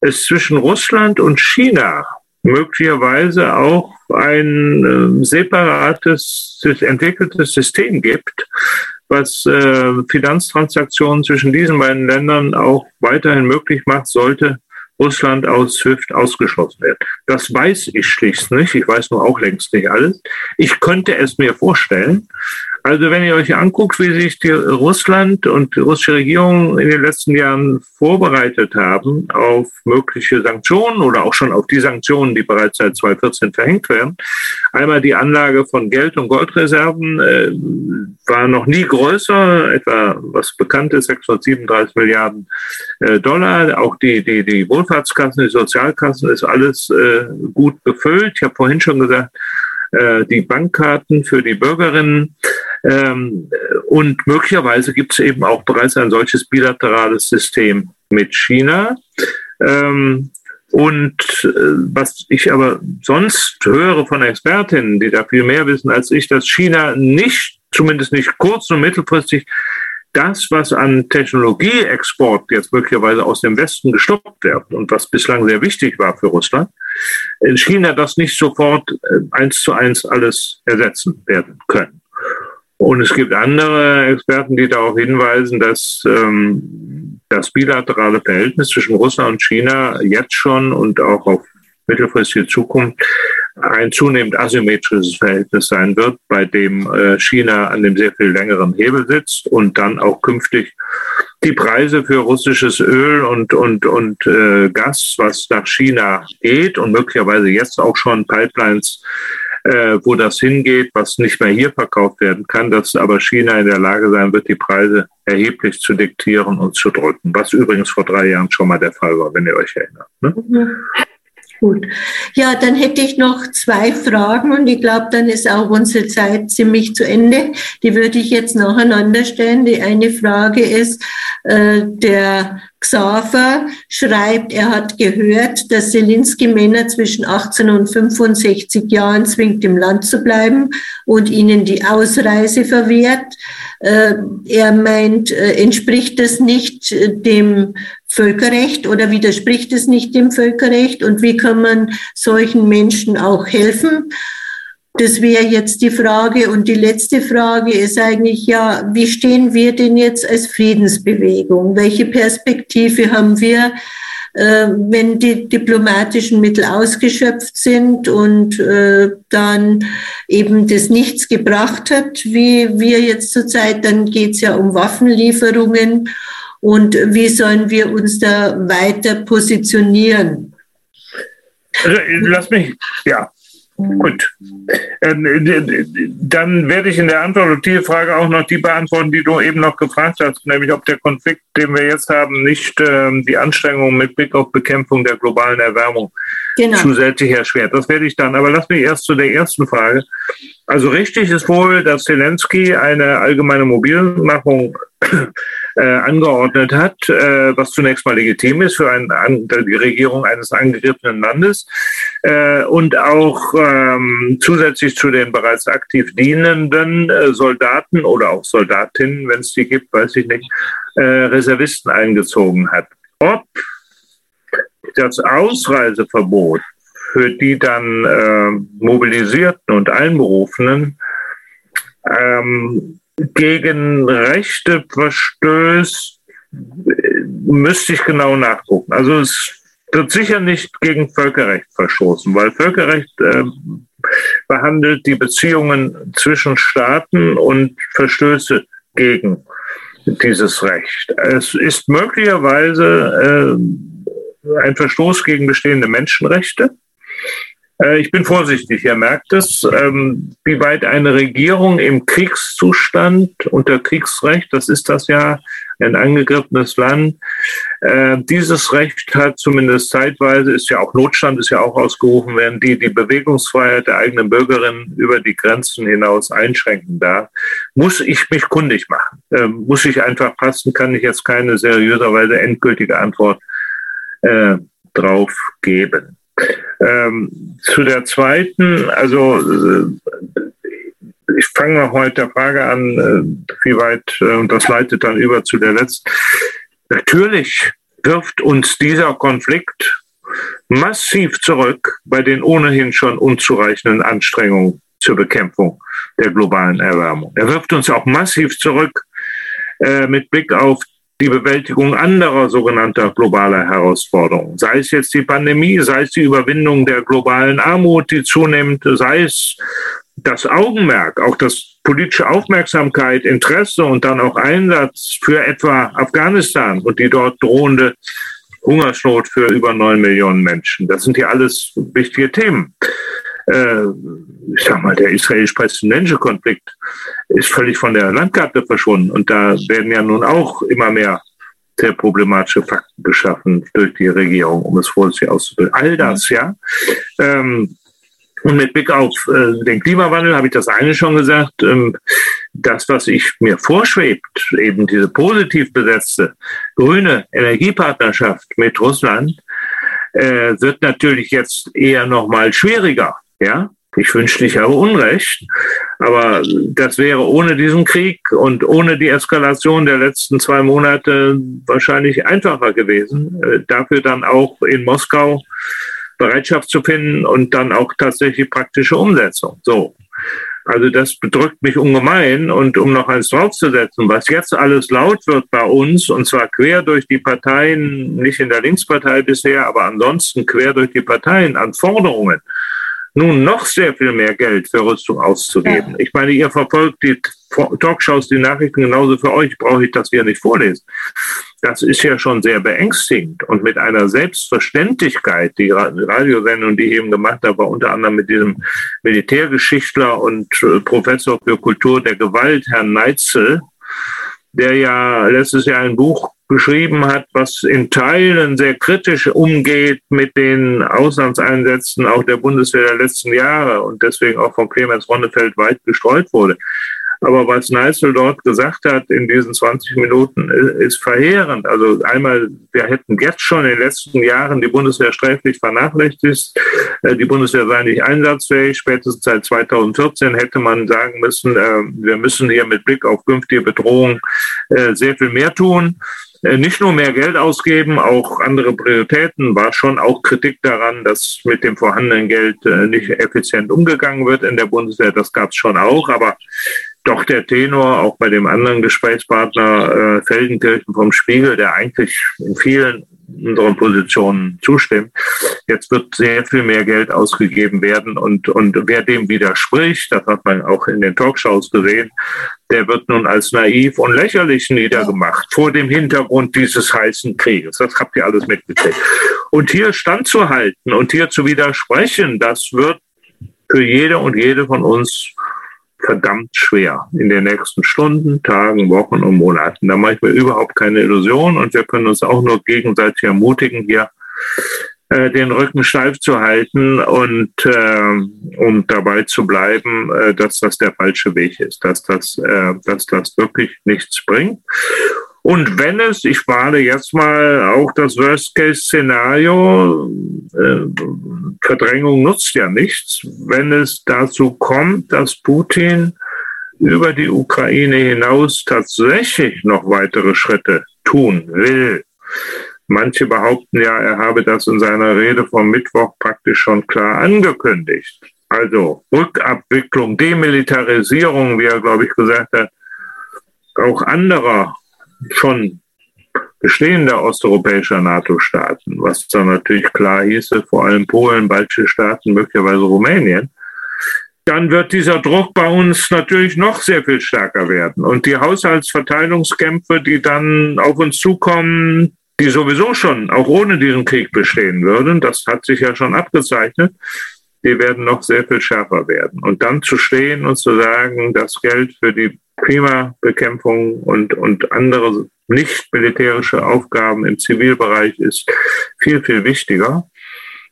es zwischen Russland und China möglicherweise auch ein äh, separates, entwickeltes System gibt, was äh, Finanztransaktionen zwischen diesen beiden Ländern auch weiterhin möglich macht, sollte Russland aus SWIFT ausgeschlossen wird. Das weiß ich schlicht nicht. Ich weiß nur auch längst nicht alles. Ich könnte es mir vorstellen, also wenn ihr euch anguckt, wie sich die Russland und die russische Regierung in den letzten Jahren vorbereitet haben auf mögliche Sanktionen oder auch schon auf die Sanktionen, die bereits seit 2014 verhängt werden. Einmal die Anlage von Geld- und Goldreserven äh, war noch nie größer, etwa was bekannt ist, 637 Milliarden äh, Dollar. Auch die, die, die Wohlfahrtskassen, die Sozialkassen ist alles äh, gut befüllt. Ich habe vorhin schon gesagt, äh, die Bankkarten für die Bürgerinnen. Ähm, und möglicherweise gibt es eben auch bereits ein solches bilaterales System mit China. Ähm, und äh, was ich aber sonst höre von Expertinnen, die da viel mehr wissen als ich, dass China nicht, zumindest nicht kurz- und mittelfristig, das, was an Technologieexport jetzt möglicherweise aus dem Westen gestoppt wird und was bislang sehr wichtig war für Russland, in China das nicht sofort äh, eins zu eins alles ersetzen werden können. Und es gibt andere Experten, die darauf hinweisen, dass ähm, das bilaterale Verhältnis zwischen Russland und China jetzt schon und auch auf mittelfristige Zukunft ein zunehmend asymmetrisches Verhältnis sein wird, bei dem äh, China an dem sehr viel längeren Hebel sitzt und dann auch künftig die Preise für russisches Öl und, und, und äh, Gas, was nach China geht und möglicherweise jetzt auch schon Pipelines, äh, wo das hingeht, was nicht mehr hier verkauft werden kann, dass aber China in der Lage sein wird, die Preise erheblich zu diktieren und zu drücken, was übrigens vor drei Jahren schon mal der Fall war, wenn ihr euch erinnert. Ne? Gut. Ja, dann hätte ich noch zwei Fragen und ich glaube, dann ist auch unsere Zeit ziemlich zu Ende. Die würde ich jetzt nacheinander stellen. Die eine Frage ist, äh, der Xaver schreibt, er hat gehört, dass Zelensky Männer zwischen 18 und 65 Jahren zwingt, im Land zu bleiben und ihnen die Ausreise verwehrt. Äh, er meint, äh, entspricht das nicht äh, dem Völkerrecht oder widerspricht es nicht dem Völkerrecht und wie kann man solchen Menschen auch helfen? Das wäre jetzt die Frage. Und die letzte Frage ist eigentlich, ja, wie stehen wir denn jetzt als Friedensbewegung? Welche Perspektive haben wir, äh, wenn die diplomatischen Mittel ausgeschöpft sind und äh, dann eben das nichts gebracht hat, wie wir jetzt zurzeit, dann geht es ja um Waffenlieferungen. Und wie sollen wir uns da weiter positionieren? Also, lass mich, ja, Gut. Ähm, dann werde ich in der Antwort auf diese Frage auch noch die beantworten, die du eben noch gefragt hast, nämlich ob der Konflikt, den wir jetzt haben, nicht ähm, die Anstrengungen mit Blick auf Bekämpfung der globalen Erwärmung genau. zusätzlich erschwert. Das werde ich dann. Aber lass mich erst zu der ersten Frage. Also richtig ist wohl, dass Zelensky eine allgemeine Mobilmachung äh, angeordnet hat, äh, was zunächst mal legitim ist für ein, an, die Regierung eines angegriffenen Landes äh, und auch ähm, zusätzlich zu den bereits aktiv dienenden äh, Soldaten oder auch Soldatinnen, wenn es die gibt, weiß ich nicht, äh, Reservisten eingezogen hat. Ob das Ausreiseverbot für die dann äh, Mobilisierten und Einberufenen ähm, gegen Rechte verstößt, müsste ich genau nachgucken. Also es wird sicher nicht gegen Völkerrecht verstoßen, weil Völkerrecht äh, behandelt die Beziehungen zwischen Staaten und Verstöße gegen dieses Recht. Es ist möglicherweise äh, ein Verstoß gegen bestehende Menschenrechte. Äh, ich bin vorsichtig, ihr merkt es, ähm, wie weit eine Regierung im Kriegszustand unter Kriegsrecht, das ist das ja, ein angegriffenes Land, äh, dieses Recht hat zumindest zeitweise, ist ja auch Notstand, ist ja auch ausgerufen werden, die die Bewegungsfreiheit der eigenen Bürgerinnen über die Grenzen hinaus einschränken darf, muss ich mich kundig machen, ähm, muss ich einfach passen, kann ich jetzt keine seriöserweise endgültige Antwort äh, drauf geben. Ähm, zu der zweiten, also äh, ich fange heute der Frage an, äh, wie weit, äh, und das leitet dann über zu der letzten. Natürlich wirft uns dieser Konflikt massiv zurück bei den ohnehin schon unzureichenden Anstrengungen zur Bekämpfung der globalen Erwärmung. Er wirft uns auch massiv zurück äh, mit Blick auf die Bewältigung anderer sogenannter globaler Herausforderungen, sei es jetzt die Pandemie, sei es die Überwindung der globalen Armut, die zunimmt, sei es das Augenmerk, auch das politische Aufmerksamkeit, Interesse und dann auch Einsatz für etwa Afghanistan und die dort drohende Hungersnot für über neun Millionen Menschen. Das sind ja alles wichtige Themen äh, ich sag mal, der israelisch-palästinensische Konflikt ist völlig von der Landkarte verschwunden. Und da werden ja nun auch immer mehr sehr problematische Fakten geschaffen durch die Regierung, um es vorsichtig auszudrücken. All das, ja. Ähm, und mit Blick auf äh, den Klimawandel habe ich das eine schon gesagt. Ähm, das, was ich mir vorschwebt, eben diese positiv besetzte grüne Energiepartnerschaft mit Russland, äh, wird natürlich jetzt eher noch mal schwieriger. Ja, ich wünschte, ich habe Unrecht, aber das wäre ohne diesen Krieg und ohne die Eskalation der letzten zwei Monate wahrscheinlich einfacher gewesen, äh, dafür dann auch in Moskau Bereitschaft zu finden und dann auch tatsächlich praktische Umsetzung. So. Also das bedrückt mich ungemein. Und um noch eins draufzusetzen, was jetzt alles laut wird bei uns, und zwar quer durch die Parteien, nicht in der Linkspartei bisher, aber ansonsten quer durch die Parteien an Forderungen, nun noch sehr viel mehr Geld für Rüstung auszugeben. Ja. Ich meine, ihr verfolgt die Talkshows, die Nachrichten genauso für euch, brauche ich das hier nicht vorlesen. Das ist ja schon sehr beängstigend und mit einer Selbstverständlichkeit, die Radiosendung, die ich eben gemacht habe, war unter anderem mit diesem Militärgeschichtler und äh, Professor für Kultur der Gewalt, Herrn Neitzel, der ja letztes Jahr ein Buch geschrieben hat, was in Teilen sehr kritisch umgeht mit den Auslandseinsätzen auch der Bundeswehr der letzten Jahre und deswegen auch von Clemens Ronnefeld weit gestreut wurde. Aber was Neisel dort gesagt hat in diesen 20 Minuten ist verheerend. Also einmal, wir hätten jetzt schon in den letzten Jahren die Bundeswehr sträflich vernachlässigt. Äh, die Bundeswehr sei nicht einsatzfähig. Spätestens seit 2014 hätte man sagen müssen, äh, wir müssen hier mit Blick auf künftige Bedrohungen äh, sehr viel mehr tun. Äh, nicht nur mehr Geld ausgeben, auch andere Prioritäten, war schon auch Kritik daran, dass mit dem vorhandenen Geld äh, nicht effizient umgegangen wird in der Bundeswehr. Das gab es schon auch, aber doch der Tenor, auch bei dem anderen Gesprächspartner äh, Feldenkirchen vom Spiegel, der eigentlich in vielen unseren Positionen zustimmt. Jetzt wird sehr viel mehr Geld ausgegeben werden und, und wer dem widerspricht, das hat man auch in den Talkshows gesehen, der wird nun als naiv und lächerlich niedergemacht vor dem Hintergrund dieses heißen Krieges. Das habt ihr alles mitgekriegt. Und hier standzuhalten und hier zu widersprechen, das wird für jede und jede von uns verdammt schwer in den nächsten Stunden, Tagen, Wochen und Monaten. Da mache ich mir überhaupt keine Illusion und wir können uns auch nur gegenseitig ermutigen, hier äh, den Rücken steif zu halten und äh, um dabei zu bleiben, äh, dass das der falsche Weg ist, dass das, äh, dass das wirklich nichts bringt. Und wenn es, ich male jetzt mal auch das Worst-Case-Szenario, äh, Verdrängung nutzt ja nichts, wenn es dazu kommt, dass Putin über die Ukraine hinaus tatsächlich noch weitere Schritte tun will. Manche behaupten ja, er habe das in seiner Rede vom Mittwoch praktisch schon klar angekündigt. Also Rückabwicklung, Demilitarisierung, wie er, glaube ich, gesagt hat, auch anderer schon bestehender osteuropäischer NATO-Staaten, was dann natürlich klar hieße, vor allem Polen, baltische Staaten, möglicherweise Rumänien, dann wird dieser Druck bei uns natürlich noch sehr viel stärker werden. Und die Haushaltsverteilungskämpfe, die dann auf uns zukommen, die sowieso schon auch ohne diesen Krieg bestehen würden, das hat sich ja schon abgezeichnet, die werden noch sehr viel schärfer werden. Und dann zu stehen und zu sagen, das Geld für die Klimabekämpfung und, und andere nicht militärische Aufgaben im Zivilbereich ist viel, viel wichtiger.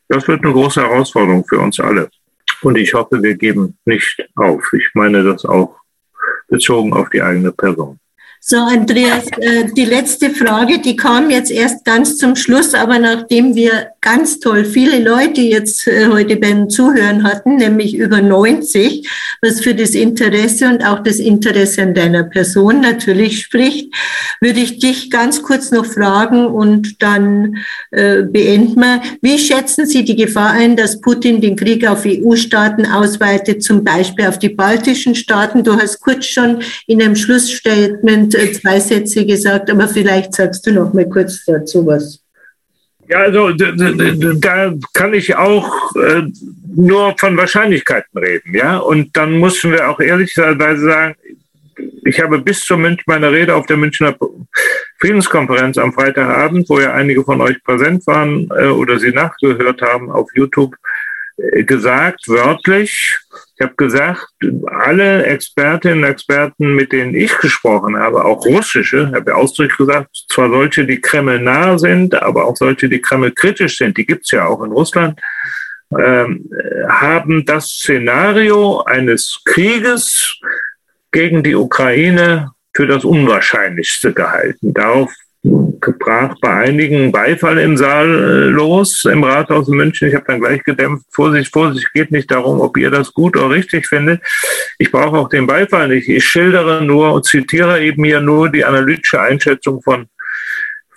Das wird eine große Herausforderung für uns alle. Und ich hoffe, wir geben nicht auf. Ich meine das auch bezogen auf die eigene Person. So, Andreas, äh, die letzte Frage, die kam jetzt erst ganz zum Schluss, aber nachdem wir ganz toll viele Leute jetzt äh, heute beim Zuhören hatten, nämlich über 90, was für das Interesse und auch das Interesse an deiner Person natürlich spricht, würde ich dich ganz kurz noch fragen und dann äh, beenden wir. Wie schätzen Sie die Gefahr ein, dass Putin den Krieg auf EU-Staaten ausweitet, zum Beispiel auf die baltischen Staaten? Du hast kurz schon in einem Schlussstatement zwei Sätze gesagt, aber vielleicht sagst du noch mal kurz dazu was. Ja, also da kann ich auch äh, nur von Wahrscheinlichkeiten reden, ja. Und dann müssen wir auch ehrlicherweise sagen, ich habe bis zur Münch meiner Rede auf der Münchner Friedenskonferenz am Freitagabend, wo ja einige von euch präsent waren äh, oder sie nachgehört haben auf YouTube, äh, gesagt, wörtlich, ich habe gesagt, alle Expertinnen und Experten, mit denen ich gesprochen habe, auch russische, habe ausdrücklich gesagt, zwar solche, die Kreml nah sind, aber auch solche, die Kreml kritisch sind, die gibt es ja auch in Russland, ähm, haben das Szenario eines Krieges gegen die Ukraine für das Unwahrscheinlichste gehalten. Darauf brach bei einigen Beifall im Saal äh, los im Rathaus in München. Ich habe dann gleich gedämpft, Vorsicht, Vorsicht, geht nicht darum, ob ihr das gut oder richtig findet. Ich brauche auch den Beifall nicht. Ich schildere nur und zitiere eben hier nur die analytische Einschätzung von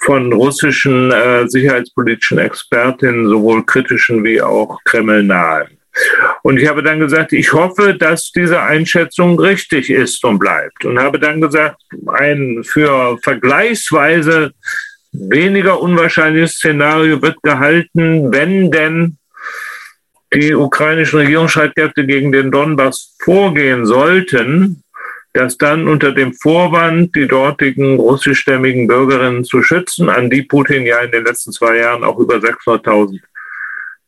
von russischen äh, sicherheitspolitischen Expertinnen, sowohl kritischen wie auch kremlnahen. Und ich habe dann gesagt, ich hoffe, dass diese Einschätzung richtig ist und bleibt. Und habe dann gesagt, ein für vergleichsweise weniger unwahrscheinliches Szenario wird gehalten, wenn denn die ukrainischen Regierungsstreitkräfte gegen den Donbass vorgehen sollten, dass dann unter dem Vorwand, die dortigen russischstämmigen Bürgerinnen zu schützen, an die Putin ja in den letzten zwei Jahren auch über 600.000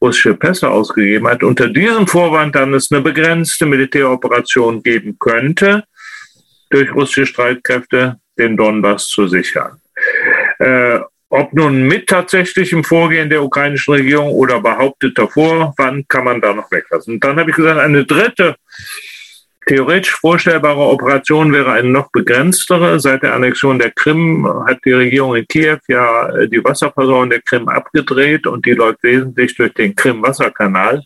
russische Pässe ausgegeben hat, unter diesem Vorwand dann es eine begrenzte Militäroperation geben könnte, durch russische Streitkräfte den Donbass zu sichern. Äh, ob nun mit tatsächlichem Vorgehen der ukrainischen Regierung oder behaupteter Vorwand, kann man da noch weglassen. Und dann habe ich gesagt, eine dritte theoretisch vorstellbare Operation wäre eine noch begrenztere. Seit der Annexion der Krim hat die Regierung in Kiew ja äh, die Wasserversorgung der Krim abgedreht und die läuft wesentlich durch den Krim-Wasserkanal.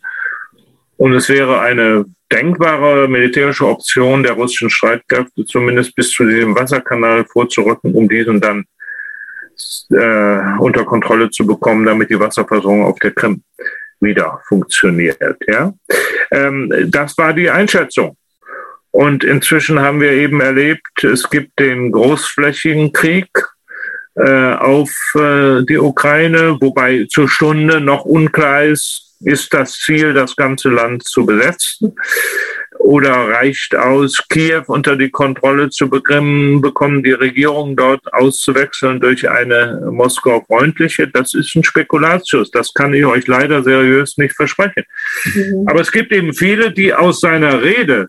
Und es wäre eine denkbare militärische Option der russischen Streitkräfte, zumindest bis zu diesem Wasserkanal vorzurücken, um diesen dann äh, unter Kontrolle zu bekommen, damit die Wasserversorgung auf der Krim wieder funktioniert. Ja? Ähm, das war die Einschätzung. Und inzwischen haben wir eben erlebt, es gibt den großflächigen Krieg äh, auf äh, die Ukraine, wobei zur Stunde noch unklar ist, ist das Ziel, das ganze Land zu besetzen. oder reicht aus, Kiew unter die Kontrolle zu bekommen, bekommen, die Regierung dort auszuwechseln durch eine Moskau-freundliche? Das ist ein Spekulatius. Das kann ich euch leider seriös nicht versprechen. Mhm. Aber es gibt eben viele, die aus seiner Rede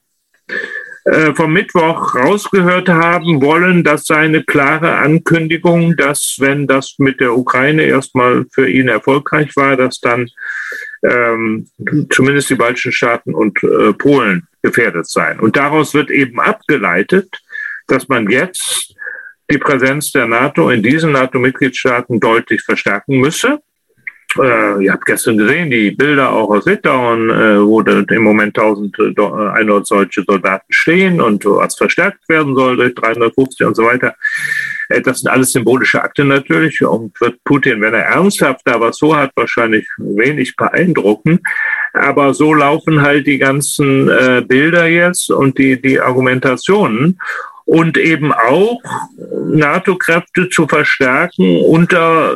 äh, vom Mittwoch rausgehört haben wollen, dass seine klare Ankündigung, dass wenn das mit der Ukraine erstmal für ihn erfolgreich war, dass dann ähm, zumindest die baltischen Staaten und äh, Polen gefährdet seien. Und daraus wird eben abgeleitet, dass man jetzt die Präsenz der NATO in diesen NATO-Mitgliedstaaten deutlich verstärken müsse. Äh, ihr habt gestern gesehen, die Bilder auch aus Litauen, äh, wo im Moment 1100 äh, solche Soldaten stehen und was verstärkt werden soll durch 350 und so weiter. Äh, das sind alles symbolische Akte natürlich und wird Putin, wenn er ernsthaft da was so hat, wahrscheinlich wenig beeindrucken. Aber so laufen halt die ganzen äh, Bilder jetzt und die, die Argumentationen und eben auch NATO-Kräfte zu verstärken unter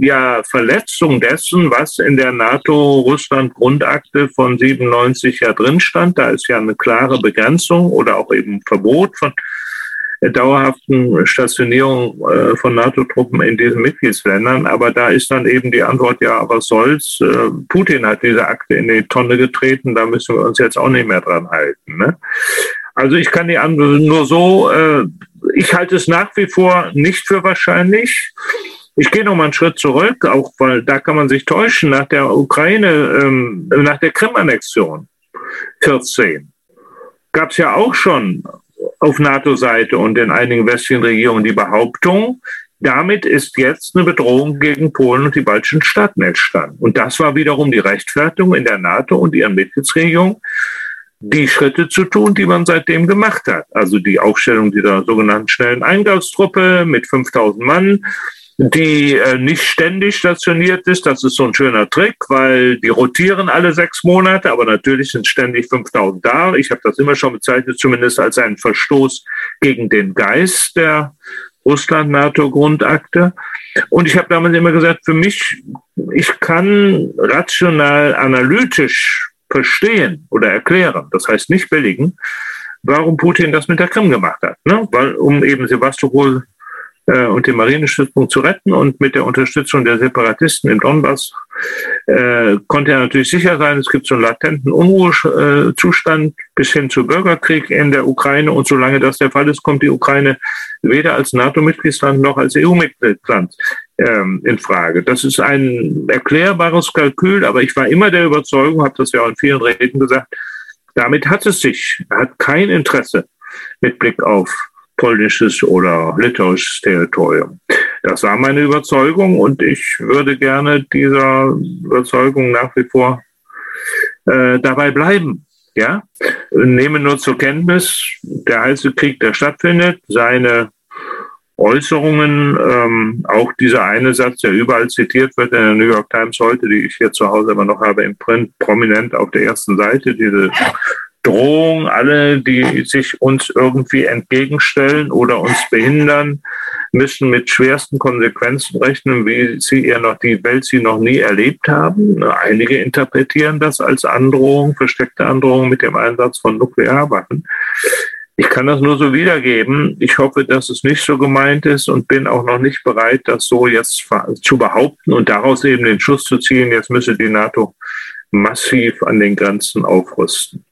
ja, Verletzung dessen, was in der NATO-Russland-Grundakte von 97 ja drin stand. Da ist ja eine klare Begrenzung oder auch eben Verbot von dauerhaften Stationierung äh, von NATO-Truppen in diesen Mitgliedsländern. Aber da ist dann eben die Antwort, ja, was soll's? Äh, Putin hat diese Akte in die Tonne getreten, da müssen wir uns jetzt auch nicht mehr dran halten. Ne? Also ich kann die andere nur so, äh, ich halte es nach wie vor nicht für wahrscheinlich. Ich gehe noch mal einen Schritt zurück, auch weil da kann man sich täuschen. Nach der Ukraine, ähm, nach der Krim-Annexion 14 gab es ja auch schon auf NATO-Seite und in einigen westlichen Regierungen die Behauptung, damit ist jetzt eine Bedrohung gegen Polen und die baltischen Staaten entstanden. Und das war wiederum die Rechtfertigung in der NATO und ihren Mitgliedsregierungen, die Schritte zu tun, die man seitdem gemacht hat. Also die Aufstellung dieser sogenannten schnellen Eingangstruppe mit 5000 Mann, die äh, nicht ständig stationiert ist. Das ist so ein schöner Trick, weil die rotieren alle sechs Monate, aber natürlich sind ständig 5000 da. Ich habe das immer schon bezeichnet, zumindest als einen Verstoß gegen den Geist der Russland-NATO-Grundakte. Und ich habe damals immer gesagt, für mich, ich kann rational, analytisch verstehen oder erklären, das heißt nicht billigen, warum Putin das mit der Krim gemacht hat. Ne? Weil, um eben Sebastopol äh, und den Marinestützpunkt zu retten und mit der Unterstützung der Separatisten im Donbass äh, konnte er natürlich sicher sein, es gibt so einen latenten Unruhezustand bis hin zu Bürgerkrieg in der Ukraine und solange das der Fall ist, kommt die Ukraine weder als NATO-Mitgliedsland noch als EU-Mitgliedsland ähm, in Frage. Das ist ein erklärbares Kalkül, aber ich war immer der Überzeugung, habe das ja auch in vielen Reden gesagt, damit hat es sich, hat kein Interesse mit Blick auf polnisches oder litauisches Territorium. Das war meine Überzeugung und ich würde gerne dieser Überzeugung nach wie vor äh, dabei bleiben. Ja, nehme nur zur Kenntnis, der heiße Krieg, der stattfindet, seine Äußerungen, ähm, auch dieser eine Satz, der überall zitiert wird in der New York Times heute, die ich hier zu Hause immer noch habe im Print, prominent auf der ersten Seite, diese Drohung, alle, die sich uns irgendwie entgegenstellen oder uns behindern, müssen mit schwersten Konsequenzen rechnen, wie sie ihr noch die Welt sie noch nie erlebt haben. Einige interpretieren das als Androhung, versteckte Androhung mit dem Einsatz von Nuklearwaffen. Ich kann das nur so wiedergeben. Ich hoffe, dass es nicht so gemeint ist und bin auch noch nicht bereit, das so jetzt zu behaupten und daraus eben den Schuss zu ziehen. Jetzt müsse die NATO massiv an den Grenzen aufrüsten.